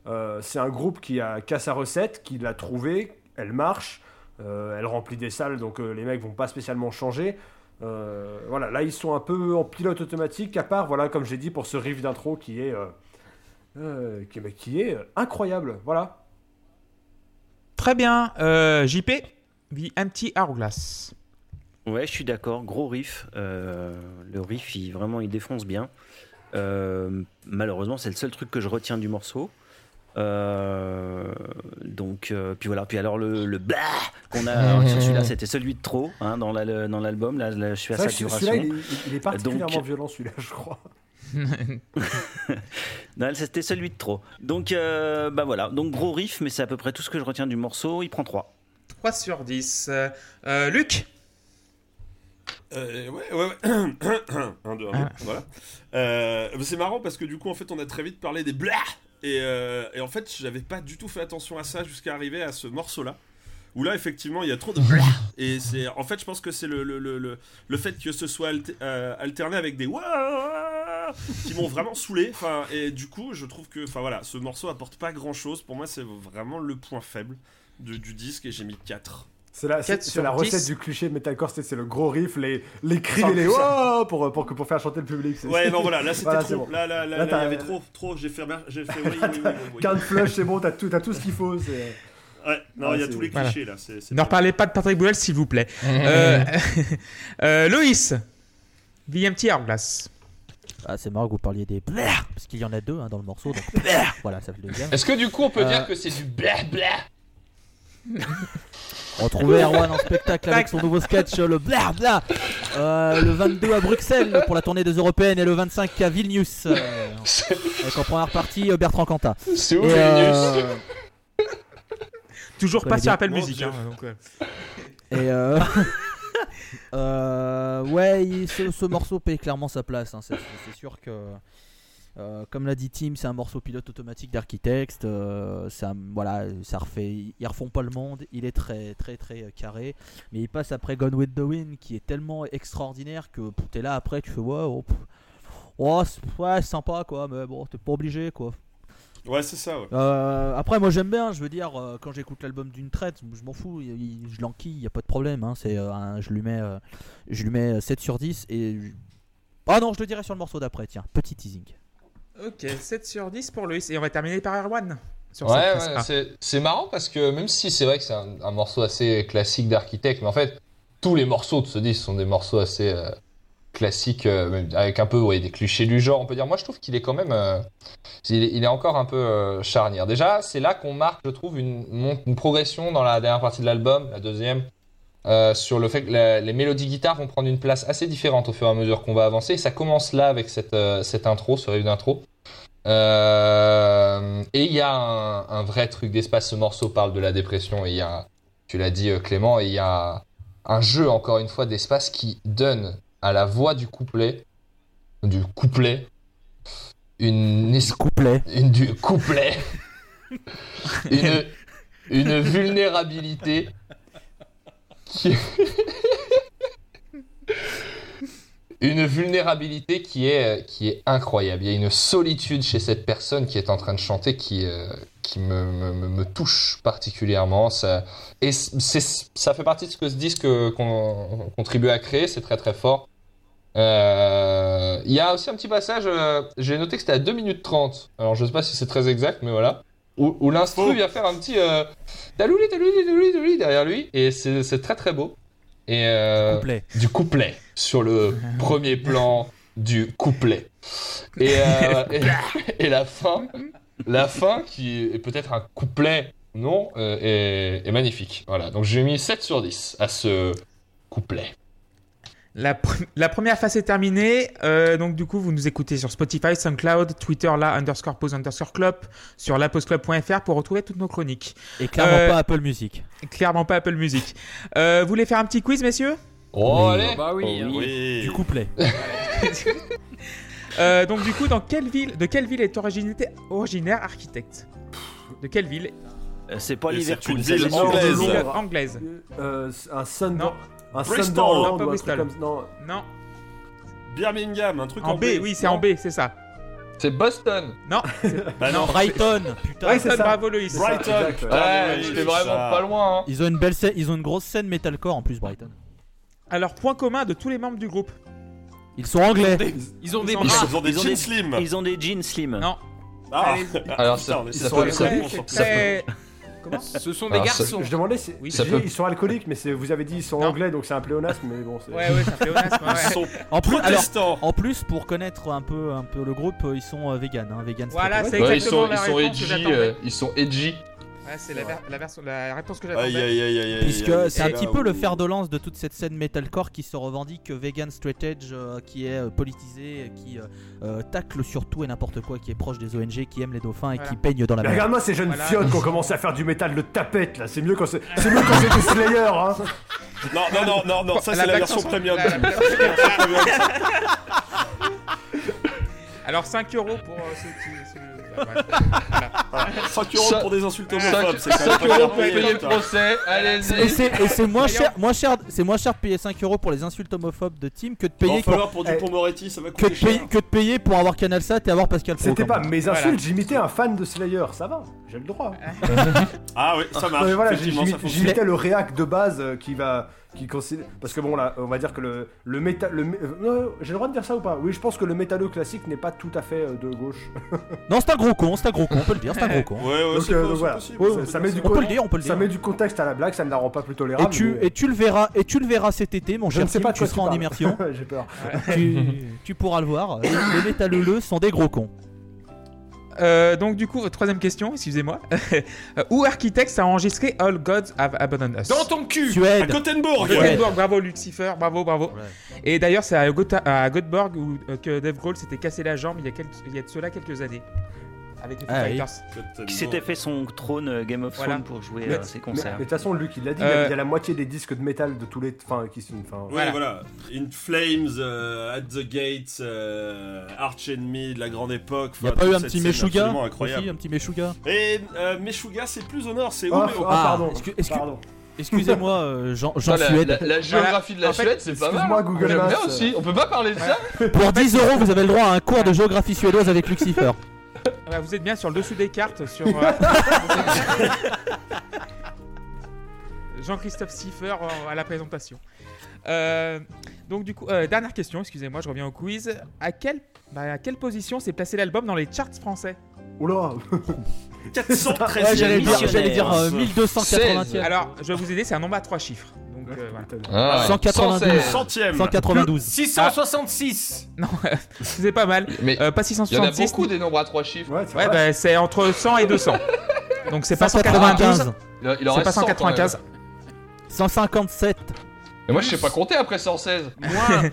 S6: un groupe qui a, qui sa recette, qui l'a trouvée, elle marche, elle remplit des salles, donc les mecs vont pas spécialement changer. Euh, voilà, là ils sont un peu en pilote automatique, à part, voilà, comme j'ai dit, pour ce riff d'intro qui est, euh, euh, est incroyable. Voilà.
S1: Très bien. JP, The Empty Hourglass.
S5: Ouais, je suis d'accord. Gros riff. le riff, il, vraiment, il défonce bien. malheureusement, c'est le seul truc que je retiens du morceau. Euh, donc, euh, puis voilà. Puis alors, le, le blah qu'on a sur celui-là, c'était celui de trop hein, dans l'album. Là, là, je suis à saturation.
S6: Celui-là, il, est particulièrement violent, celui-là, je crois.
S5: non, c'était celui de trop. Donc, euh, bah voilà. Donc, gros riff, mais c'est à peu près tout ce que je retiens du morceau. Il prend 3.
S1: 3 sur 10. Luc
S2: euh, ouais, ouais, ouais. un, deux, un, deux. Ah. Voilà. c'est marrant parce que du coup, en fait, on a très vite parlé des blah euh, et, en fait, j'avais pas du tout fait attention à ça jusqu'à arriver à ce morceau-là. Où là, effectivement, il y a trop de. Et c'est, en fait, je pense que c'est le, le, le, le, fait que ce soit euh, alterné avec des. qui m'ont vraiment saoulé. Enfin, et du coup, je trouve que. Enfin voilà, ce morceau apporte pas grand chose. Pour moi, c'est vraiment le point faible du disque et j'ai mis 4.
S6: C'est la, c'est, la recette du cliché metalcore, c'est, le gros riff, les, les cris et les oh pour, pour, pour, faire chanter le public.
S2: ouais, non, voilà, là c'était trop. Là, là, là, il y avait trop, trop. J'ai fait, j'ai fait oui, oui,
S6: oui, flush, c'est bon, t'as tout, t'as tout ce qu'il faut. C'est...
S2: Ouais, non, il y a tous les clichés là.
S1: ne reparlez pas de Patrick Bruel, s'il vous plaît. euh, euh, Loïs, VMT Hourglass.
S4: Ah, c'est marrant que vous parliez des blers, parce qu'il y en a deux hein, dans le morceau. Donc voilà, ça fait le deuxième.
S3: Est-ce que du coup on peut dire euh, que c'est du blah blah
S4: Retrouver Erwan en spectacle avec son nouveau sketch le bla bla euh, le 22 à Bruxelles pour la tournée des Européennes et le 25 à Vilnius euh, avec en première partie euh, Bertrand Cantat.
S3: C'est où Vilnius
S1: Toujours pas sur Apple Music. Hein,
S4: et ouais, ce, morceau paye clairement sa place. Hein, c'est sûr que euh, comme l'a dit Tim, c'est un morceau pilote automatique d'architecte. Euh, ça, voilà, ça refait. Ils refont pas le monde. Il est très, très, très carré. Mais il passe après Gone with the Wind, qui est tellement extraordinaire que t'es là après, tu fais ouais, oh, oh ouais, sympa quoi, mais bon, t'es pas obligé quoi.
S2: Ouais, c'est ça. Ouais.
S4: Euh, après, moi j'aime bien. Je veux dire, quand j'écoute l'album d'une traite, je m'en fous. je l'enquille, y a pas de problème. Hein, c'est, je lui mets, je lui mets 7 sur 10 et. Ah non, je le dirai sur le morceau d'après. Tiens, petit teasing.
S1: Ok, 7 sur 10 pour Loïs. Et on va terminer par Erwan.
S3: ouais, ouais c'est marrant parce que même si c'est vrai que c'est un, morceau assez classique d'architecte, mais en fait, tous les morceaux de ce disque sont des morceaux assez euh, classiques, euh, avec un peu ouais, des clichés du genre, on peut dire. Moi, je trouve qu'il est quand même. Euh, il, est, encore un peu charnière. Déjà, c'est là qu'on marque, je trouve, une, une progression dans la dernière partie de l'album, la deuxième. Sur le fait que les mélodies guitare vont prendre une place assez différente au fur et à mesure qu'on va avancer. Et ça commence là avec cette, cette intro, ce riff d'intro. Euh, et il y a un, vrai truc d'espace. Ce morceau parle de la dépression et il y a, tu l'as dit euh, Clément, et il y a un jeu encore une fois d'espace qui donne à la voix du couplet, du couplet, une
S4: couplet,
S3: une du couplet, une une vulnérabilité une vulnérabilité qui est, qui est incroyable. Il y a une solitude chez cette personne qui est en train de chanter qui, euh, qui me, me, touche particulièrement. Ça, et ça fait partie de ce que ce disque qu'on contribue à créer, c'est très très fort. Euh, Il y a aussi un petit passage, euh, j'ai noté que c'était à 2 minutes 30. Alors je sais pas si c'est très exact, mais voilà. Où, où l'instru vient faire un petit euh, talouli, talouli, talouli, talouli derrière lui. Et c'est très très beau. Et euh,
S4: Complet.
S3: du couplet sur le premier plan du couplet. Et, euh, et, et la fin, la fin qui est peut-être un couplet, non, euh, est, est magnifique. Voilà, donc j'ai mis 7 sur 10 à ce couplet.
S1: La, pr- la première phase est terminée. Euh, donc, du coup, vous nous écoutez sur Spotify, SoundCloud, Twitter, là, underscore pause underscore club, sur lapostclub.fr pour retrouver toutes nos chroniques.
S4: Et clairement
S1: Euh,
S4: pas Apple Music.
S1: Clairement pas Apple Music. Euh, vous voulez faire un petit quiz, messieurs?
S3: Oh,
S4: Oui.
S3: allez
S7: Bah oui, hein.
S2: Oui.
S4: Du couplet.
S1: Euh, Donc, du coup, dans quelle ville, de quelle ville est originaire, originaire architecte? De quelle ville?
S5: C'est pas Liverpool,
S2: c'est
S5: c'est
S2: une
S5: le
S2: ville anglaise.
S1: Anglaise.
S6: Euh, un Sun...
S1: Non.
S6: Un
S2: Bristol.
S6: Sunderland
S1: Non, pas
S6: ou un
S1: Bristol.
S6: truc comme non.
S1: Non.
S2: Birmingham, un truc en,
S1: En B, oui, c'est en B, c'est ça.
S3: C'est Boston
S1: Non.
S2: Bah non.
S4: Brighton, putain.
S6: Ouais, c'est
S1: Brighton,
S6: ça.
S1: bravo Loïs.
S6: Ça,
S2: Brighton.
S6: exact, ouais.
S2: Ça.
S3: vraiment pas loin. hein.
S4: Ils ont une belle scène, ils ont une grosse scène metalcore en plus Brighton.
S1: Alors, point commun de tous les membres du groupe.
S4: Ils sont anglais.
S7: Ils ont des
S1: Ils
S7: bras.
S2: Ils ont des
S5: Ils ont
S2: jeans slim.
S5: Ils ont des jeans slim.
S1: Non.
S2: Ah.
S3: Alors, ça- ça
S2: c'est
S3: peut- ça-
S2: ça.
S1: très- Comment
S7: Ce sont des
S3: Alors,
S7: garçons.
S6: Je demandais si
S1: Oui,
S6: je
S3: ça
S6: dis,
S3: peut-
S6: ils sont alcooliques, mais c'est- vous avez dit ils sont
S1: Non.
S6: anglais, donc c'est un pléonasme, mais bon. c'est-
S1: Ouais, ouais.
S2: Ils
S1: Ouais.
S2: sont
S4: En plus, alors,
S2: protestants.
S4: en plus, pour connaître un peu, un peu le groupe, euh, ils sont euh, vegan, hein, vegan.
S1: Voilà, c'est
S3: Ouais, ils
S1: exactement
S3: sont,
S1: la
S3: ils sont
S1: réponse que
S3: edgy,
S1: j'attendais.
S3: euh, ils sont edgy.
S1: Ouais, c'est la, ver- la version, la réponse que
S2: Aïe,
S1: j'attendais.
S2: aïe, aïe, aïe, aïe.
S4: Puisque
S2: aïe,
S4: c'est un petit peu le fer de lance de toute cette scène metalcore qui se revendique vegan straight edge, euh, qui est euh, politisée, qui euh, euh, tacle sur tout et n'importe quoi, qui est proche des ONG, qui aime les dauphins et
S1: Voilà.
S4: qui peigne dans la
S6: Mais
S4: mer.
S6: regarde-moi ces jeunes
S1: Voilà.
S6: fiottes qui ont commencé à faire du métal de tapette là, c'est mieux quand c'est c'est mieux quand c'est des Slayer hein.
S2: Non, non, non, non, non, ça c'est la version premium.
S1: la- la version Alors 5 euros pour euh, ceux qui. Ceux- ouais.
S2: 5 euros pour des insultes
S3: 5,
S2: homophobes, c'est quand même pas
S3: euros
S2: cher
S3: pour payer le procès, allez-y.
S4: c'est et c'est moins cher, moins cher, c'est moins cher de payer 5 euros pour les insultes homophobes de Team que de payer pour,
S2: pour
S6: Eh,
S2: Dupont Moretti, ça va
S4: que
S2: coûter
S4: de payer,
S2: cher.
S4: que de payer pour avoir CanalSat et avoir Pascal Pro.
S6: C'était pas mes insultes,
S1: Voilà.
S6: j'imitais un fan de Slayer, ça va, j'ai le droit.
S2: Ah oui, ça marche.
S6: Voilà, j'imitais le réac de base euh, qui va qui considère parce que bon là, on va dire que le le métal le euh, j'ai le droit de dire ça ou pas? Oui, je pense que le métalleux classique n'est pas tout à fait euh, de gauche.
S4: Non, c'est un gros con, c'est un gros con, on peut le dire, c'est un gros con.
S2: Ouais, ouais,
S6: Donc, euh,
S2: pas-
S6: donc
S2: c'est
S6: voilà.
S2: possible,
S6: Ouais,
S2: on
S6: ça-
S2: peut
S6: ça
S2: dire
S6: met
S2: ça.
S6: du
S4: On peut le dire, on peut le
S6: Ça
S4: dire.
S6: met du contexte à la blague, ça ne la rend pas plus
S4: Et
S6: tolérable.
S4: tu,
S6: mais-
S4: et tu le verras, et tu le verras cet été, mon
S6: je
S4: cher
S6: ne sais pas
S4: tu seras en immersion.
S6: J'ai peur.
S4: tu, tu pourras le voir. Les, les métalleux sont des gros cons.
S1: Euh, donc du coup, troisième question, excusez-moi. Où Architects a enregistré All Gods Have Abandoned Us
S7: Dans ton cul
S2: À
S4: Suède.
S2: Gothenburg
S1: Göteborg, bravo Lucifer, bravo, bravo. Et d'ailleurs, c'est à, Gotha- à Göteborg où, euh, que Dave Grohl s'était cassé la jambe il y a, quelques- il y a de cela quelques années. Avec les Foo
S4: Ah oui.
S1: Fighters.
S5: Qui s'était fait son trône euh, Game of
S1: Voilà.
S5: Thrones pour jouer
S6: Mais-
S5: à ses
S6: Mais
S5: concerts.
S6: mais de toute façon, Luc, il l'a dit, il y a-
S1: Euh,
S6: il y a la moitié des disques de métal de tous les. Enfin, qui sont. Enfin,
S2: Oui,
S1: Voilà.
S2: voilà. In Flames, euh, At the Gates, euh, Arch Enemy de la grande époque.
S4: Y a pas eu un petit Meshuga aussi,
S2: incroyable.
S4: un petit Meshuga.
S2: Et euh, Meshuga, c'est plus au nord, c'est où
S6: Ah,
S2: mais au-
S6: ah, pardon.
S4: excu- excu-
S6: pardon.
S4: Excusez-moi, euh, Jean, Jean
S3: Putain, la,
S4: Suède.
S3: la- la géographie de la
S1: En
S3: Suède, c'est pas mal.
S6: excuse-moi,
S3: hein.
S6: Google Maps.
S3: aussi. On peut pas parler de ça
S4: Pour 10 euros, vous avez le droit à un cours de géographie suédoise avec Lucifer.
S1: Ouais, vous êtes bien sur le dessous des cartes, sur... euh, Jean-Christophe Siffer euh, à la présentation. Euh, donc du coup, euh, dernière question, excusez-moi, je reviens au quiz. À quelle, bah, à quelle position s'est placé l'album dans les charts français?
S6: Oula
S2: 413
S4: Ouais, j'allais dire,
S5: missionnaire.
S4: j'allais dire euh, 1280
S3: 16.
S1: Alors, je vais vous aider, c'est un nombre à trois chiffres. Donc euh, voilà.
S3: Ah,
S4: 192.
S3: 116.
S2: Centième
S4: 192.
S7: 666
S1: Non, c'est pas mal.
S3: Mais
S1: Euh, pas
S3: il y en a
S1: 666.
S3: beaucoup des nombres à trois chiffres.
S6: Ouais, c'est
S1: Ouais,
S6: vrai.
S1: bah, c'est entre 100 et 200. Donc c'est pas 192,
S4: 195.
S3: Il, il en
S1: c'est
S3: reste
S1: pas
S3: 100 quand même.
S1: 195.
S4: 157.
S3: Mais moi, je sais pas compter après 116.
S7: Moins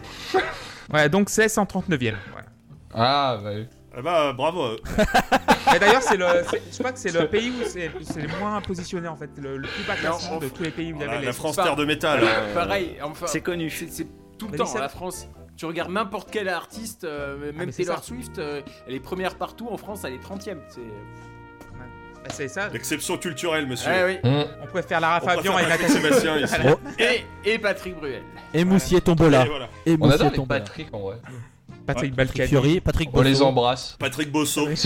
S1: Ouais, donc c'est 139e. Voilà.
S3: Ah, bah oui.
S2: Eh bah, bravo. euh.
S1: Et d'ailleurs, c'est le, c'est- je crois que c'est le pays où c'est c'est le moins positionné en fait, le, le plus bas classement de tous les pays où il y
S2: Voilà,
S1: avait
S2: la
S1: les.
S2: France
S7: Pas-
S2: terre de métal.
S7: Voilà,
S2: hein.
S7: Pareil, enfin.
S5: C'est connu.
S7: C'est c'est tout le
S1: Mais
S7: temps,
S1: ça-
S7: la France. Tu regardes n'importe quel artiste, euh, même
S1: mais c'est
S7: Taylor
S1: ça.
S7: Swift, euh, elle est première partout, en France elle est 30ème. C'est...
S1: Bah, c'est ça.
S2: L'exception culturelle, monsieur.
S7: Ouais, oui.
S3: Hum.
S1: On pourrait faire Lara
S2: On
S1: Fabian et
S2: Patrick
S1: Nathalie.
S2: Sébastien ici.
S1: Voilà.
S7: Et, et Patrick Bruel.
S4: Et Moussier Tombola.
S2: Et voilà.
S4: Et
S3: On
S4: Moussier
S3: adore les
S4: Tombola.
S3: Patrick en vrai.
S1: Patrick
S4: Patrick
S1: Balkany.
S4: Patrick
S3: On les
S4: Bosso.
S3: embrasse.
S2: Patrick Bosso.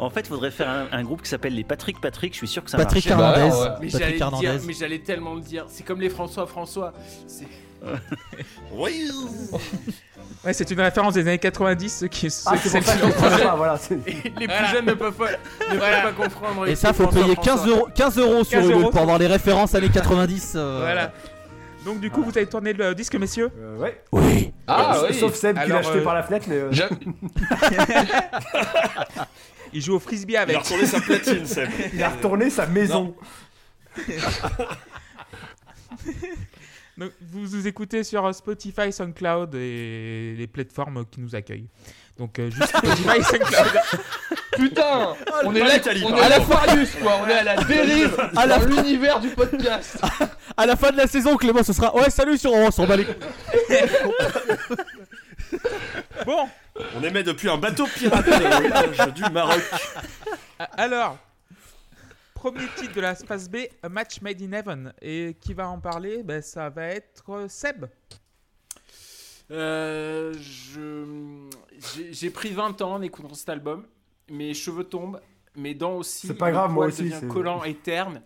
S5: En fait, il faudrait faire un, un groupe qui s'appelle les Patrick Patrick. Je suis sûr que ça
S4: Patrick
S5: marche.
S3: Bah,
S4: Hernandez.
S3: ouais.
S7: Mais
S4: Patrick
S7: dire,
S4: Hernandez.
S7: mais j'allais tellement le dire. C'est comme les François François. C'est-
S2: Oui.
S1: Ouais, c'est une référence des années 90, ceux qui. ceux
S6: Ah,
S1: qui-
S6: voilà. c'est-
S7: Et les plus
S1: Voilà.
S7: jeunes ne peuvent pas, ne
S1: Voilà.
S7: peuvent pas comprendre.
S4: Et ça, faut
S7: François
S4: payer
S7: François.
S4: 15 euros, 15 euros sur
S1: 15
S4: Ulule
S1: euros
S4: pour avoir les références années 90. euh,
S1: Voilà. Donc, du coup, vous avez tourné le disque, messieurs
S6: Euh, ouais.
S4: Oui.
S3: Ah
S6: Sauf-
S3: oui.
S6: Sauf Seb qui l'a acheté
S1: euh,
S6: par la fenêtre, mais. euh,
S3: Je-
S1: Il joue au frisbee
S2: Il a
S1: avec.
S2: retourné sa platine, Seb.
S6: Il a retourné sa maison.
S1: Donc, vous nous écoutez sur Spotify, SoundCloud et les plateformes qui nous accueillent. Donc, euh, juste Spotify, SoundCloud.
S3: Putain On est là, on est à la
S2: contre.
S3: Farius quoi, on est à la dérive
S4: À la-
S3: l'univers du podcast.
S4: À la fin de la saison, Clément, ce sera. Ouais, salut sur on s'en bat les couilles.
S1: Bon,
S2: On émet depuis un bateau pirate au large du Maroc.
S1: alors. Premier titre de la phase B, A Match Made in Heaven. Et qui va en parler? Ben, Ça va être euh, Seb.
S7: Euh, je- j'ai- pris 20 ans en écoutant cet album. Mes cheveux tombent, mes dents aussi.
S6: C'est pas grave, moi
S7: poil
S6: aussi,
S7: devient
S6: c'est-
S7: collant et terne.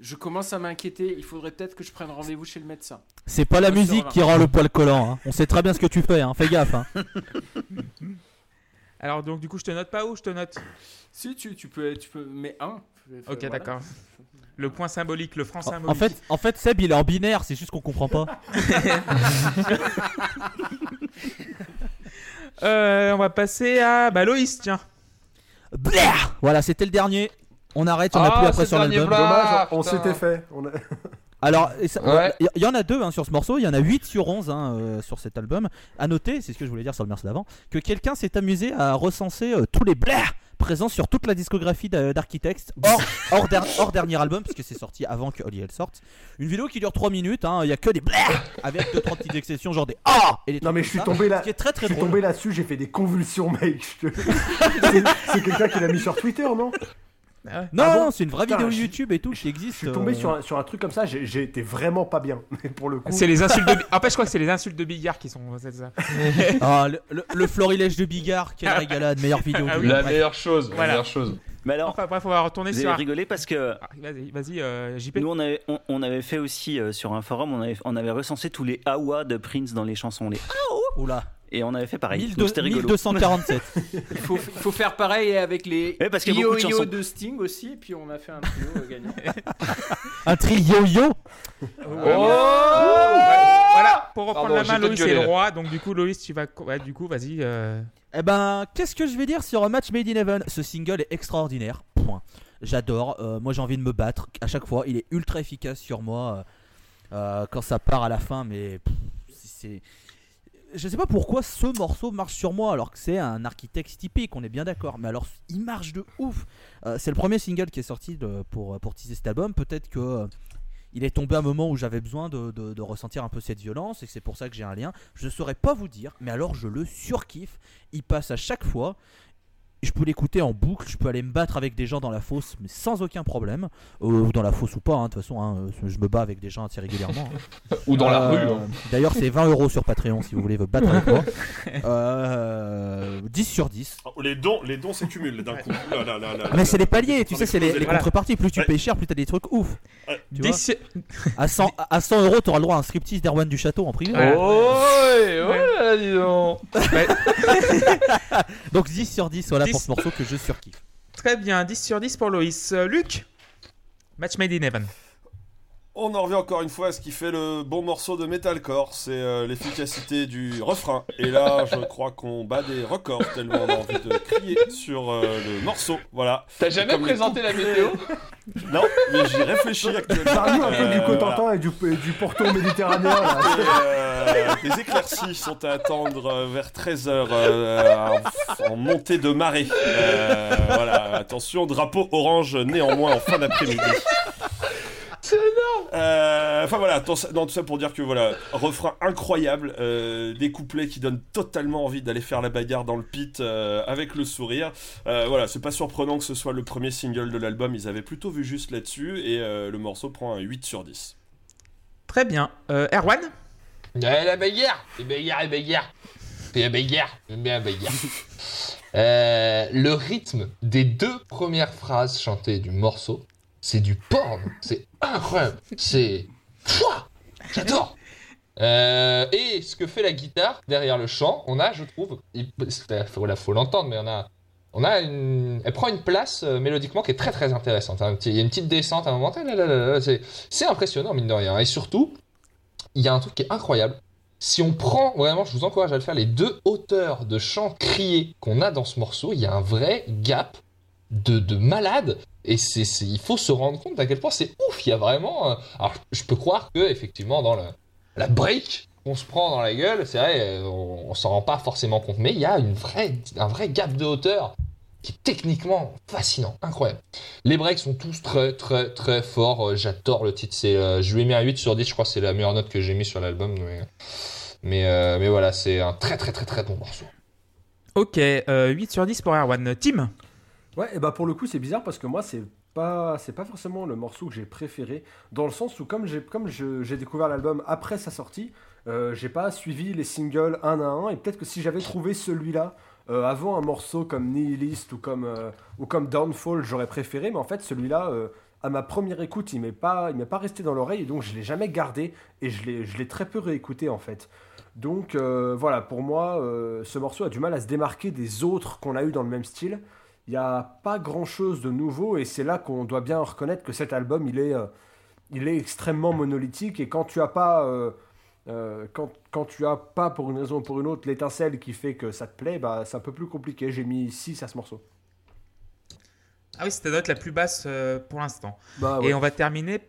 S7: Je commence à m'inquiéter. Il faudrait peut-être que je prenne rendez-vous chez le médecin.
S4: C'est pas la musique qui rend le poil collant. hein. On sait très bien ce que tu fais. Hein. Fais gaffe. Hein.
S1: Alors, donc, du coup, je te note pas ou je te note?
S7: Si tu, tu peux, tu peux, mais un.
S1: Ok,
S7: Voilà.
S1: d'accord. Le point symbolique, le franc symbolique.
S4: en fait, en fait, Seb, il est en binaire. C'est juste qu'on comprend pas.
S1: Euh, on va passer à bah, Loïs, tiens.
S4: Blair voilà, c'était le dernier. On arrête. On a
S3: Ah,
S4: plus après
S3: c'est
S4: sur
S3: le dernier
S4: l'album.
S6: Dommage,
S3: Ah,
S6: on
S3: putain.
S6: s'était fait. On a-
S4: Alors, il
S3: Ouais.
S4: y, y en a deux hein, sur ce morceau, il y en a 8 sur 11 hein, euh, sur cet album. À noter, c'est ce que je voulais dire sur le morceau d'avant, que quelqu'un s'est amusé à recenser euh, tous les blairs présents sur toute la discographie d'A- d'Architects, hors, hors, der- hors dernier album, puisque c'est sorti avant que Holly Hell sorte. Une vidéo qui dure 3 minutes, hein, il y a que des blairs avec 2-3 petites exceptions, genre des Ah et des
S6: Non, mais je suis
S4: ça,
S6: tombé là.
S4: Ce qui est très très
S6: Je suis
S4: drôle.
S6: tombé là-dessus, j'ai fait des convulsions, mec. c'est quelqu'un qui l'a mis sur Twitter, non?
S1: Ah ouais.
S4: Non,
S6: Ah bon
S4: non, c'est une vraie
S6: Putain,
S4: vidéo
S6: je-
S4: YouTube et tout qui
S6: Je
S4: existe.
S6: suis tombé
S4: euh,
S6: sur, un, sur un truc comme ça, j'ai été vraiment pas bien. Pour le coup.
S1: C'est les insultes de. En fait, je crois que c'est les insultes de Bigard qui sont. Ça.
S4: Ah, le, le, le florilège de Bigard, quelle régalade, meilleure vidéo.
S1: Ah oui.
S3: La meilleure chose, la meilleure chose.
S5: Mais alors,
S1: Enfin, bref, on va retourner
S5: vous
S1: sur.
S5: avez rigolé parce que
S1: Ah, Vas-y, vas-y, euh, JP.
S5: nous, on avait, on, on avait fait aussi euh, sur un forum, on avait, on avait recensé tous les awa de Prince dans les chansons. Les...
S4: Oula,
S5: Et on avait fait pareil.
S4: 1200
S5: Donc c'était rigolo.
S4: 1247.
S7: Il faut, il faut faire pareil avec les
S5: Ouais, parce qu'il y a beaucoup de
S7: de Sting aussi, et puis on a fait un trio euh, gagnant.
S4: Un trio yo
S1: Voilà, pour reprendre
S3: Pardon,
S1: la main, Loïs est le roi. Donc, du coup, Loïs, tu vas. ouais, du coup, vas-y. euh,
S4: Eh ben, qu'est-ce que je vais dire sur un match Made in Heaven? Ce single est extraordinaire. Point. J'adore. Euh, moi, j'ai envie de me battre à chaque fois. Il est ultra efficace sur moi euh, quand ça part à la fin, mais c'est. Je sais pas pourquoi ce morceau marche sur moi alors que c'est un architecte typique, on est bien d'accord. Mais alors, il marche de ouf. Euh, c'est le premier single qui est sorti pour, pour teaser cet album. Peut-être que euh, il est tombé à un moment où j'avais besoin de, ressentir un peu cette violence et c'est pour ça que j'ai un lien. Je ne saurais pas vous dire, mais alors je le surkiffe. Il passe à chaque fois. Je peux l'écouter en boucle, je peux aller me battre avec des gens dans la fosse, mais sans aucun problème. Euh, Ou dans la fosse ou pas, hein, de toute façon, hein, euh, je me bats avec des gens assez régulièrement. hein.
S3: Ou dans la
S4: Euh,
S3: rue. hein.
S4: D'ailleurs, c'est 20 euros sur Patreon si vous voulez vous battre avec moi. Euh, 10 sur 10.
S2: Oh, Les dons, les dons s'accumulent d'un coup. Là, là, là, là,
S4: Mais c'est les paliers, tu sais, c'est les,
S2: explose
S4: les
S1: Voilà.
S4: contreparties. Plus tu
S2: Ouais.
S4: payes cher, plus t'as des trucs ouf.
S2: Ouais.
S4: Tu vois
S1: dix-
S4: à, 100, à 100 euros, t'auras le droit à un striptease d'Erwan du Château en privé.
S1: Ouais.
S3: Oh, ouais, ouais, là, dis donc.
S4: Donc 10 sur 10, voilà
S1: 10.
S4: Pour ce morceau que je surkiffe.
S1: Très bien, 10 sur 10 pour Loïs. Euh, Luc Match Made in Heaven.
S2: On en revient encore une fois à ce qui fait le bon morceau de metalcore, c'est euh, l'efficacité du refrain. Et là, je crois qu'on bat des records tellement on a envie de crier sur euh, le morceau. Voilà.
S3: T'as jamais présenté la météo
S2: Non, mais j'y réfléchis actuellement.
S6: Parle-nous un peu
S2: Euh,
S6: du
S2: voilà.
S6: Cotentin et du, du Porto méditerranéen. là.
S2: Et, euh, des éclaircies sont à attendre euh, vers 13h en, en montée de marée. Euh, voilà, attention, drapeau orange néanmoins en fin d'après-midi. Euh, enfin voilà, tout ça, tout ça pour dire que voilà, refrain incroyable, euh, des couplets qui donnent totalement envie d'aller faire la bagarre dans le pit euh, avec le sourire. voilà, c'est pas surprenant que ce soit le premier single de l'album, ils avaient plutôt vu juste là-dessus et le morceau prend un 8 sur 10.
S1: Très bien. Erwan?
S3: La bagarre La bagarre, la bagarre la bagarre J'aime bien la bagarre. le rythme des deux premières phrases chantées du morceau c'est du porn. C'est incroyable. C'est. J'adore. Euh, et ce que fait la guitare derrière le chant, on a, je trouve, il faut l'entendre, mais on a, on a elle prend une place euh, mélodiquement qui est très très intéressante. Hein. Il y a une petite descente à un moment, c'est impressionnant mine de rien. Et surtout, il y a un truc qui est incroyable. Si on prend, vraiment, je vous encourage à le faire, les deux hauteurs de chant crié qu'on a dans ce morceau, il y a un vrai gap de, de malade. Et c'est, il faut se rendre compte à quel point c'est ouf. Il y a vraiment. alors, je peux croire que effectivement dans le, la break qu'on se prend dans la gueule, c'est vrai, on, on s'en rend pas forcément compte, mais il y a une vraie, un vrai gap de hauteur qui est techniquement fascinant, incroyable. Les breaks sont tous très très très forts. Euh, j'adore le titre. C'est, euh, je lui ai mis un 8 sur 10. Je crois que c'est la meilleure note que j'ai mis sur l'album. Mais mais, euh, mais voilà, c'est un très très très très bon morceau.
S1: Ok, 8 sur 10 pour Erwan. Tim?
S6: Ouais, et bah pour le coup, c'est bizarre parce que moi, c'est pas c'est pas forcément le morceau que j'ai préféré dans le sens où comme j'ai comme j'ai découvert l'album après sa sortie euh, j'ai pas suivi les singles un à un et peut-être que si j'avais trouvé celui-là euh, avant un morceau comme Nihilist ou comme euh, ou comme Downfall j'aurais préféré mais en fait celui-là à ma première écoute il m'est pas il m'est pas resté dans l'oreille et donc je l'ai jamais gardé et je l'ai je l'ai très peu réécouté en fait. Donc voilà pour moi ce morceau a du mal à se démarquer des autres qu'on a eu dans le même style il n'y a pas grand-chose de nouveau et c'est là qu'on doit bien reconnaître que cet album, il est, euh, il est extrêmement monolithique et quand tu as pas... Euh, euh, quand, quand, tu as pas pour une raison ou pour une autre l'étincelle qui fait que ça te plaît, bah, c'est un peu plus compliqué. J'ai mis 6 à ce morceau.
S1: Ah oui, c'était la note la plus basse pour l'instant. Bah et on va terminer,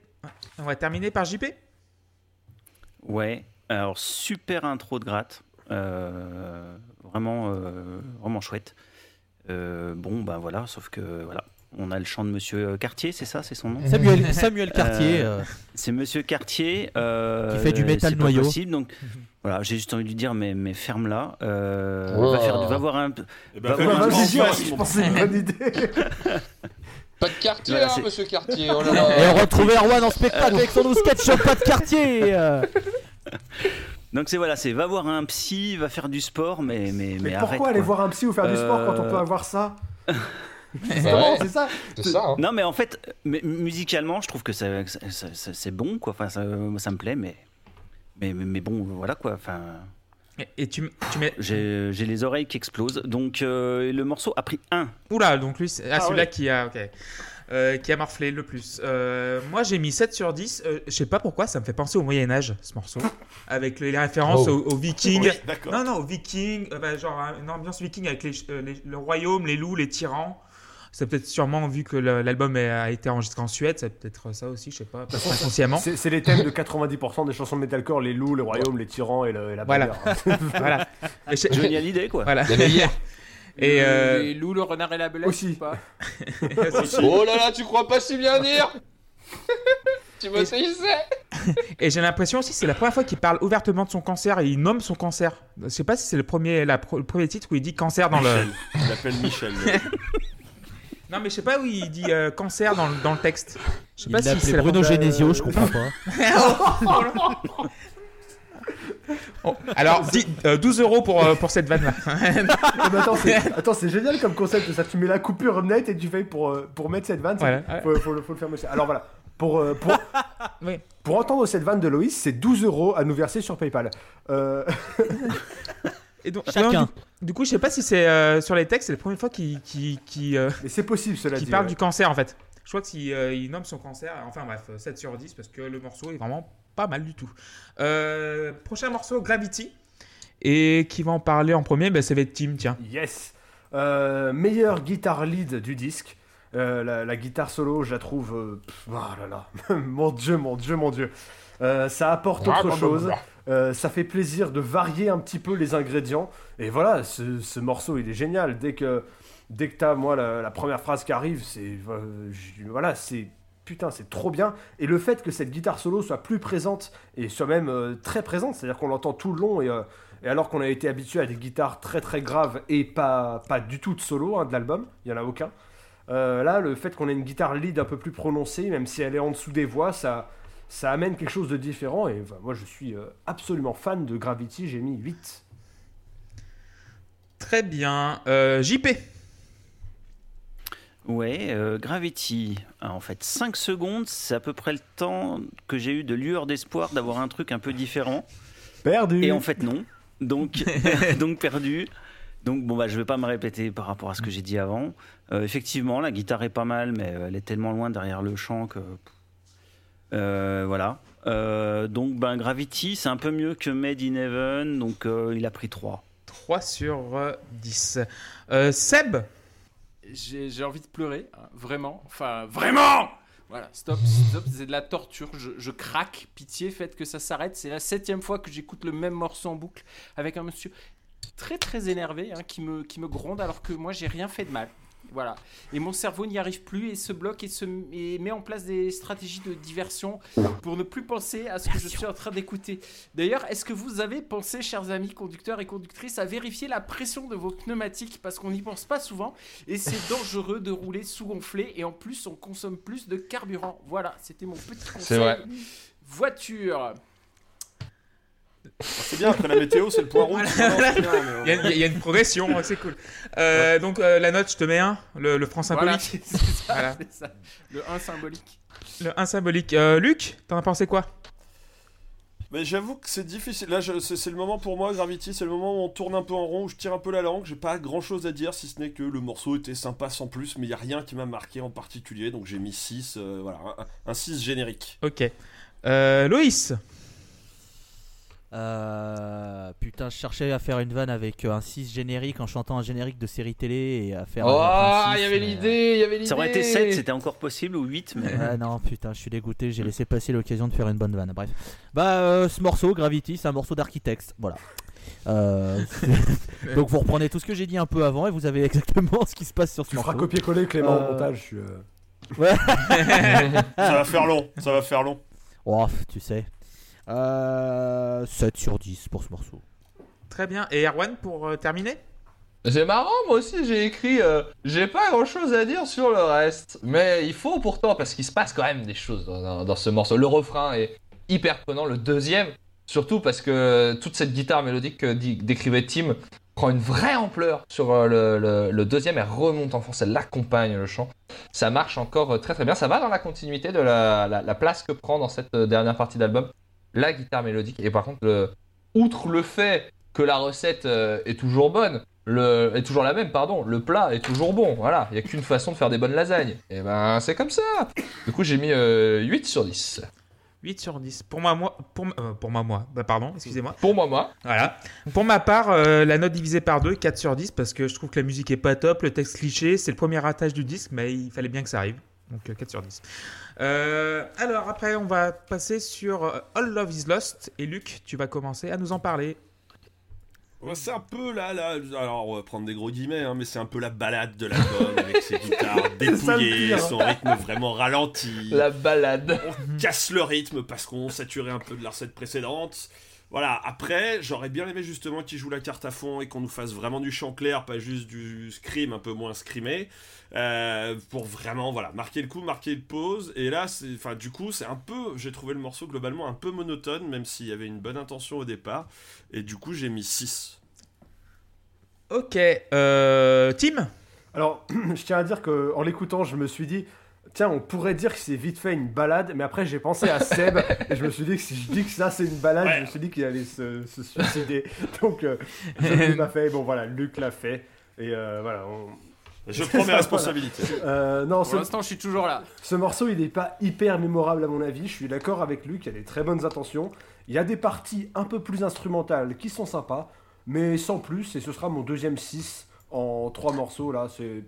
S1: on va terminer par JP.
S5: Ouais, alors super intro de gratte, vraiment, vraiment chouette. Euh, bon, ben voilà, sauf que voilà. On a le chant de Monsieur Cartier, c'est ça, c'est son nom?
S4: Samuel, Samuel Cartier.
S5: Euh, euh. c'est Monsieur Cartier. qui
S4: fait du métal noyau.
S5: Possible, donc voilà, j'ai juste envie de lui dire, mais, mais ferme-la. va, faire, va voir un.
S6: Eh ben, va voir je pense que c'est une bonne idée.
S3: Pas de quartier, hein, monsieur Cartier. Oh
S4: Et on retrouve Erwan en spectacle avec son sketch Pas de quartier.
S5: Donc c'est voilà, c'est va voir un psy, va faire du sport, mais mais
S6: mais, mais pourquoi aller voir un psy ou faire du sport quand on peut euh. avoir ça? C'est ça.
S3: Hein.
S5: Non, mais en fait, musicalement, je trouve que c'est bon, quoi. Enfin, ça, ça, me plaît, mais, mais, mais, bon, voilà, quoi. Enfin.
S1: Et, tu, tu mets.
S5: J'ai les oreilles qui explosent. Donc, euh, le morceau a pris un.
S1: Oula, donc lui, c'est ah, celui-là qui a. Ok. Euh, qui a morflé le plus. Euh, moi, j'ai mis 7 sur 10. Euh, je sais pas pourquoi, ça me fait penser au Moyen-Âge, ce morceau. Avec les, références oh. aux, Vikings. non, non, aux Vikings. Bah, genre une ambiance viking avec le royaume, les loups, les tyrans. C'est peut-être sûrement vu que l'album a été enregistré en Suède, c'est peut-être ça aussi, je sais pas, inconsciemment.
S6: C'est les thèmes de 90% des chansons de metalcore les loups, le royaume, les tyrans et, la
S1: Voilà. voilà.
S5: Johnny l'idée quoi.
S1: Voilà.
S7: Et, euh... Lou, le renard et la belette
S6: aussi.
S7: Pas
S3: oh là là, tu crois pas si bien dire Tu vois, ça y
S1: Et j'ai l'impression aussi c'est la première fois qu'il parle ouvertement de son cancer et il nomme son cancer. Je sais pas si c'est le premier, la, le premier titre où il dit cancer dans
S2: le. Il l'appelle Michel.
S1: non mais je sais pas où il dit euh, cancer dans, dans, le texte.
S4: Je sais pas si c'est Bruno Genesio, je comprends pas.
S1: Alors, 12 euh, euros pour, euh, pour cette vanne-là.
S6: attends, c'est génial comme concept. Ça, tu mets la coupure net et tu fais pour, euh, pour mettre cette vanne. Il faut, faut, le faire monsieur. Alors voilà. Pour, pour, pour entendre cette vanne de Loïs, c'est 12 euros à nous verser sur PayPal.
S1: Et donc, Chacun. du, coup, je sais pas si c'est sur les textes, c'est la première fois qu'il. Qui, qui,
S6: Mais c'est possible, cela
S1: Qui parle du cancer en fait. Je crois qu'il il nomme son cancer. Enfin bref, 7 sur 10 parce que le morceau est vraiment pas mal du tout. Euh, prochain morceau, Gravity. Et qui va en parler en premier ben, Ça va être Tim, tiens.
S6: Yes euh, Meilleur guitare lead du disque. Euh, la, guitare solo, je la trouve. oh là là, mon dieu, mon dieu, mon dieu. ça apporte autre ah, chose. ça fait plaisir de varier un petit peu les ingrédients. Et voilà, ce, morceau, il est génial. Dès que, dès que t'as, moi, la, la, première phrase qui arrive, c'est. voilà, c'est putain, c'est trop bien. Et le fait que cette guitare solo soit plus présente et soit même euh, très présente, c'est-à-dire qu'on l'entend tout le long et, euh, et alors qu'on a été habitué à des guitares très très graves et pas, pas du tout de solo hein, de l'album, il n'y en a aucun. Euh, là, le fait qu'on ait une guitare lead un peu plus prononcée, même si elle est en dessous des voix, ça, ça amène quelque chose de différent. Et moi, je suis absolument fan de Gravity, j'ai mis 8.
S1: Très bien. JP.
S5: Ouais, euh, Gravity. Ah, en fait, 5 secondes, c'est à peu près le temps que j'ai eu de lueur d'espoir d'avoir un truc un peu différent.
S6: Perdu
S5: Et en fait, non. Donc, donc perdu. Donc, bon, bah, je vais pas me répéter par rapport à ce que j'ai dit avant. Euh, effectivement, la guitare est pas mal, mais euh, elle est tellement loin derrière le chant que. Euh, voilà. Euh, donc, ben, Gravity, c'est un peu mieux que Made in Heaven, donc euh, il a pris 3.
S1: 3 sur euh, 10. Euh, Seb?
S7: J'ai envie de pleurer, hein, vraiment. Enfin, vraiment Voilà, stop, stop, c'est de la torture. Je, je craque. Pitié, faites que ça s'arrête. C'est la septième fois que j'écoute le même morceau en boucle avec un monsieur très très énervé hein, qui, me, qui me gronde alors que moi j'ai rien fait de mal. Voilà. Et mon cerveau n'y arrive plus et se bloque et, se, et met en place des stratégies de diversion pour ne plus penser à ce que je suis en train d'écouter. D'ailleurs, est-ce que vous avez pensé, chers amis conducteurs et conductrices, à vérifier la pression de vos pneumatiques? Parce qu'on n'y pense pas souvent et c'est dangereux de rouler sous-gonflé et en plus on consomme plus de carburant. Voilà, c'était mon petit conseil.
S3: C'est vrai.
S7: Voiture.
S2: C'est bien, après la météo, c'est le point rouge.
S1: Voilà. Il y, a- il y a une progression, c'est cool. Euh, donc euh, la note, je te mets un, le, le franc
S7: Voilà,
S1: symbolique.
S7: c'est ça,
S1: Voilà.
S7: ça. Le 1 symbolique.
S1: Le 1 symbolique. Euh, Luc, t'en as pensé quoi?
S2: Mais j'avoue que c'est difficile. Là, c'est le moment pour moi, Gravity, c'est le moment où on tourne un peu en rond, où je tire un peu la langue. J'ai pas grand chose à dire, si ce n'est que le morceau était sympa sans plus, mais il y a rien qui m'a marqué en particulier, donc j'ai mis 6, voilà, un, un 6 générique.
S1: Ok. Loïs?
S4: Euh, putain, je cherchais à faire une vanne avec euh, un 6 générique en chantant un générique de série télé et à faire.
S3: Oh,
S4: un
S3: il y
S4: 6,
S3: avait l'idée, il y avait l'idée.
S5: Ça aurait été 7, c'était encore possible, ou 8, mais.
S4: euh, ah non, putain, je suis dégoûté, j'ai laissé passer l'occasion de faire une bonne vanne. Bref. Bah, euh, ce morceau, Gravity, c'est un morceau d'architecte. Voilà. Euh, donc vous reprenez tout ce que j'ai dit un peu avant et vous avez exactement ce qui se passe sur ce
S6: Tu feras
S4: morceau.
S6: copier-coller Clément
S4: Euh,
S6: au montage. je suis, euh,
S2: ça va faire long, ça va faire long.
S4: Oh, tu sais. Euh, 7 sur 10 pour ce morceau.
S1: Très bien. Et Erwan pour euh, terminer?
S3: C'est marrant, moi aussi j'ai écrit. euh, j'ai pas grand chose à dire sur le reste. Mais il faut pourtant, parce qu'il se passe quand même des choses dans, dans- dans ce morceau. Le refrain est hyper prenant. Le deuxième, surtout parce que toute cette guitare mélodique que décrivait Tim prend une vraie ampleur sur euh, le, le- le deuxième. Elle remonte en force, elle accompagne le chant. Ça marche encore euh, très très bien. Ça va dans la continuité de la, la- la place que prend dans cette euh, dernière partie d'album la guitare mélodique. Et par contre, le- outre le fait que la recette euh, est toujours bonne, le, est toujours la même, pardon. Le plat est toujours bon. Voilà, il n'y a qu'une façon de faire des bonnes lasagnes. Et ben, c'est comme ça. Du coup, j'ai mis euh, 8 sur 10.
S1: 8 sur 10. Pour moi, moi, pour, euh, pour moi, moi. Bah, pardon, excusez-moi.
S3: Pour moi, moi.
S1: Voilà. Pour ma part, euh, la note divisée par 2, 4 sur 10, parce que je trouve que la musique est pas top, le texte cliché, c'est le premier ratage du disque, mais il fallait bien que ça arrive. Donc euh, 4 sur 10. Euh, alors après, on va passer sur euh, All Love Is Lost. Et Luc, tu vas commencer à nous en parler.
S2: C'est un peu là, là, alors on va prendre des gros guillemets, hein, mais c'est un peu la balade de l'album avec ses guitares dépouillées, son rythme vraiment ralenti.
S3: La balade.
S2: On casse le rythme parce qu'on saturait un peu de la recette précédente. Voilà, après, j'aurais bien aimé justement qu'ils jouent la carte à fond et qu'on nous fasse vraiment du chant clair, pas juste du scream un peu moins screamé, euh, pour vraiment, voilà, marquer le coup, marquer le pause. Et là, enfin, du coup, c'est un peu, j'ai trouvé le morceau globalement un peu monotone, même s'il y avait une bonne intention au départ. Et du coup, j'ai mis 6.
S1: Ok. Euh, Tim?
S6: Alors, je tiens à dire qu'en l'écoutant, je me suis dit, tiens, on pourrait dire que c'est vite fait une balade, mais après j'ai pensé à Seb et je me suis dit que si je dis que ça c'est une balade,
S2: Ouais.
S6: je me suis dit qu'il allait se, se suicider. Donc, euh, je ne l'ai pas fait. Bon, voilà, Luc l'a fait. Et euh, voilà. on-
S2: Je prends mes responsabilités.
S6: Euh, non, ce,
S7: Pour l'instant, je suis toujours là.
S6: ce morceau, il n'est pas hyper mémorable à mon avis. Je suis d'accord avec Luc, il y a des très bonnes intentions. Il y a des parties un peu plus instrumentales qui sont sympas, mais sans plus. Et ce sera mon deuxième 6 en trois morceaux. Là, c'est.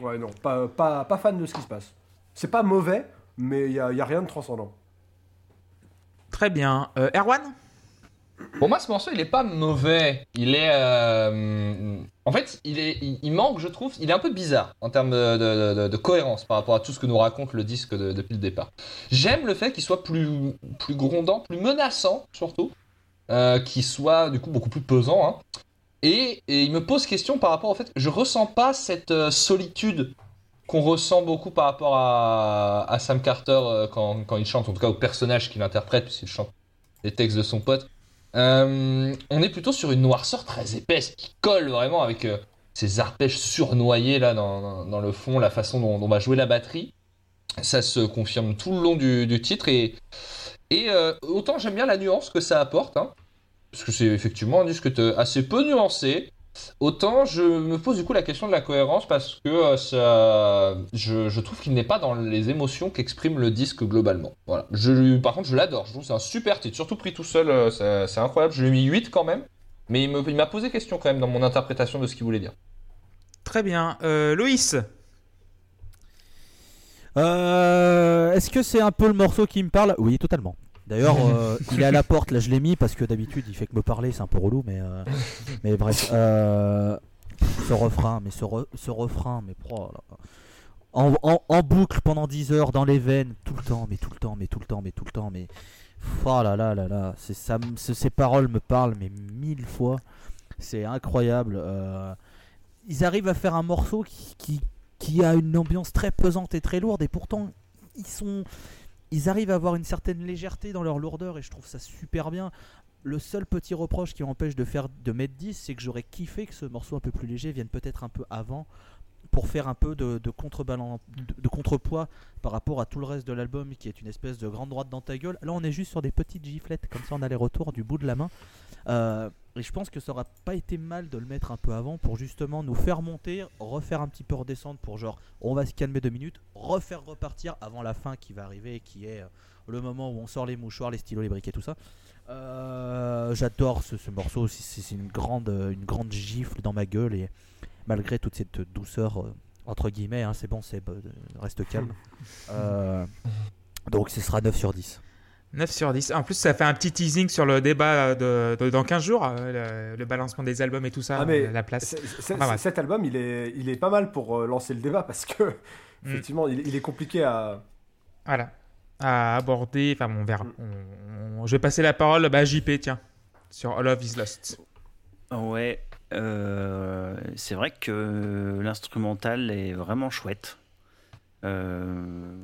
S6: Ouais, non, pas, pas, pas fan de ce qui se passe. C'est pas mauvais, mais il n'y a, il y a rien de transcendant.
S1: Très bien. Euh, Erwan?
S3: Pour moi, ce morceau, il est pas mauvais. Il est. euh, En fait, il, est... il il manque, je trouve. Il est un peu bizarre en termes de, de- de- de cohérence par rapport à tout ce que nous raconte le disque de- depuis le départ. J'aime le fait qu'il soit plus, plus grondant, plus menaçant, surtout. Euh, qu'il soit, du coup, beaucoup plus pesant. hein. Et, et il me pose question par rapport au fait que je ressens pas cette euh, solitude qu'on ressent beaucoup par rapport à, Sam Carter euh, quand, quand il chante, en tout cas au personnage qu'il interprète, puisqu'il chante les textes de son pote. Euh, on est plutôt sur une noirceur très épaisse qui colle vraiment avec euh, ces arpèges surnoyés là dans, dans- le fond, la façon dont, dont va jouer la batterie. Ça se confirme tout le long du, titre et, et autant j'aime bien la nuance que ça apporte, hein, parce que c'est effectivement un disque assez peu nuancé. Autant je me pose du coup la question de la cohérence parce que euh, ça, je, je trouve qu'il n'est pas dans les émotions qu'exprime le disque globalement. Voilà. Je, par contre, je l'adore. Je trouve que c'est un super titre, surtout pris tout seul, euh, c'est incroyable. Je lui ai mis 8 quand même, mais il m'a posé question quand même dans mon interprétation de ce qu'il voulait dire.
S1: Très bien. Euh, Loïs
S4: Euh, Est-ce que c'est un peu le morceau qui me parle? Oui, totalement. D'ailleurs, euh, il est à la porte, là je l'ai mis parce que d'habitude il fait que me parler, c'est un peu relou, mais, euh, mais bref. Euh, ce refrain, mais ce, re- ce refrain, mais oh là. En, en- en boucle pendant 10 heures dans les veines, tout le temps, mais tout le temps, mais tout le temps, mais tout le temps, mais. Oh là là là là, ça, ces paroles me parlent, mais mille fois. C'est incroyable. ils arrivent à faire un morceau qui, qui, qui a une ambiance très pesante et très lourde, et pourtant ils sont ils arrivent à avoir une certaine légèreté dans leur lourdeur et je trouve ça super bien. Le seul petit reproche qui m'empêche de faire de mettre 10, c'est que j'aurais kiffé que ce morceau un peu plus léger vienne peut-être un peu avant pour faire un peu de, de de contrepoids par rapport à tout le reste de l'album qui est une espèce de grande droite dans ta gueule. Là, on est juste sur des petites giflettes comme ça en aller-retour du bout de la main. Euh, et je pense que ça aurait pas été mal de le mettre un peu avant pour justement nous faire monter, refaire un petit peu redescendre pour genre on va se calmer deux minutes, refaire repartir avant la fin qui va arriver et qui est euh, le moment où on sort les mouchoirs, les stylos, les briquets, tout ça. Euh, J'adore ce, ce morceau, aussi, c'est une grande, euh, une grande gifle dans ma gueule et malgré toute cette douceur entre guillemets, hein, c'est bon, c'est reste calme. Euh, donc ce sera 9 sur 10.
S1: 9 sur 10. En plus, ça fait un petit teasing sur le débat de, de- dans 15 jours, euh, le, le balancement des albums et tout ça,
S6: Ah, mais
S1: euh, la place.
S6: C'est-
S1: Enfin,
S6: cet album, il est, il est pas mal pour euh, lancer le débat parce que,
S1: Mm.
S6: effectivement, il, il est compliqué à.
S1: Voilà. À aborder. Enfin, bon, on verra. On- on- je vais passer la parole bah, à JP, tiens, sur All of Is Lost.
S5: Ouais, euh, c'est vrai que l'instrumental est vraiment chouette. Euh,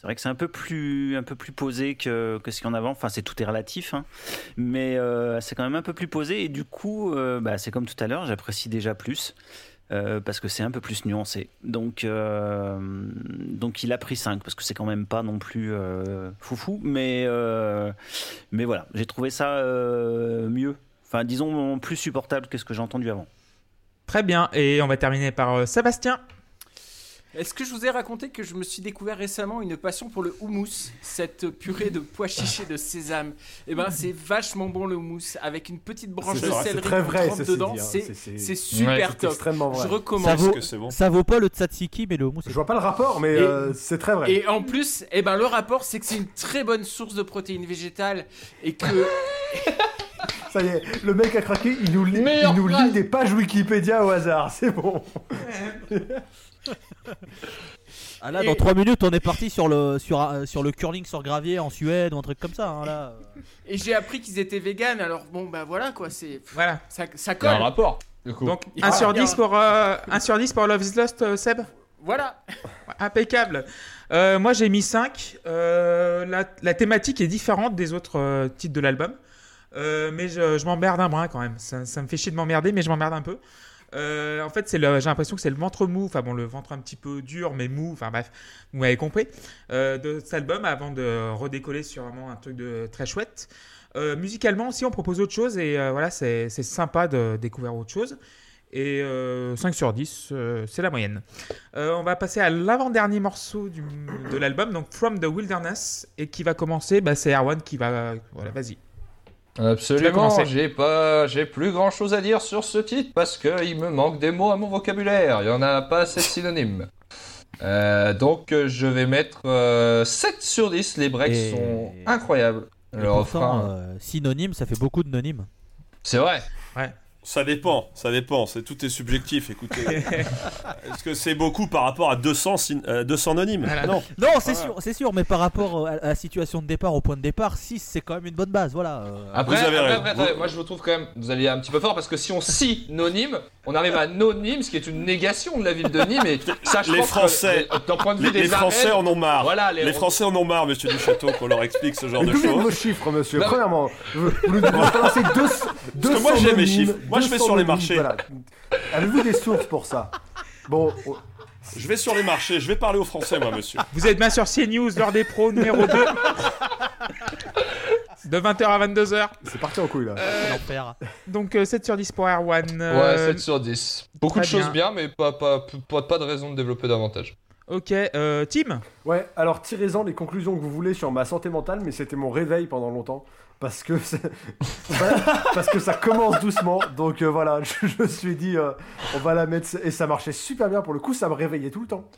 S5: c'est vrai que c'est un peu plus, un peu plus posé que, que ce qu'il y en avant. Enfin, c'est tout est relatif, hein. mais euh, c'est quand même un peu plus posé. Et du coup, euh, bah, c'est comme tout à l'heure, j'apprécie déjà plus. euh, parce que c'est un peu plus nuancé. Donc, donc il a pris 5 parce que c'est quand même pas non plus foufou, mais, mais voilà, j'ai trouvé ça mieux. Enfin, disons plus supportable que ce que j'ai entendu avant.
S1: Très bien. Et on va terminer par Sébastien.
S7: Est-ce que je vous ai raconté que je me suis découvert récemment une passion pour le houmous, cette purée de pois chichés de sésame? Eh ben, c'est vachement bon le houmous, avec une petite branche de céleri
S6: très vrai,
S7: trempe dedans.
S6: hein.
S7: C'est super
S3: Ouais,
S7: top.
S6: extrêmement vrai.
S7: Je
S4: Ça
S7: recommande.
S4: vaut,
S2: que c'est bon?
S4: ça vaut pas le tzatziki, mais le houmous.
S6: Je vois pas le rapport, mais euh, c'est très vrai.
S7: Et en plus, eh ben, le rapport, c'est que c'est une très bonne source de protéines végétales et que
S6: Ça y est, le mec a craqué, il nous lit, il nous lit des pages Wikipédia au hasard, c'est bon.
S4: Ah là,
S7: Et-
S4: dans 3 minutes, on est parti sur le, sur, euh, sur le curling sur gravier en Suède ou un truc comme ça. hein, là.
S7: et j'ai appris qu'ils étaient véganes. Alors bon, bah voilà quoi, c'est
S1: Voilà.
S7: ça, ça
S3: Il y a un
S7: colle.
S3: rapport, du coup.
S1: Donc,
S7: Il
S1: 1
S7: y a-
S1: sur
S7: il y a
S1: 10
S7: un-
S1: pour, euh, 1 sur 10 pour of Is Lost, euh, Seb?
S7: Voilà.
S1: Impeccable. Euh, moi, j'ai mis 5. Euh, la, la thématique est différente des autres euh, titres de l'album. Euh, mais je, je m'emmerde un brin quand même. Ça, ça me fait chier de m'emmerder, mais je m'emmerde un peu. Euh, en fait, c'est j'ai l'impression que c'est le ventre mou, enfin bon, le ventre un petit peu dur, mais mou, enfin bref, vous m'avez compris, euh, de cet album avant de redécoller sur vraiment un truc de très chouette. Euh, musicalement aussi, on propose autre chose et voilà, c'est sympa de découvrir autre chose. Et euh, 5 sur 10, euh, c'est la moyenne. On va passer à l'avant-dernier morceau de l'album, donc From the Wilderness, et qui va commencer, bah, c'est Erwan qui va... Voilà, vas-y.
S3: Absolument, j'ai pas, j'ai plus grand chose à dire sur ce titre parce que il me manque des mots à mon vocabulaire. Il y en a pas assez de synonymes. Euh, donc je vais mettre euh, 7 sur 10. Les breaks
S4: Et-
S3: sont incroyables. Le refrain.
S4: euh, synonyme, ça fait beaucoup de nonymes.
S3: C'est vrai.
S2: Ça dépend, ça dépend, c'est tout est subjectif, écoutez. Est-ce que c'est beaucoup par rapport à 200, syn- euh, 200 anonymes?
S1: Voilà.
S2: Non.
S4: Non, c'est
S2: Voilà.
S4: sûr, c'est sûr, mais par rapport à, à la situation de départ, au point de départ, 6 c'est quand même une bonne base, voilà. euh.
S3: Après,
S2: Vous avez
S3: après,
S2: raison.
S3: après,
S2: Vous-
S3: attendez, moi je vous trouve quand même, vous allez un petit peu fort parce que si on synonyme, on arrive à nonyme, ce qui est une négation de la ville de Nîmes. Et ça, je
S2: Les
S3: pense
S2: Français-
S3: euh, d'un point de vue
S2: Les,
S3: des
S2: les Français
S3: arènes,
S2: en ont marre.
S3: Voilà, les,
S2: Les Français en ont marre, monsieur Duchâteau, qu'on leur explique ce genre
S6: Mais
S2: de choses.
S6: vos chiffres, monsieur?
S3: Non, mais-
S6: Premièrement, vous, vous nous balancez deux,
S2: Parce que moi, j'ai mes chiffres. Moi, je vais sur les marchés.
S6: Voilà. Avez-vous des sources pour ça? Bon, oh,
S2: Je vais sur les marchés, je vais parler aux Français, moi, monsieur.
S1: Vous êtes bien sur CNews, l'heure des pros, numéro 2. De 20h à 22h.
S6: c'est parti en couille là.
S4: C'est l'enfer.
S1: Donc euh, 7 sur 10 pour Erwan.
S3: Ouais,
S1: Euh,
S3: 7 sur 10. Beaucoup de choses bien, mais pas, pas, pas, pas de raison de développer davantage.
S1: Ok, euh, Tim?
S6: Ouais, alors tirez-en les conclusions que vous voulez sur ma santé mentale, mais c'était mon réveil pendant longtemps. Parce que, parce que ça commence doucement. Donc euh, voilà, je, je me suis dit, euh, on va la mettre. Et ça marchait super bien pour le coup, ça me réveillait tout le temps.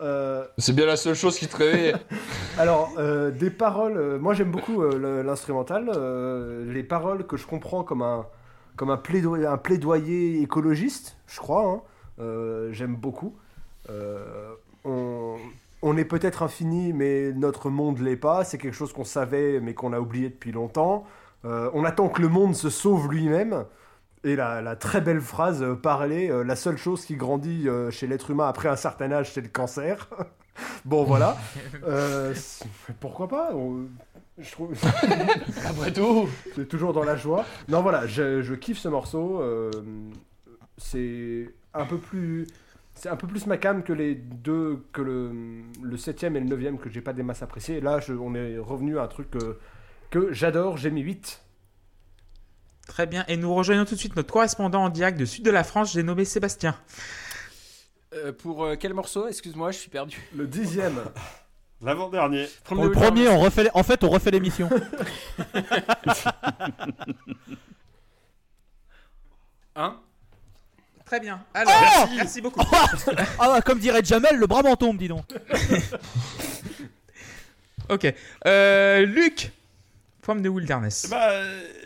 S6: Euh,
S3: C'est bien la seule chose qui te réveille.
S6: alors, des paroles. moi, j'aime beaucoup l'instrumental. les paroles que je comprends comme un, comme un, plaidoyer, un plaidoyer écologiste, je crois. hein, j'aime beaucoup. On, on est peut-être infini, mais notre monde l'est pas. C'est quelque chose qu'on savait, mais qu'on a oublié depuis longtemps. Euh, on attend que le monde se sauve lui-même. Et la, la très belle phrase euh, parlée, euh, la seule chose qui grandit euh, chez l'être humain après un certain âge, c'est le cancer. bon, voilà. Pourquoi pas? On- Je trouve
S3: Après tout.
S6: c'est toujours dans la joie. Non, voilà, je, je kiffe ce morceau. c'est un peu plus. C'est un peu plus macam que les deux, que le, le 7ème et le 9ème que j'ai pas des masses appréciés. Là, je- on est revenu à un truc que, que j'adore, j'ai mis 8.
S1: Très bien. Et nous rejoignons tout de suite notre correspondant en direct du sud de la France, j'ai nommé Sébastien.
S7: Euh, pour euh, quel morceau? Excuse-moi, je suis perdu.
S6: Le dixième.
S2: L'avant-dernier.
S4: Pour le
S7: the
S4: premier, on refait, en fait, on refait l'émission.
S7: Hein
S1: Très bien. Alors,
S4: Oh
S1: merci beaucoup.
S4: ah, comme dirait Jamel, le bras m'en tombe, dis donc.
S1: Ok. Euh, Luc From the Wilderness.
S2: Bah,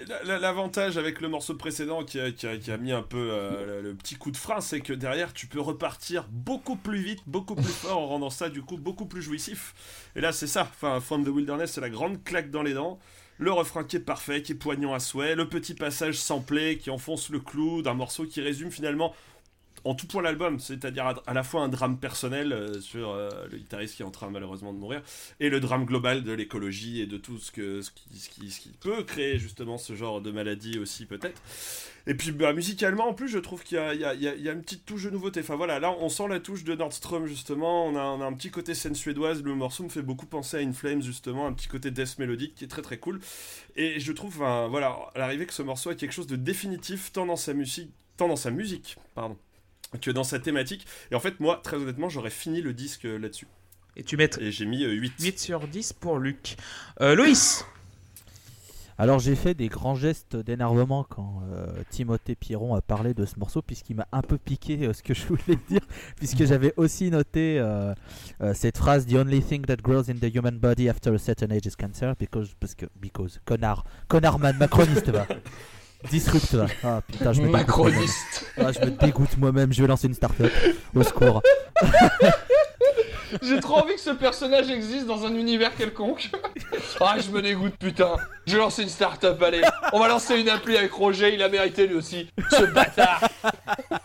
S2: la- la- L'avantage avec le morceau précédent qui a, qui a- qui a mis un peu euh, le, le petit coup de frein, c'est que derrière tu peux repartir beaucoup plus vite, beaucoup plus fort en rendant ça du coup beaucoup plus jouissif. Et là c'est ça, enfin From the Wilderness c'est la grande claque dans les dents, le refrain qui est parfait, qui est poignant à souhait, le petit passage samplé qui enfonce le clou d'un morceau qui résume finalement en tout point l'album, c'est-à-dire à, la fois un drame personnel euh, sur euh, le guitariste qui est en train malheureusement de mourir, et le drame global de l'écologie et de tout ce, que, ce, qui, peut créer justement ce genre de maladie aussi peut-être. Et puis bah, musicalement en plus je trouve qu'il y y, a, une petite touche de nouveauté. Enfin voilà, là on sent la touche de Nordstrom justement, on a, un petit côté scène suédoise, le morceau me fait beaucoup penser à In Flames justement, un petit côté death mélodique qui est très très cool. Et je trouve voilà, à l'arrivée que ce morceau a quelque chose de définitif tant dans sa musique, tant dans sa musique, pardon, que dans sa thématique. Et en fait moi très honnêtement j'aurais fini le disque euh, là-dessus.
S1: Et tu mets
S2: Et j'ai mis euh, 8.
S1: 8 sur 10 pour Luc. Euh, Loïs
S4: Alors j'ai fait des grands gestes d'énervement quand euh, Timothée Pierron a parlé de ce morceau puisqu'il m'a un peu piqué euh, ce que je voulais dire puisque j'avais aussi noté euh, euh, cette phrase The only thing that grows in the human body after a certain age is cancer because parce que because connard connard man macroniste va disrupt va ah putain je me dégoûte moi-même.
S3: Macroniste.
S4: Ah, je me dégoûte moi-même je vais lancer une start-up au secours
S3: J'ai trop envie que ce personnage existe dans un univers quelconque. Ah, je me dégoûte, putain. Je vais lancer une start-up, allez. On va lancer une appli avec Roger, il a mérité lui aussi. Ce bâtard.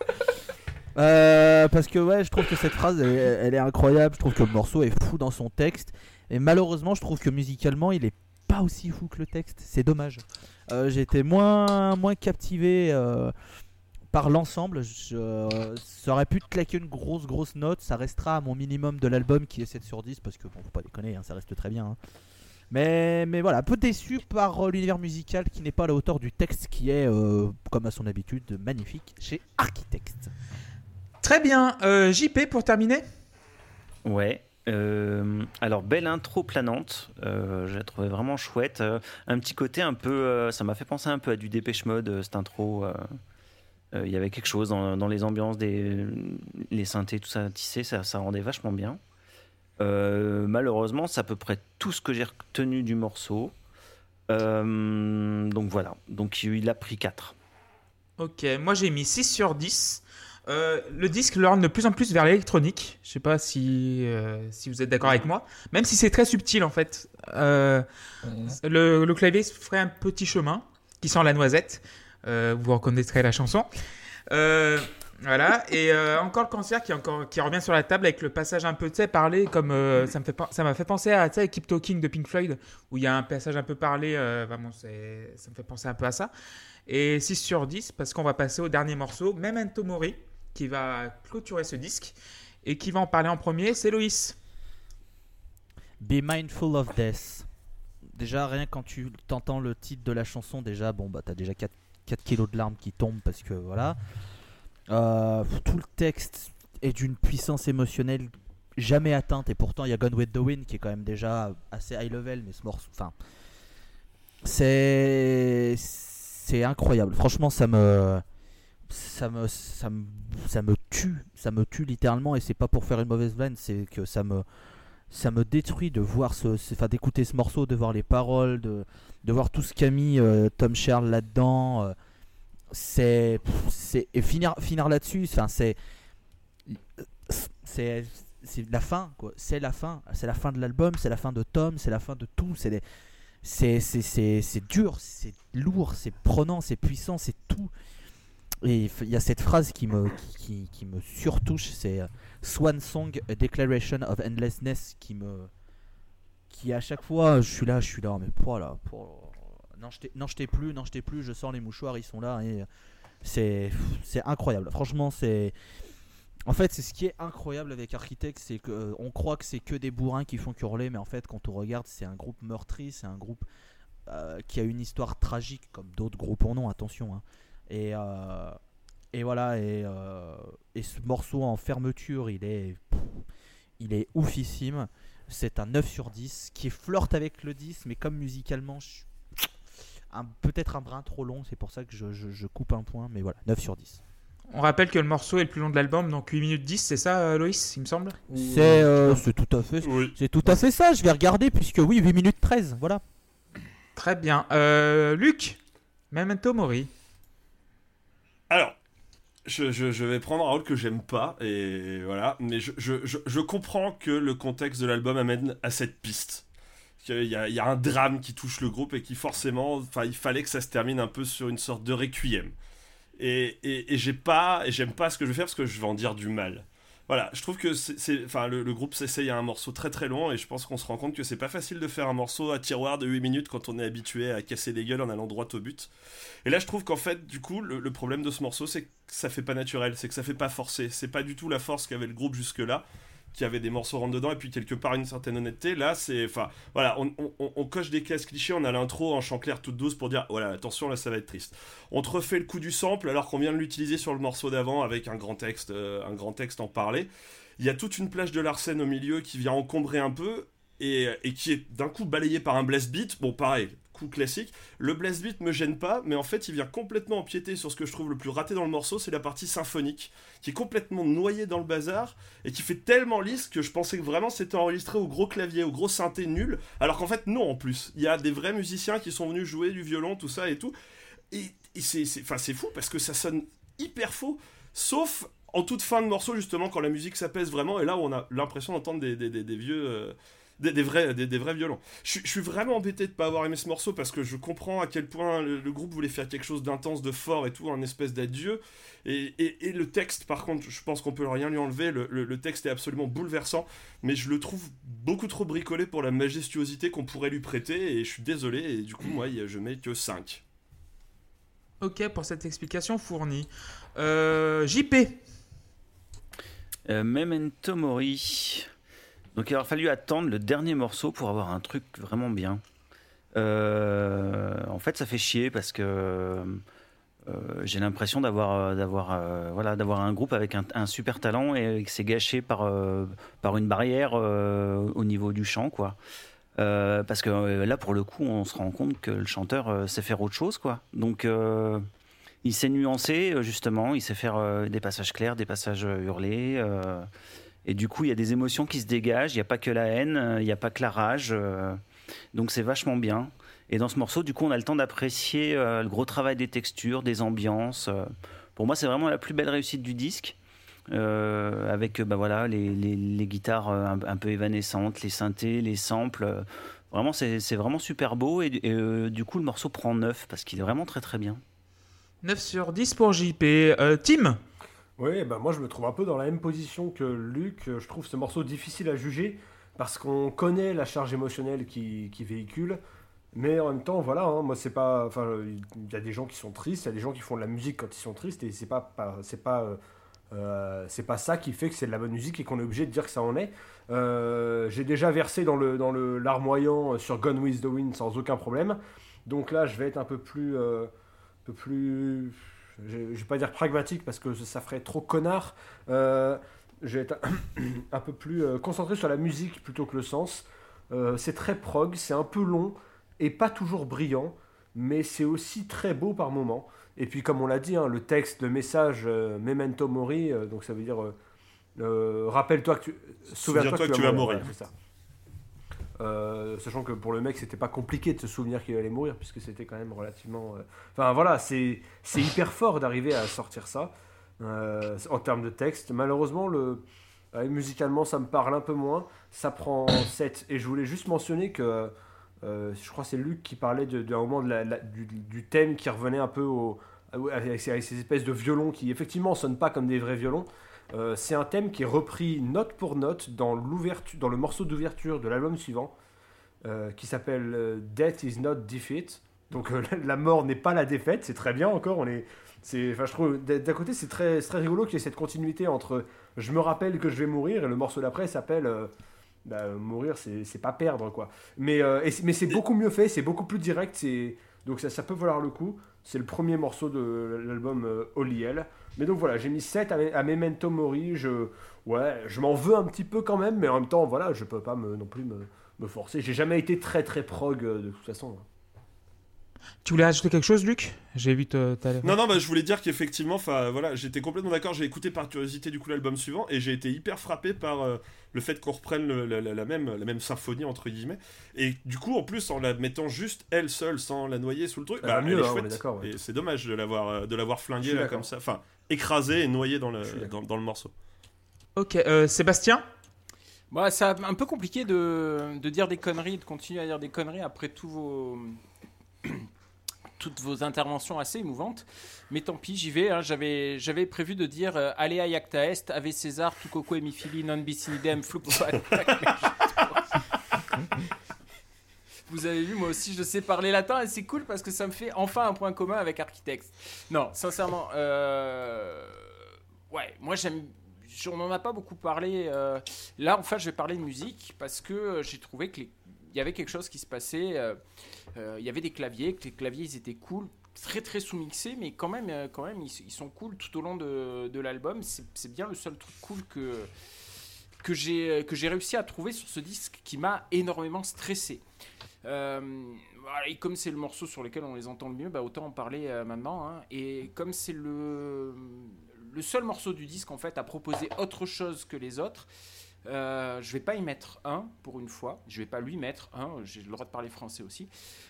S4: Euh, parce que ouais, je trouve que cette phrase, elle, elle est incroyable. Je trouve que le morceau est fou dans son texte. Et malheureusement, je trouve que musicalement, il est pas aussi fou que le texte. C'est dommage. Euh, J'ai été moins, moins captivé euh, par l'ensemble. Je- Ça aurait pu te claquer une grosse, grosse note. Ça restera à mon minimum de l'album qui est 7 sur 10. Parce que bon, faut pas déconner, hein, ça reste très bien. hein. Mais, mais voilà, un peu déçu par euh, l'univers musical qui n'est pas à la hauteur du texte qui est, euh, comme à son habitude, magnifique chez Architect.
S1: Très bien. Euh, JP pour terminer?
S5: Ouais. Euh, alors, belle intro planante. euh, je la vraiment chouette. euh, un petit côté un peu. euh, ça m'a fait penser un peu à du Dépêche Mode, cette intro. Il y avait quelque chose dans, les ambiances, des, les synthés, tout ça tissé, ça, ça rendait vachement bien. Malheureusement, c'est à peu près tout ce que j'ai retenu du morceau. donc voilà, donc il a pris 4.
S1: Ok, moi j'ai mis 6 sur 10. Euh, le disque l'oriente de plus en plus vers l'électronique. Je sais pas si, euh, si vous êtes d'accord avec moi. Même si c'est très subtil en fait. Euh, le, le, clavier ferait un petit chemin qui sent la noisette. vous reconnaîtrez la chanson. voilà. Et encore le concert qui, encore, qui revient sur la table avec le passage un peu, parlé comme ça ça m'a fait penser à, Keep Talking de Pink Floyd où il y a un passage un peu parlé. vraiment, ça me fait penser un peu à ça. Et 6 sur 10 parce qu'on va passer au dernier morceau, Memento Mori qui va clôturer ce disque et qui va en parler en premier, c'est Loïs.
S4: Be Mindful of Death. Déjà, rien quand tu t'entends le titre de la chanson, déjà, bon, bah, t'as déjà 4, 4 kilos de larmes qui tombent parce que voilà. Euh, tout le texte est d'une puissance émotionnelle jamais atteinte et pourtant il y a Gone with the Wind qui est quand même déjà assez high level, mais ce morceau, enfin, c'est c'est incroyable. Franchement, ça me ça me, ça me, ça me tue, ça me tue littéralement et c'est pas pour faire une mauvaise vanne, c'est que ça me, ça me détruit de voir ce, d'écouter ce morceau, de voir les paroles, de, de voir tout ce qu'a mis euh, Tom Sherl là-dedans. Euh, c'est, c'est et finir, finir là-dessus, enfin c'est, c'est, c'est la fin quoi. C'est la fin, c'est la fin de l'album, c'est la fin de Tom, c'est la fin de tout. C'est c'est, c'est, c'est, c'est dur, c'est lourd, c'est prenant, c'est puissant, c'est tout. Et il y a cette phrase qui me, qui, qui me surtouche, c'est euh, Swan Song, a Declaration of Endlessness, qui me. qui à chaque fois, je suis là, je suis là, mais voilà, pour, non, je t'ai plus, non, je t'ai plus, je sens les mouchoirs, ils sont là, et c'est incroyable. Franchement, c'est. En fait, c'est ce qui est incroyable avec Architect, c'est qu'on euh, croit que c'est que des bourrins qui font hurler, mais en fait, quand on regarde, c'est un groupe meurtri, c'est un groupe euh, qui a une histoire tragique, comme d'autres groupes en ont, attention. Hein. Et, euh, et voilà, et, euh, et, ce morceau en fermeture, il est, il est oufissime. C'est un 9 sur 10 qui flirte avec le 10, mais comme musicalement, peut-être un brin trop long, c'est pour ça que je, je, coupe un point, mais voilà, 9 sur 10.
S1: On rappelle que le morceau est le plus long de l'album, donc 8 minutes 10, c'est ça, euh, Loïs, il me semble?
S4: C'est tout, à fait, c'est tout à fait ça, je vais regarder, puisque oui, 8 minutes 13, voilà.
S1: Très bien. Luc, Memento Mori.
S2: Alors, je, vais prendre un rôle que j'aime pas, et voilà, mais je, comprends que le contexte de l'album amène à cette piste. Il y, a, un drame qui touche le groupe et qui forcément, il fallait que ça se termine un peu sur une sorte de requiem. Et, pas, et j'aime pas ce que je vais faire parce que je vais en dire du mal voilà, je trouve que c'est, enfin, le, groupe s'essaye à un morceau très très long et je pense qu'on se rend compte que c'est pas facile de faire un morceau à tiroir de 8 minutes quand on est habitué à casser les gueules en allant droit au but. Et là, je trouve qu'en fait, du coup, le, problème de ce morceau, c'est que ça fait pas naturel, c'est que ça fait pas forcer. C'est pas du tout la force qu'avait le groupe jusque-là qui avait des morceaux rentre dedans et puis quelque part une certaine honnêteté. Là, c'est. Enfin, voilà, on, coche des cases clichés, on a l'intro en chant clair toute douce pour dire voilà, attention, là ça va être triste. On te refait le coup du sample alors qu'on vient de l'utiliser sur le morceau d'avant avec un grand texte, euh, un grand texte en parler. Il y a toute une plage de Larsen au milieu qui vient encombrer un peu et, qui est d'un coup balayé par un blast beat. Bon, pareil, classique. Le blast beat me gêne pas, mais en fait, il vient complètement empiéter sur ce que je trouve le plus raté dans le morceau, c'est la partie symphonique, qui est complètement noyée dans le bazar et qui fait tellement lisse que je pensais que vraiment c'était enregistré au gros clavier, au gros synthé nul, alors qu'en fait, non, en plus. Il y a des vrais musiciens qui sont venus jouer du violon, tout ça et tout. Et, c'est, c'est fou parce que ça sonne hyper faux, sauf en toute fin de morceau, justement, quand la musique s'apaise vraiment, et là on a l'impression d'entendre des, vieux. Euh, des, vrais, des, vrais violons. Je, suis vraiment embêté de pas avoir aimé ce morceau parce que je comprends à quel point le, groupe voulait faire quelque chose d'intense, de fort et tout, un espèce d'adieu. Et, et, le texte, par contre, je pense qu'on peut rien lui enlever. Le, le, texte est absolument bouleversant, mais je le trouve beaucoup trop bricolé pour la majestuosité qu'on pourrait lui prêter. Et je suis désolé. Et du coup, moi, je mets que 5.
S1: Ok pour cette explication fournie. Euh, JP.
S5: Euh, Memento Mori. Donc il aura fallu attendre le dernier morceau pour avoir un truc vraiment bien. Euh, en fait, ça fait chier parce que euh, j'ai l'impression d'avoir d'avoir euh, voilà d'avoir un groupe avec un, super talent et que c'est gâché par par une barrière au niveau du chant quoi. parce que là pour le coup on se rend compte que le chanteur sait faire autre chose quoi. Donc il s'est nuancé justement, il sait faire des passages clairs, des passages hurlés. Et du coup, il y a des émotions qui se dégagent. Il n'y a pas que la haine, euh, il n'y a pas que la rage. Euh, donc c'est vachement bien. Et dans ce morceau, du coup, on a le temps d'apprécier le gros travail des textures, des ambiances. pour moi, c'est vraiment la plus belle réussite du disque. avec bah voilà les, guitares un, peu évanescentes, les synthés, les samples. Vraiment, c'est vraiment super beau et, euh, du coup, le morceau prend 9 parce qu'il est vraiment très très bien.
S1: 9 sur 10 pour JP. Euh, Tim?
S6: Oui, bah moi je me trouve un peu dans la même position que Luc. Je trouve ce morceau difficile à juger parce qu'on connaît la charge émotionnelle qui, véhicule. Mais en même temps, voilà, hein, moi c'est pas. Enfin, il y a des gens qui sont tristes, il y a des gens qui font de la musique quand ils sont tristes et c'est pas, c'est pas, euh, c'est pas ça qui fait que c'est de la bonne musique et qu'on est obligé de dire que ça en est. Euh, j'ai déjà versé dans le dans le larmoyant sur Gone with the Wind sans aucun problème. Donc là, je vais être un peu plus, euh, peu plus, je, vais pas dire pragmatique parce que ça ferait trop connard. Euh, je vais être un, peu plus concentré sur la musique plutôt que le sens. c'est très prog, c'est un peu long et pas toujours brillant, mais c'est aussi très beau par moments. Et puis comme on l'a dit, hein, le texte, le message Memento Mori, donc ça veut dire euh, rappelle-toi que tu.
S2: Souviens-toi que, tu vas mourir.
S6: Euh, sachant que pour le mec, c'était pas compliqué de se souvenir qu'il allait mourir, puisque c'était quand même relativement. Euh, enfin voilà, c'est hyper fort d'arriver à sortir ça en termes de texte. Malheureusement, le, musicalement, ça me parle un peu moins. Ça prend 7. Et je voulais juste mentionner que je crois c'est Luc qui parlait d'un moment de la, du, thème qui revenait un peu au, avec, ces, espèces de violons qui effectivement sonnent pas comme des vrais violons. Euh, c'est un thème qui est repris note pour note dans, dans le morceau d'ouverture de l'album suivant, euh, qui s'appelle euh, Death is not defeat. Donc la mort n'est pas la défaite, c'est très bien encore. On est, c'est, enfin, je trouve d'un côté c'est très, très rigolo qu'il y ait cette continuité entre je me rappelle que je vais mourir et le morceau d'après s'appelle bah, mourir, c'est, pas perdre quoi. Mais, mais c'est beaucoup mieux fait, c'est beaucoup plus direct, c'est, donc ça, ça peut valoir le coup. C'est le premier morceau de l'album Holy Hell. Mais donc voilà, j'ai mis 7 à, Memento Mori. Je, ouais, je m'en veux un petit peu quand même, mais en même temps, voilà, je peux pas non plus me, me forcer. J'ai jamais été très très prog euh, de toute façon.
S1: Tu voulais ajouter quelque chose, Luc? J'ai vu
S2: ta. Non, non, bah, je voulais dire qu'effectivement, enfin voilà, j'étais complètement d'accord. J'ai écouté par curiosité du coup l'album suivant et j'ai été hyper frappé par euh, le fait qu'on reprenne la, même, la même symphonie entre guillemets. Et du coup, en plus, en la mettant juste elle seule, sans la noyer sous le truc, bah, mieux, elle est hein, Et c'est dommage de l'avoir, euh, de l'avoir flingué là, comme ça, enfin écrasé et noyé dans le, dans, le morceau.
S1: Ok, euh, Sébastien?
S7: Bah, c'est un peu compliqué de, de dire des conneries, de continuer à dire des conneries après tous vos toutes vos interventions assez émouvantes. Mais tant pis, j'y vais. Hein. J'avais, prévu de dire euh, Allez à Yacta Est, Ave César, tout coco et mifili, non bicinidem, Vous avez vu, moi aussi, je sais parler latin et c'est cool parce que ça me fait enfin un point commun avec Architects. Non, sincèrement, euh... ouais, moi j'aime. On n'en a pas beaucoup parlé. Euh... Là, enfin, je vais parler de musique parce que j'ai trouvé que les y avait quelque chose qui se passait. Euh, euh, il y avait des claviers, que les claviers ils étaient cool, très très sous-mixés, mais quand même, euh, quand même ils, sont cool tout au long de, l'album. C'est bien le seul truc cool que, que j'ai réussi à trouver sur ce disque qui m'a énormément stressé. et comme c'est le morceau sur lequel on les entend le mieux, bah autant en parler maintenant. Hein. Et comme c'est le, le seul morceau du disque en fait à proposer autre chose que les autres, euh, je vais pas y mettre un pour une fois. Je vais pas lui mettre un. J'ai le droit de parler français aussi.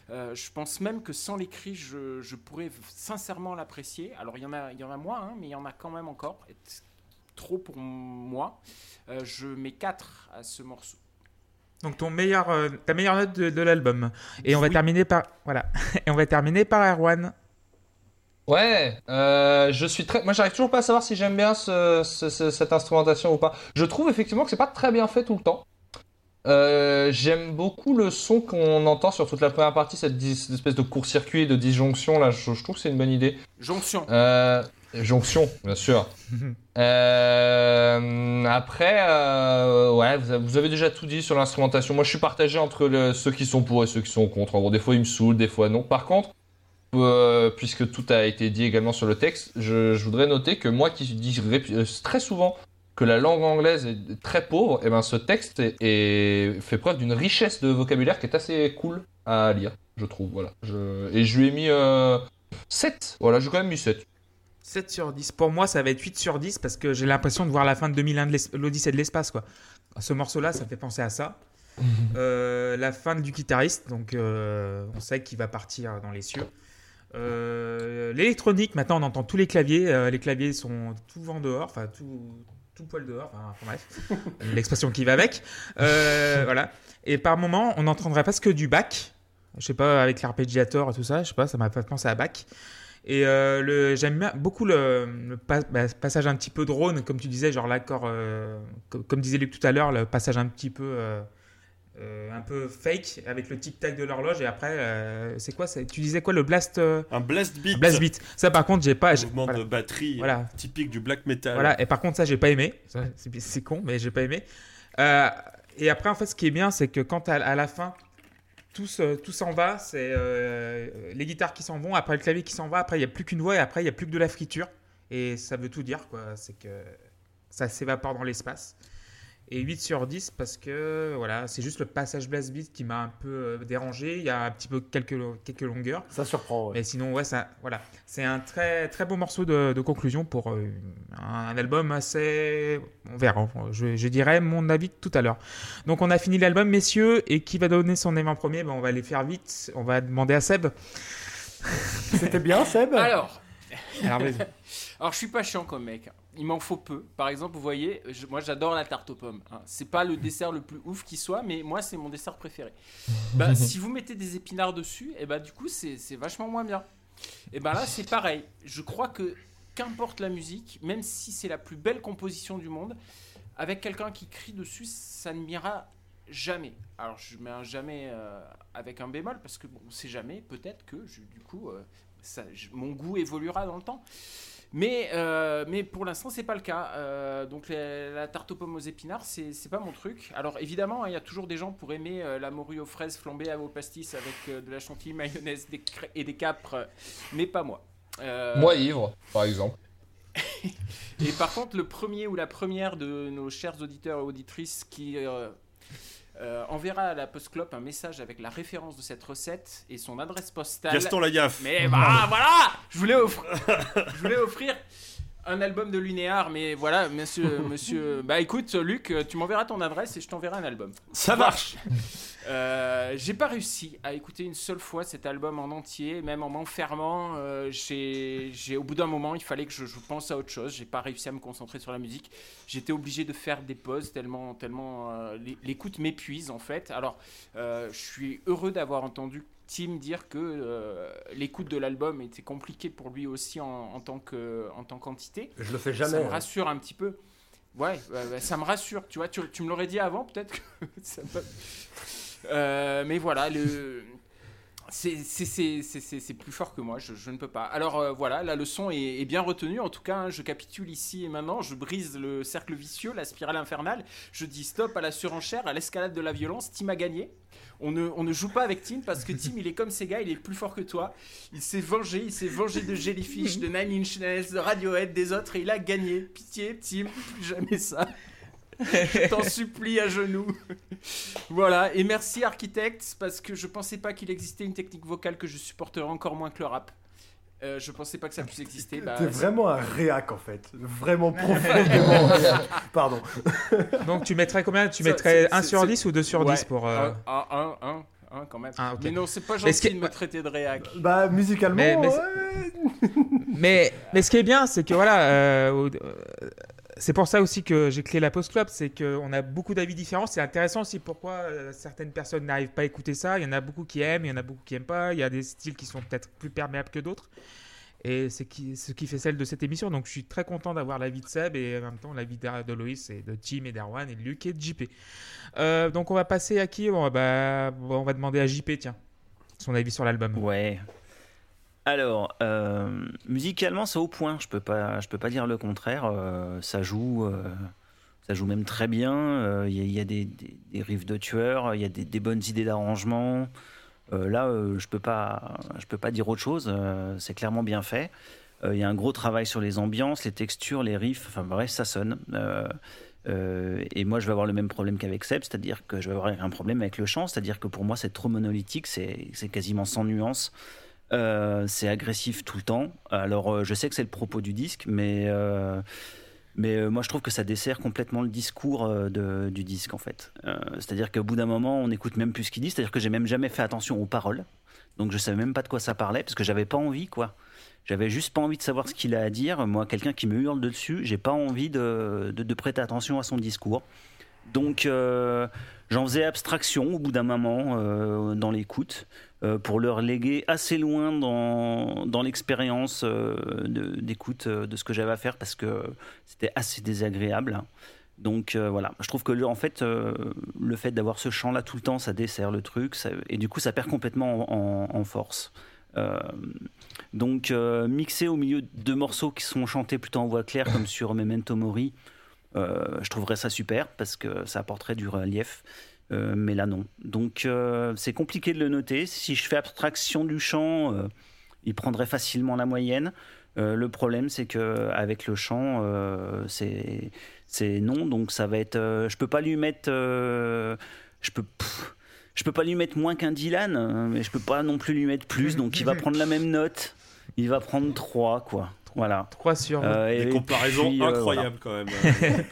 S7: Euh, je pense même que sans l'écrit, je, pourrais sincèrement l'apprécier. Alors il y en a, il y en a moins, hein, mais il y en a quand même encore. Trop pour moi. Euh, je mets 4 à ce morceau.
S1: Donc ton meilleur, ta meilleure note de, l'album. Et on va terminer par voilà. Et on va terminer par Erwan.
S3: Ouais, euh, je suis très. Moi, j'arrive toujours pas à savoir si j'aime bien cette instrumentation ou pas. Je trouve effectivement que c'est pas très bien fait tout le temps. Euh, j'aime beaucoup le son qu'on entend sur toute la première partie, cette, espèce de court-circuit, de disjonction là. Je, trouve que c'est une bonne idée.
S7: Jonction.
S3: Euh, jonction, bien sûr. après, ouais, vous avez déjà tout dit sur l'instrumentation. Moi, je suis partagé entre ceux qui sont pour et ceux qui sont contre. En gros, des fois, ils me saoulent, des fois non. Par contre, euh, puisque tout a été dit également sur le texte, je, voudrais noter que moi qui dis euh, très souvent que la langue anglaise est très pauvre, et eh ben ce texte est, fait preuve d'une richesse de vocabulaire qui est assez cool à lire, je trouve. Voilà. Je, et je lui ai mis 7. Euh, voilà, j'ai quand même mis 7.
S1: 7 sur 10. Pour moi, ça va être 8 sur 10 parce que j'ai l'impression de voir la fin de 2001 de l'Odyssée de l'espace. quoi. Ce morceau-là, ça fait penser à ça. la fin du guitariste, donc on sait qu'il va partir dans les cieux. L'électronique, maintenant on entend tous les claviers. les claviers sont tout vent dehors, enfin tout, tout poil dehors, enfin, bref, l'expression qui va avec. voilà. Et par moment, on n'entendrait pas que du bac. Je sais pas, avec l'arpégiator et tout ça, je sais pas, ça m'a fait penser à bac. Et euh, j'aime beaucoup le, bah, passage un petit peu drone, comme tu disais, genre l'accord, euh, comme, disait Luc tout à l'heure, le passage un petit peu, euh, un peu fake avec le tic tac de l'horloge. Et après, c'est quoi Tu disais quoi le blast
S2: Un blast beat.
S1: blast beat. Ça, par contre, j'ai pas.
S2: Un mouvement de batterie voilà. typique du black metal.
S1: Voilà. Et par contre, ça, j'ai pas aimé. C'est con, mais j'ai pas aimé. et après, en fait, ce qui est bien, c'est que quand à la fin tout, s'en va. C'est euh, les guitares qui s'en vont, après le clavier qui s'en va, après il n'y a plus qu'une voix et après il n'y a plus que de la friture. Et ça veut tout dire, quoi. C'est que ça s'évapore dans l'espace et 8 sur 10 parce que voilà, c'est juste le passage blast beat qui m'a un peu euh, dérangé. Il y a un petit peu quelques, quelques longueurs.
S6: Ça surprend, ouais.
S1: Mais sinon, ouais, ça, voilà. C'est un très, très beau morceau de, conclusion pour euh, un, album assez. On verra. Je, je dirais mon avis tout à l'heure. Donc, on a fini l'album, messieurs. Et qui va donner son avis en premier? Ben, On va aller faire vite. On va demander à Seb.
S6: C'était bien, Seb
S7: Alors. Alors, Alors, je suis pas chiant comme mec il m'en faut peu. Par exemple, vous voyez, moi j'adore la tarte aux pommes. Hein. C'est pas le dessert le plus ouf qui soit, mais moi c'est mon dessert préféré. bah, si vous mettez des épinards dessus, et eh bah du coup c'est vachement moins bien. Et ben là c'est pareil. Je crois que qu'importe la musique, même si c'est la plus belle composition du monde, avec quelqu'un qui crie dessus, ça ne m'ira jamais. Alors je mets un jamais euh, avec un bémol parce que bon, on sait jamais. Peut-être que du coup, euh, ça, mon goût évoluera dans le temps. Mais, euh, mais pour l'instant, c'est pas le cas. Euh, donc la tarte aux pommes aux épinards, c'est pas mon truc. Alors évidemment, hein, il y a toujours des gens pour aimer euh, la morue aux fraises flambée à vos pastis avec de la chantilly, mayonnaise et des capres, mais pas moi.
S3: Moi ivre, par exemple.
S7: et par contre, le premier ou la première de nos chers auditeurs et auditrices qui euh, enverra à la Post Club un message avec la référence de cette recette et son adresse postale.
S2: Gaston Lagaffe.
S7: Mais bah, voilà Je voulais, offrir, je voulais offrir un album de Lunéar, mais voilà, monsieur, monsieur. Bah écoute, Luc, tu m'enverras ton adresse et je t'enverrai un album.
S2: Ça marche.
S7: Euh, j'ai pas réussi à écouter une seule fois cet album en entier, même en m'enfermant. Euh, j'ai, au bout d'un moment, il fallait que je, pense à autre chose. J'ai pas réussi à me concentrer sur la musique. J'étais obligé de faire des pauses tellement, tellement euh, l'écoute m'épuise en fait. Alors, je suis heureux d'avoir entendu Tim dire que l'écoute de l'album était compliqué pour lui aussi en, tant que en tant qu'entité.
S6: Je le fais jamais.
S7: Ça me hein. rassure un petit peu. Ouais, ça me rassure. Tu vois, tu, tu me l'aurais dit avant, peut-être que ça me... Euh, mais voilà, le. C'est plus fort que moi, je, ne peux pas. Alors euh, voilà, la leçon est, bien retenue. En tout cas, hein, je capitule ici et maintenant. Je brise le cercle vicieux, la spirale infernale. Je dis stop à la surenchère, à l'escalade de la violence. Tim a gagné. On ne, on ne, joue pas avec Tim parce que Tim, il est comme ces gars, il est plus fort que toi. Il s'est vengé, il s'est vengé de Jellyfish, de Nine Inch Nails, de Radiohead, des autres et il a gagné. Pitié, Tim, plus jamais ça. Je t'en supplie à genoux. voilà, et merci Architect, parce que je pensais pas qu'il existait une technique vocale que je supporterais encore moins que le rap. Euh, je pensais pas que ça puisse exister.
S6: Bah, T'es vraiment un réac en fait. Vraiment profondément réac. Pardon.
S1: Donc tu mettrais combien? Tu mettrais 1 sur 10 ou 2 sur 10 pour.
S7: 1, 1, 1, quand même. Ah, mais non, c'est pas gentil de me traiter de réac.
S6: Bah, musicalement.
S1: Mais, mais, mais, mais, ce qui est bien, c'est que voilà, euh, c'est pour ça aussi que j'ai créé la Post Club, c'est qu'on a beaucoup d'avis différents. C'est intéressant aussi pourquoi euh, certaines personnes n'arrivent pas à écouter ça. Il y en a beaucoup qui aiment, il y en a beaucoup qui n'aiment pas. Il y a des styles qui sont peut-être plus perméables que d'autres. Et c'est ce qui fait celle de cette émission. Donc je suis très content d'avoir l'avis de Seb et en même temps l'avis de Loïs et de Tim et d'Erwan et de Luc et de JP. Euh, donc on va passer à qui? Bah, On va demander à JP, tiens, son avis sur l'album.
S5: Ouais, alors, euh, musicalement, c'est au point. Je peux pas, je peux pas dire le contraire. Euh, ça joue, euh, ça joue même très bien. Il y, a des, riffs de tueurs, il y a des, bonnes idées d'arrangement. là, je peux pas, je peux pas dire autre chose. c'est clairement bien fait. Il y a un gros travail sur les ambiances, les textures, les riffs. Enfin bref, ça sonne. et moi, je vais avoir le même problème qu'avec Seb, c'est-à-dire que je vais avoir un problème avec le chant, c'est-à-dire que pour moi, c'est trop monolithique, c'est quasiment sans nuance. Euh, c'est agressif tout le temps. Alors, euh, je sais que c'est le propos du disque, mais, euh, Mais moi, je trouve que ça dessert complètement le discours de, du disque, en fait. c'est-à-dire qu'au bout d'un moment, on n'écoute même plus ce qu'il dit. C'est-à-dire que j'ai même jamais fait attention aux paroles. Donc, je savais même pas de quoi ça parlait, parce que j'avais pas envie, quoi. J'avais juste pas envie de savoir ce qu'il a à dire. Moi, quelqu'un qui me hurle dessus, j'ai pas envie de, de, prêter attention à son discours. Donc, j'en faisais abstraction au bout d'un moment dans l'écoute pour leur léguer assez loin dans, dans l'expérience d'écoute de, ce que j'avais à faire parce que c'était assez désagréable. Donc voilà, je trouve que en fait, le fait d'avoir ce chant là tout le temps, ça dessert le truc, et du coup, ça perd complètement en, force. Euh, donc euh, mixé au milieu de morceaux qui sont chantés plutôt en voix claire comme sur Memento Mori, euh, je trouverais ça super parce que ça apporterait du relief. Mais là non. Donc c'est compliqué de le noter. Si je fais abstraction du chant, il prendrait facilement la moyenne. le problème c'est que avec le chant, c'est c'est non. Donc ça va être. je peux pas lui mettre. je peux je peux pas lui mettre moins qu'un Dylan, mais je peux pas non plus lui mettre plus, donc il va prendre la même note. Il va prendre 3, quoi. Voilà.
S1: 3 sur
S2: euh, Des comparaisons euh, incroyables quand même.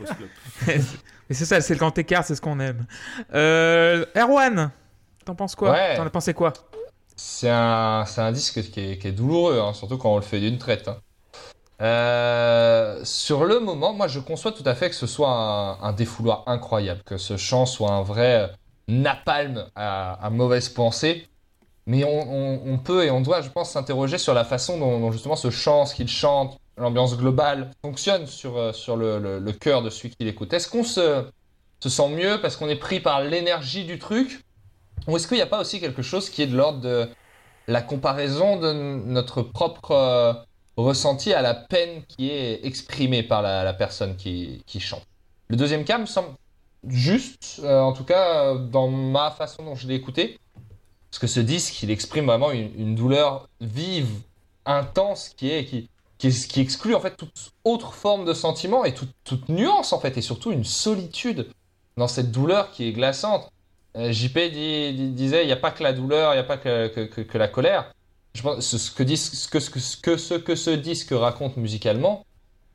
S1: Euh, mais c'est ça, c'est le grand écart, c'est ce qu'on aime. Euh, Erwan, t'en penses quoi T'en as pensé quoi
S3: C'est un, un disque qui est, qui est douloureux, hein, surtout quand on le fait d'une traite. Hein. Euh, sur le moment, moi je conçois tout à fait que ce soit un, un défouloir incroyable, que ce chant soit un vrai napalm à, mauvaise pensée. Mais on, peut et on doit, je pense, s'interroger sur la façon dont, justement ce chant, ce qu'il chante, l'ambiance globale fonctionne sur, euh, sur le, cœur de celui qui l'écoute. Est-ce qu'on se, se sent mieux parce qu'on est pris par l'énergie du truc? Ou est-ce qu'il n'y a pas aussi quelque chose qui est de l'ordre de la comparaison de notre propre euh, ressenti à la peine qui est exprimée par la, personne qui, qui chante? Le deuxième cas me semble juste, euh, en tout cas dans ma façon dont je l'ai écouté. Parce que ce disque, il exprime vraiment une, douleur vive, intense, qui est qui, qui, exclut en fait toute autre forme de sentiment et toute, nuance en fait, et surtout une solitude dans cette douleur qui est glaçante. Euh, JP disait, il n'y a pas que la douleur, il n'y a pas que, que, la colère. Je pense ce que, ce, que, ce, que, ce que ce disque raconte musicalement,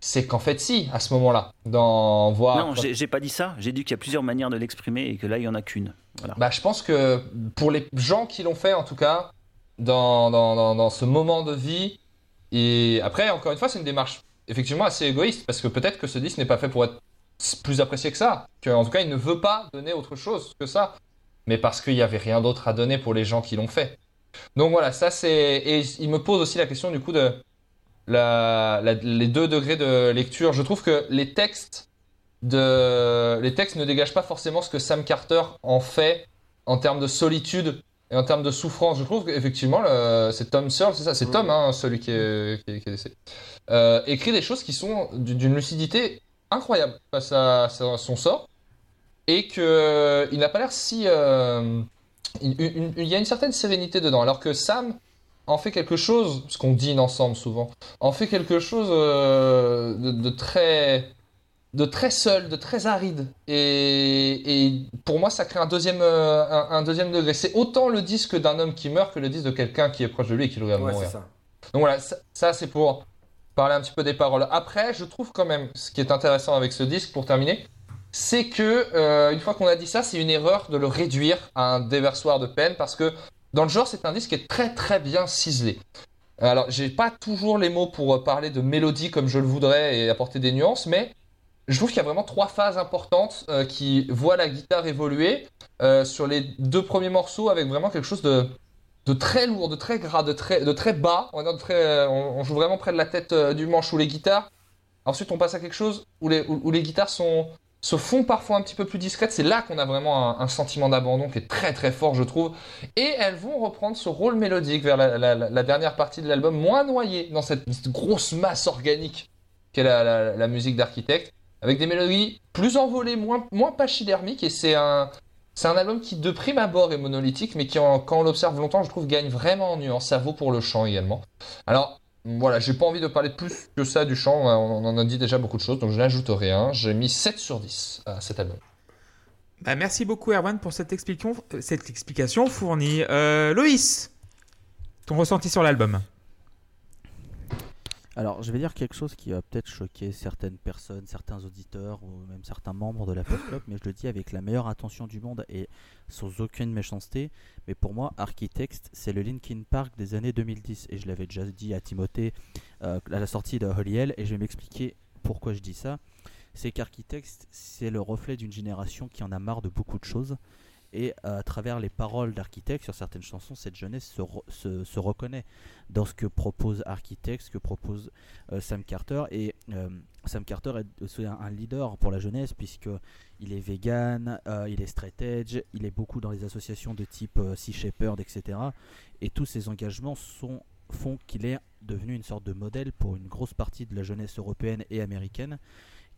S3: c'est qu'en fait, si, à ce moment-là, dans voir.
S5: Non, j'ai pas dit ça. J'ai dit qu'il y a plusieurs manières de l'exprimer et que là, il y en a qu'une.
S3: Bah, je pense que pour les gens qui l'ont fait, en tout cas, dans, dans, dans, ce moment de vie, et après, encore une fois, c'est une démarche effectivement assez égoïste parce que peut-être que ce disque n'est pas fait pour être plus apprécié que ça. Que, en tout cas, il ne veut pas donner autre chose que ça, mais parce qu'il n'y avait rien d'autre à donner pour les gens qui l'ont fait. Donc voilà, ça c'est. Et il me pose aussi la question du coup de les deux degrés de lecture. Je trouve que les textes, de, les textes ne dégagent pas forcément ce que Sam Carter en fait en termes de solitude et en termes de souffrance. Je trouve qu'effectivement, c'est Tom Searle, c'est ça, c'est Tom, hein, celui qui est, qui décédé, euh, écrit des choses qui sont d'une lucidité incroyable face à, son sort et qu'il n'a pas l'air si. Euh, il, y a une certaine sérénité dedans, alors que Sam en fait quelque chose, ce qu'on dîne ensemble souvent, en fait quelque chose euh, de, très de très seul, de très aride. Et, pour moi, ça crée un deuxième, euh, un, deuxième degré. C'est autant le disque d'un homme qui meurt que le disque de quelqu'un qui est proche de lui et qui le regarde mourir. Donc voilà, ça, c'est pour parler un petit peu des paroles. Après, je trouve quand même, ce qui est intéressant avec ce disque, pour terminer, c'est que euh, une fois qu'on a dit ça, c'est une erreur de le réduire à un déversoir de peine parce que dans le genre, c'est un disque qui est très très bien ciselé. Alors, j'ai pas toujours les mots pour parler de mélodie comme je le voudrais et apporter des nuances, mais je trouve qu'il y a vraiment trois phases importantes euh, qui voient la guitare évoluer euh, sur les deux premiers morceaux avec vraiment quelque chose de, très lourd, de très gras, de très, bas. Très, on, joue vraiment près de la tête du manche ou les guitares. Ensuite, on passe à quelque chose où les, guitares se font parfois un petit peu plus discrètes. C'est là qu'on a vraiment un, sentiment d'abandon qui est très très fort, je trouve. Et elles vont reprendre ce rôle mélodique vers la, dernière partie de l'album, moins noyé dans cette, grosse masse organique qu'est la, musique d'architecte, avec des mélodies plus envolées, moins, pachydermiques. Et c'est un, album qui, de prime abord, est monolithique, mais qui, quand on l'observe longtemps, je trouve, gagne vraiment en nuance. Ça vaut pour le chant également. Alors, voilà, j'ai pas envie de parler plus que ça du chant, on en a dit déjà beaucoup de choses, donc je n'ajoute rien. J'ai mis 7 sur 10 à cet album.
S1: Bah, merci beaucoup Erwan pour cette explication, euh, explication fournie. Euh, Loïs, ton ressenti sur l'album?
S4: Alors, je vais dire quelque chose qui va peut-être choquer certaines personnes, certains auditeurs ou même certains membres de la Pop Club, mais je le dis avec la meilleure intention du monde et sans aucune méchanceté. Mais pour moi, Architect, c'est le Linkin Park des années 2010. Et je l'avais déjà dit à Timothée euh, à la sortie de Holy Hell, et je vais m'expliquer pourquoi je dis ça. C'est qu'Architect, c'est le reflet d'une génération qui en a marre de beaucoup de choses. Et euh, à travers les paroles d'Architect sur certaines chansons, cette jeunesse se, se, reconnaît dans ce que propose Architect, ce que propose euh, Sam Carter. Et euh, Sam Carter est aussi un, leader pour la jeunesse, puisqu'il est vegan, il est straight edge, il est beaucoup dans les associations de type Sea Shepherd, etc. Et tous ces engagements font qu'il est devenu une sorte de modèle pour une grosse partie de la jeunesse européenne et américaine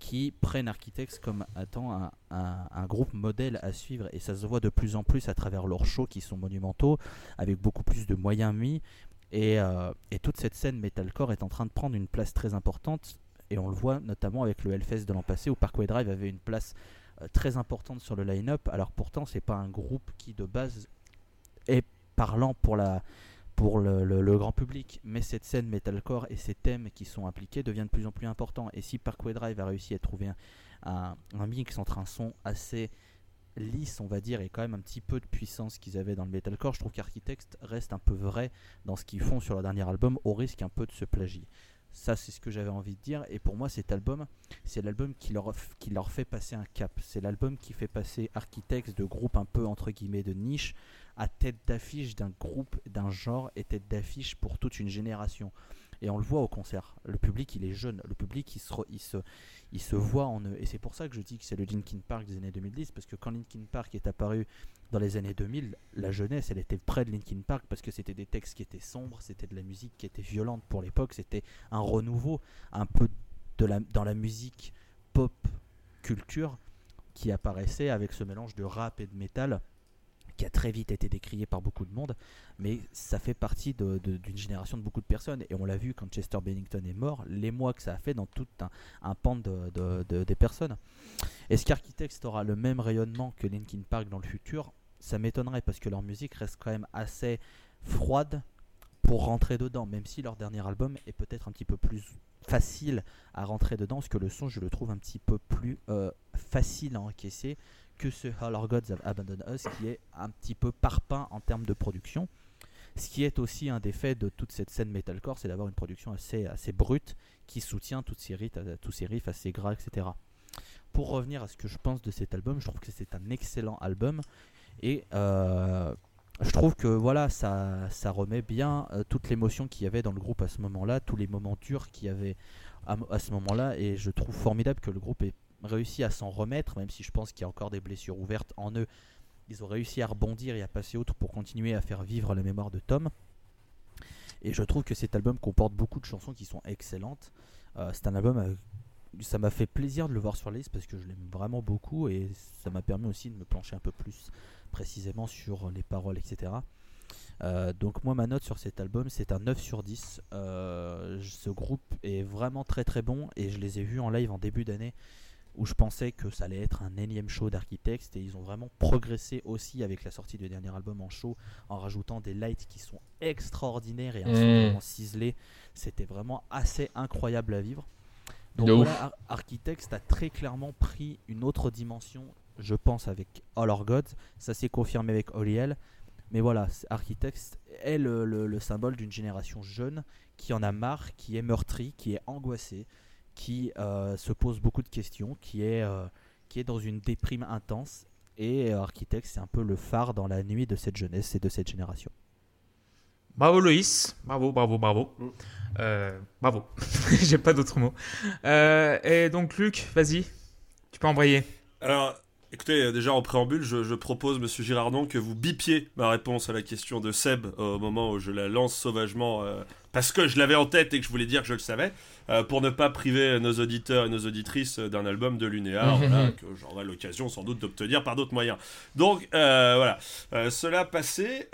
S4: qui prennent Architects comme étant un, groupe modèle à suivre. Et ça se voit de plus en plus à travers leurs shows qui sont monumentaux avec beaucoup plus de moyens mis. Et, euh, et, toute cette scène metalcore est en train de prendre une place très importante. Et on le voit notamment avec le Hellfest de l'an passé où Parkway Drive avait une place euh, très importante sur le line-up. Alors pourtant c'est pas un groupe qui de base est parlant pour la pour le, grand public, mais cette scène metalcore et ces thèmes qui sont impliqués deviennent de plus en plus importants. Et si Parkway Drive a réussi à trouver un, mix entre un son assez lisse, on va dire, et quand même un petit peu de puissance qu'ils avaient dans le metalcore, je trouve qu'Architect reste un peu vrai dans ce qu'ils font sur leur dernier album, au risque un peu de se plagier. Ça, c'est ce que j'avais envie de dire. Et pour moi, cet album, c'est l'album qui leur, qui leur fait passer un cap. C'est l'album qui fait passer Architects de groupe un peu entre guillemets de niche à tête d'affiche d'un groupe, d'un genre et tête d'affiche pour toute une génération. Et on le voit au concert. Le public, il est jeune. Le public, il se, il se, il se voit en eux. Et c'est pour ça que je dis que c'est le Linkin Park des années 2010. Parce que quand Linkin Park est apparu dans les années 2000, la jeunesse, elle était près de Linkin Park parce que c'était des textes qui étaient sombres, c'était de la musique qui était violente pour l'époque. C'était un renouveau un peu dans la musique pop culture qui apparaissait avec ce mélange de rap et de métal qui a très vite été décrié par beaucoup de monde, mais ça fait partie d'une génération de beaucoup de personnes. Et on l'a vu quand Chester Bennington est mort, les mois que ça a fait dans tout un, un pan de, des personnes. Est-ce qu'Architects aura le même rayonnement que Linkin Park dans le futur Ça m'étonnerait parce que leur musique reste quand même assez froide pour rentrer dedans, même si leur dernier album est peut-être un petit peu plus facile à rentrer dedans, parce que le son, je le trouve un petit peu plus euh, facile à encaisser que ce All Our Gods Have Abandoned Us, qui est un petit peu parpaing en termes de production. Ce qui est aussi un des faits de toute cette scène metalcore, c'est d'avoir une production assez, assez brute qui soutient riffs, tous ces riffs assez gras, etc. Pour revenir à ce que je pense de cet album, je trouve que c'est un excellent album et euh, je trouve que voilà, ça, ça remet bien euh, toute l'émotion qu'il y avait dans le groupe à ce moment-là, tous les moments durs qu'il y avait à, à ce moment-là, et je trouve formidable que le groupe ait réussi à s'en remettre, même si je pense qu'il y a encore des blessures ouvertes en eux. Ils ont réussi à rebondir et à passer autre pour continuer à faire vivre la mémoire de Tom. Et je trouve que cet album comporte beaucoup de chansons qui sont excellentes. Euh, c'est un album, euh, ça m'a fait plaisir de le voir sur la liste parce que je l'aime vraiment beaucoup et ça m'a permis aussi de me plancher un peu plus précisément sur les paroles, etc. Euh, donc moi ma note sur cet album c'est un 9 sur 10. ce groupe est vraiment très très bon et je les ai vus en live en début d'année où je pensais que ça allait être un énième show d'architectes et ils ont vraiment progressé aussi avec la sortie du dernier album en show en rajoutant des lights qui sont extraordinaires et un mmh. ciselé. C'était vraiment assez incroyable à vivre. Donc voilà, Architects a très clairement pris une autre dimension, je pense, avec All Our Gods. Ça s'est confirmé avec Oliel. Mais voilà, Architects est le, le symbole d'une génération jeune qui en a marre, qui est meurtrie, qui est angoissée, qui euh, se pose beaucoup de questions, qui est, euh, qui est dans une déprime intense. Et euh, Architect, c'est un peu le phare dans la nuit de cette jeunesse et de cette génération.
S1: Bravo Loïs, bravo, bravo, bravo. Mm. bravo, j'ai pas d'autres mots. et donc Luc, vas-y, tu peux envoyer.
S2: Alors, Écoutez, déjà en préambule, je, propose, monsieur Girardon, que vous bipiez ma réponse à la question de Seb au moment où je la lance sauvagement, euh, parce que je l'avais en tête et que je voulais dire que je le savais, euh, pour ne pas priver nos auditeurs et nos auditrices d'un album de Lunéa, que j'aurai l'occasion sans doute d'obtenir par d'autres moyens. Donc euh, voilà, cela passé,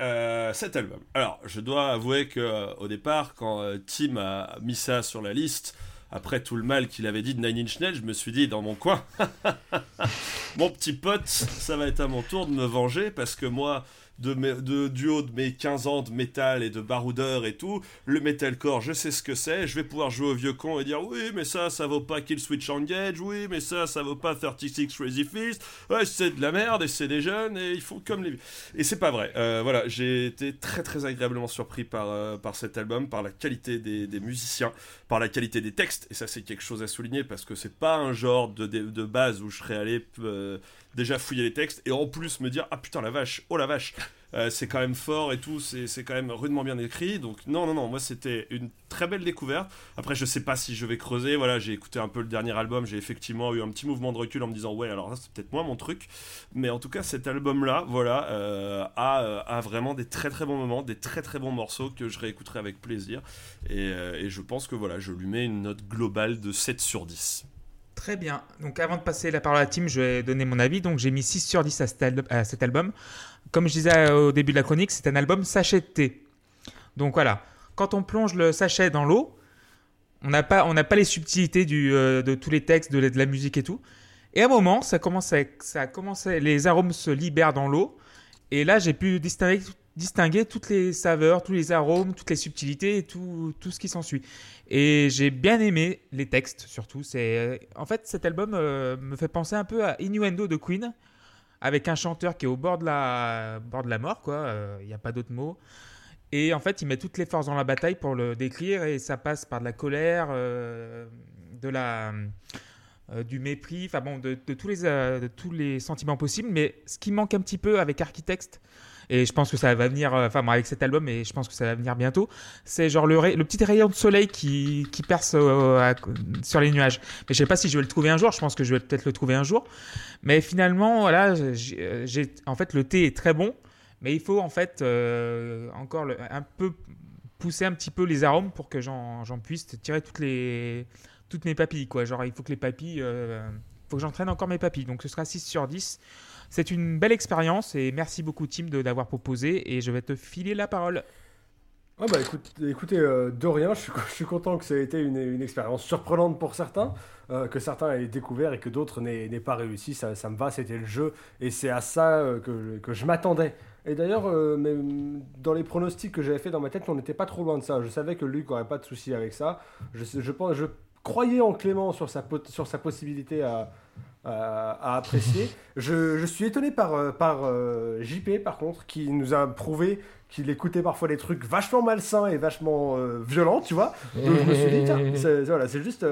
S2: cet album. Alors, je dois avouer que au départ, quand Tim a mis ça sur la liste, après tout le mal qu'il avait dit de Nine Inch Nails, je me suis dit dans mon coin, mon petit pote, ça va être à mon tour de me venger parce que moi, de, de, de mes 15 ans de métal et de baroudeur et tout, le metalcore, je sais ce que c'est, je vais pouvoir jouer au vieux con et dire oui, mais ça, ça vaut pas Kill Switch Engage, oui, mais ça, ça vaut pas 36 Crazy Fist, ouais, c'est de la merde et c'est des jeunes et ils font comme les. Et c'est pas vrai. Euh, voilà, j'ai été très très agréablement surpris par, euh, par cet album, par la qualité des, des, musiciens, par la qualité des textes, et ça, c'est quelque chose à souligner parce que c'est pas un genre de, de, base où je serais allé. Euh, déjà fouiller les textes et en plus me dire ah putain la vache, oh la vache, euh, c'est quand même fort et tout, c'est quand même rudement bien écrit. Donc non, non, non, moi c'était une très belle découverte. Après, je sais pas si je vais creuser. Voilà, j'ai écouté un peu le dernier album, j'ai effectivement eu un petit mouvement de recul en me disant ouais, alors là c'est peut-être moins mon truc. Mais en tout cas, cet album-là, voilà, euh, a, euh, a, vraiment des très très bons moments, des très très bons morceaux que je réécouterai avec plaisir. Et, je pense que voilà, je lui mets une note globale de 7 sur 10.
S1: Très bien. Donc avant de passer la parole à team, je vais donner mon avis. Donc j'ai mis 6 sur 10 à cet, album. Comme je disais au début de la chronique, c'est un album sachet de thé. Donc voilà, quand on plonge le sachet dans l'eau, on n'a pas, pas les subtilités euh, de tous les textes, de, la musique et tout. Et à un moment, ça commence ça les arômes se libèrent dans l'eau. Et là, j'ai pu distinguer, toutes les saveurs, tous les arômes, toutes les subtilités et tout, tout ce qui s'ensuit. Et j'ai bien aimé les textes surtout. C'est en fait cet album euh, me fait penser un peu à Innuendo de Queen, avec un chanteur qui est au bord de la bord de la mort quoi. Il euh, n'y a pas d'autre mot. Et en fait, il met toutes les forces dans la bataille pour le décrire et ça passe par de la colère, euh, de la du mépris, enfin bon, de, tous les, de tous les sentiments possibles. Mais ce qui manque un petit peu avec Architecte, et je pense que ça va venir, euh, enfin, avec cet album, et je pense que ça va venir bientôt. C'est genre le, petit rayon de soleil qui, perce euh, sur les nuages. Mais je sais pas si je vais le trouver un jour, je pense que je vais peut-être le trouver un jour. Mais finalement, voilà, j'ai, en fait, le thé est très bon, mais il faut en fait euh, encore un peu pousser un petit peu les arômes pour que j'en, puisse tirer toutes les toutes mes papilles quoi genre il faut que les papilles faut que j'entraîne encore mes papilles donc ce sera 6 sur 10 c'est une belle expérience et merci beaucoup Tim d'avoir proposé et je vais te filer la parole.
S6: Ah bah écoute, écoutez, euh, de rien, je suis, content que ça ait été une, expérience surprenante pour certains, euh, que certains aient découvert et que d'autres n'aient pas réussi, ça, me va, c'était le jeu, et c'est à ça euh, que, je m'attendais. Et d'ailleurs, dans les pronostics que j'avais fait dans ma tête, on n'était pas trop loin de ça. Je savais que Luc n'aurait pas de souci avec ça. Je, je, croyais en Clément sur sa possibilité à, à apprécier. Je, suis étonné par, euh, par euh, JP, par contre, qui nous a prouvé qu'il écoutait parfois des trucs vachement malsains et vachement euh, violents, tu vois. Donc je me suis dit, tiens, c'est, voilà, c'est juste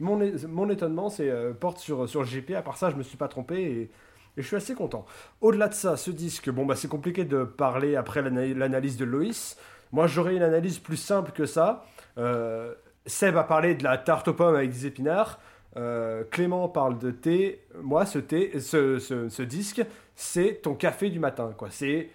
S6: mon, mon étonnement, c'est porte sur, sur JP. À part ça, je me suis pas trompé et, et je suis assez content. Au-delà de ça, ce disque, bon, bah, c'est compliqué de parler après l'analyse de Loïs. Moi, j'aurais une analyse plus simple que ça. Seb a parlé de la tarte aux pommes avec des épinards. Euh, Clément parle de thé. Moi, ce thé, ce, ce, disque, c'est ton café du matin, quoi. C'est,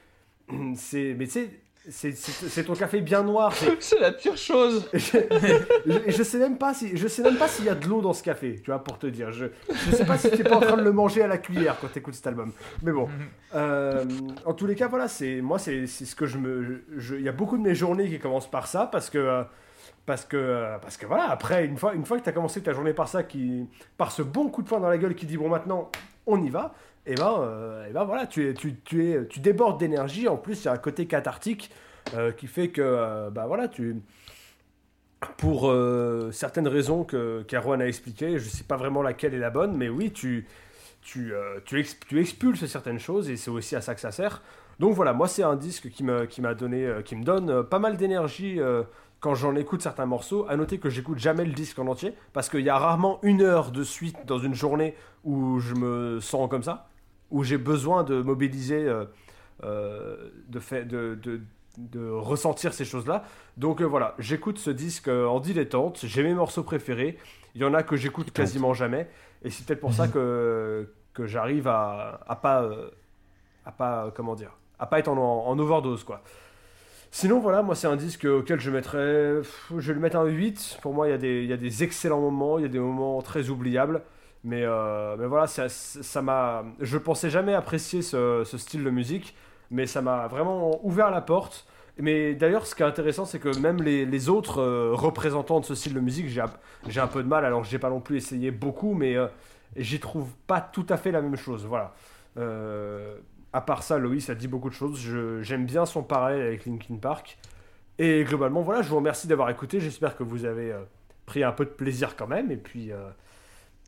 S6: c'est, mais sais, c'est ton café bien noir.
S3: C'est la pire chose.
S6: je, je, sais même pas si, je sais même pas s'il y a de l'eau dans ce café, tu vois, pour te dire. Je, je sais pas si tu es pas en train de le manger à la cuillère quand tu écoutes cet album. Mais bon, euh, en tous les cas, voilà, c'est moi, c'est ce que je me, il y a beaucoup de mes journées qui commencent par ça parce que euh, parce que, parce que voilà, après, une fois, une fois que tu as commencé ta journée par ça, qui, par ce bon coup de poing dans la gueule qui dit bon, maintenant, on y va, et eh ben, euh, eh ben voilà, tu, es, tu, tu, es, tu débordes d'énergie. En plus, il y a un côté cathartique euh, qui fait que, euh, bah voilà, tu. Pour certaines raisons que qu'Arwan a expliquées, je ne sais pas vraiment laquelle est la bonne, mais oui, tu, tu, tu, tu expulses certaines choses et c'est aussi à ça que ça sert. Donc voilà, moi c'est un disque qui me, qui m'a donné, qui me donne pas mal d'énergie quand j'en écoute certains morceaux, à noter que j'écoute jamais le disque en entier, parce qu'il y a rarement une heure de suite dans une journée où je me sens comme ça, où j'ai besoin de mobiliser, euh, euh, de, fait, de, de, de, ressentir ces choses-là. Donc euh, voilà, j'écoute ce disque en dilettante, j'ai mes morceaux préférés, il y en a que j'écoute quasiment jamais, et c'est peut-être pour ça que, que j'arrive à, à pas, à pas, comment dire, à pas être en, overdose, quoi. Sinon, voilà, moi, c'est un disque auquel je mettrais. Je vais lui mettre un 8. Pour moi, il y, a des, y a des excellents moments, il y a des moments très oubliables. Mais, euh, mais voilà, ça m'a. Je pensais jamais apprécier ce, style de musique, mais ça m'a vraiment ouvert la porte. Mais d'ailleurs, ce qui est intéressant, c'est que même les, autres euh, représentants de ce style de musique, j'ai un peu de mal, alors j'ai pas non plus essayé beaucoup, mais, euh, j'y trouve pas tout à fait la même chose. Voilà. À part ça, Loïs a dit beaucoup de choses. J'aime bien son parallèle avec Linkin Park. Et globalement, voilà, je vous remercie d'avoir écouté. J'espère que vous avez euh, pris un peu de plaisir quand même. Et puis, euh,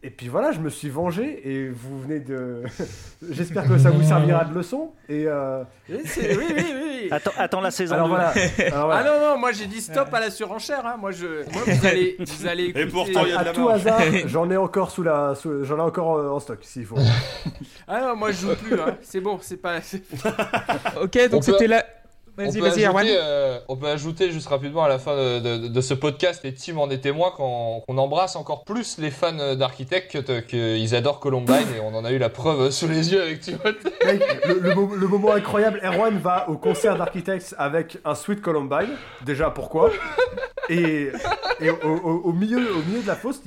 S6: et puis voilà, je me suis vengé et vous venez de. J'espère que ça vous servira de leçon. Et euh,
S7: Oui, oui, oui, oui.
S5: Attends, attends la saison
S6: alors
S5: 2.
S6: voilà. Alors, voilà.
S7: Ah non, non, moi j'ai dit stop à la surenchère. Hein. Moi, je, moi, vous allez, vous allez écouter.
S2: pourtant, il y a de
S6: à
S2: la
S6: tout
S2: marge.
S6: hasard, j'en ai encore sous la, sous- j'en ai encore euh, en stock s'il faut.
S7: Ah non, moi je joue plus. Hein. C'est bon, c'est pas.
S1: Ok, donc c'était la.
S3: On
S1: Vas-y,
S3: peut,
S1: vas-y, Erwan.
S3: ajouter, euh, on peut ajouter juste rapidement à la fin de, de- de ce podcast, et Tim en est témoin, qu'on qu'on embrasse encore plus les fans d'Architect que- qu'ils adorent Columbine, et on en a eu la preuve sous les yeux avec Timothée.
S6: Mec, le, le mo- le moment incroyable, Erwan va au concert d'Architects avec un Sweet Columbine. Déjà, pourquoi? Et, et au, au- au milieu, au milieu de la fosse,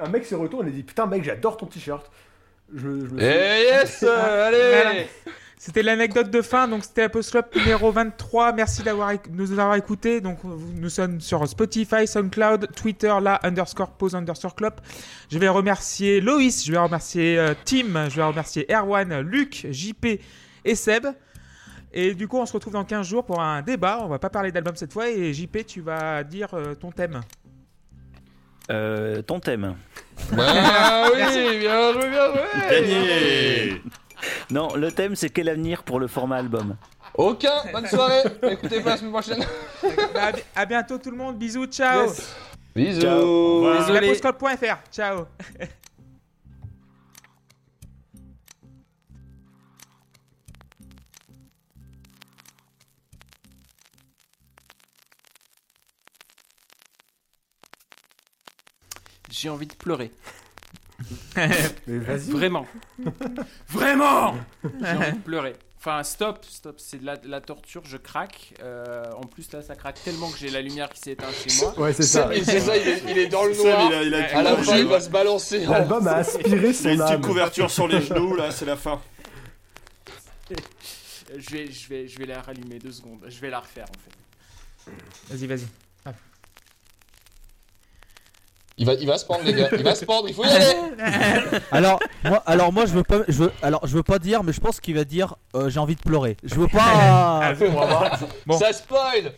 S6: un mec se retourne et dit Putain, mec, j'adore ton t-shirt. Je, je me
S3: Et
S6: suis-
S3: yes, euh,
S1: Voilà. C'était l'anecdote de fin, donc c'était Apostclub numéro 23. Merci d'avoir nous avoir écoutés. Donc nous sommes sur Spotify, SoundCloud, Twitter, là, underscore pause underscore club. Je vais remercier Loïs, je vais remercier euh, Tim, je vais remercier Erwan, Luc, JP et Seb. Et du coup, on se retrouve dans 15 jours pour un débat. On va pas parler d'album cette fois. Et JP, tu vas dire euh, ton thème.
S5: Euh, ton thème.
S3: Bah oui, bien joué, bien joué
S2: Gagné
S5: Non, le thème c'est quel avenir pour le format album
S3: Aucun, bonne soirée Écoutez pas la semaine prochaine
S1: Bah, à bi- à bientôt tout le monde. Bisous, ciao.
S6: Yes.
S3: Bisous
S2: Ciao.
S1: Apostclub.fr. Ciao.
S7: J'ai envie de pleurer.
S6: Mais vas-y.
S7: Vraiment. Vraiment J'ai envie de pleurer. Enfin, stop, stop, c'est de la, de la torture, je craque. Euh, en plus, là, ça craque tellement que j'ai la lumière qui s'est éteinte chez moi.
S6: Ouais, c'est ça.
S3: C'est ça, il est, il est dans le
S2: Sam,
S3: noir.
S2: il a, il a
S3: À la fin, il va se balancer.
S6: L'album a aspiré
S2: Il a
S6: son
S2: une petite couverture sur les genoux, là, c'est la fin.
S7: Je vais, je, vais, je vais la rallumer deux secondes. Je vais la refaire, en fait.
S1: Vas-y, vas-y.
S3: Il va, il va se pendre, les gars. Il va se pendre, il faut y aller.
S4: Alors moi, alors moi je veux pas, je veux, alors je veux pas dire, mais je pense qu'il va dire euh, j'ai envie de pleurer. Je veux pas.
S1: Ah. Bon.
S3: Ça spoil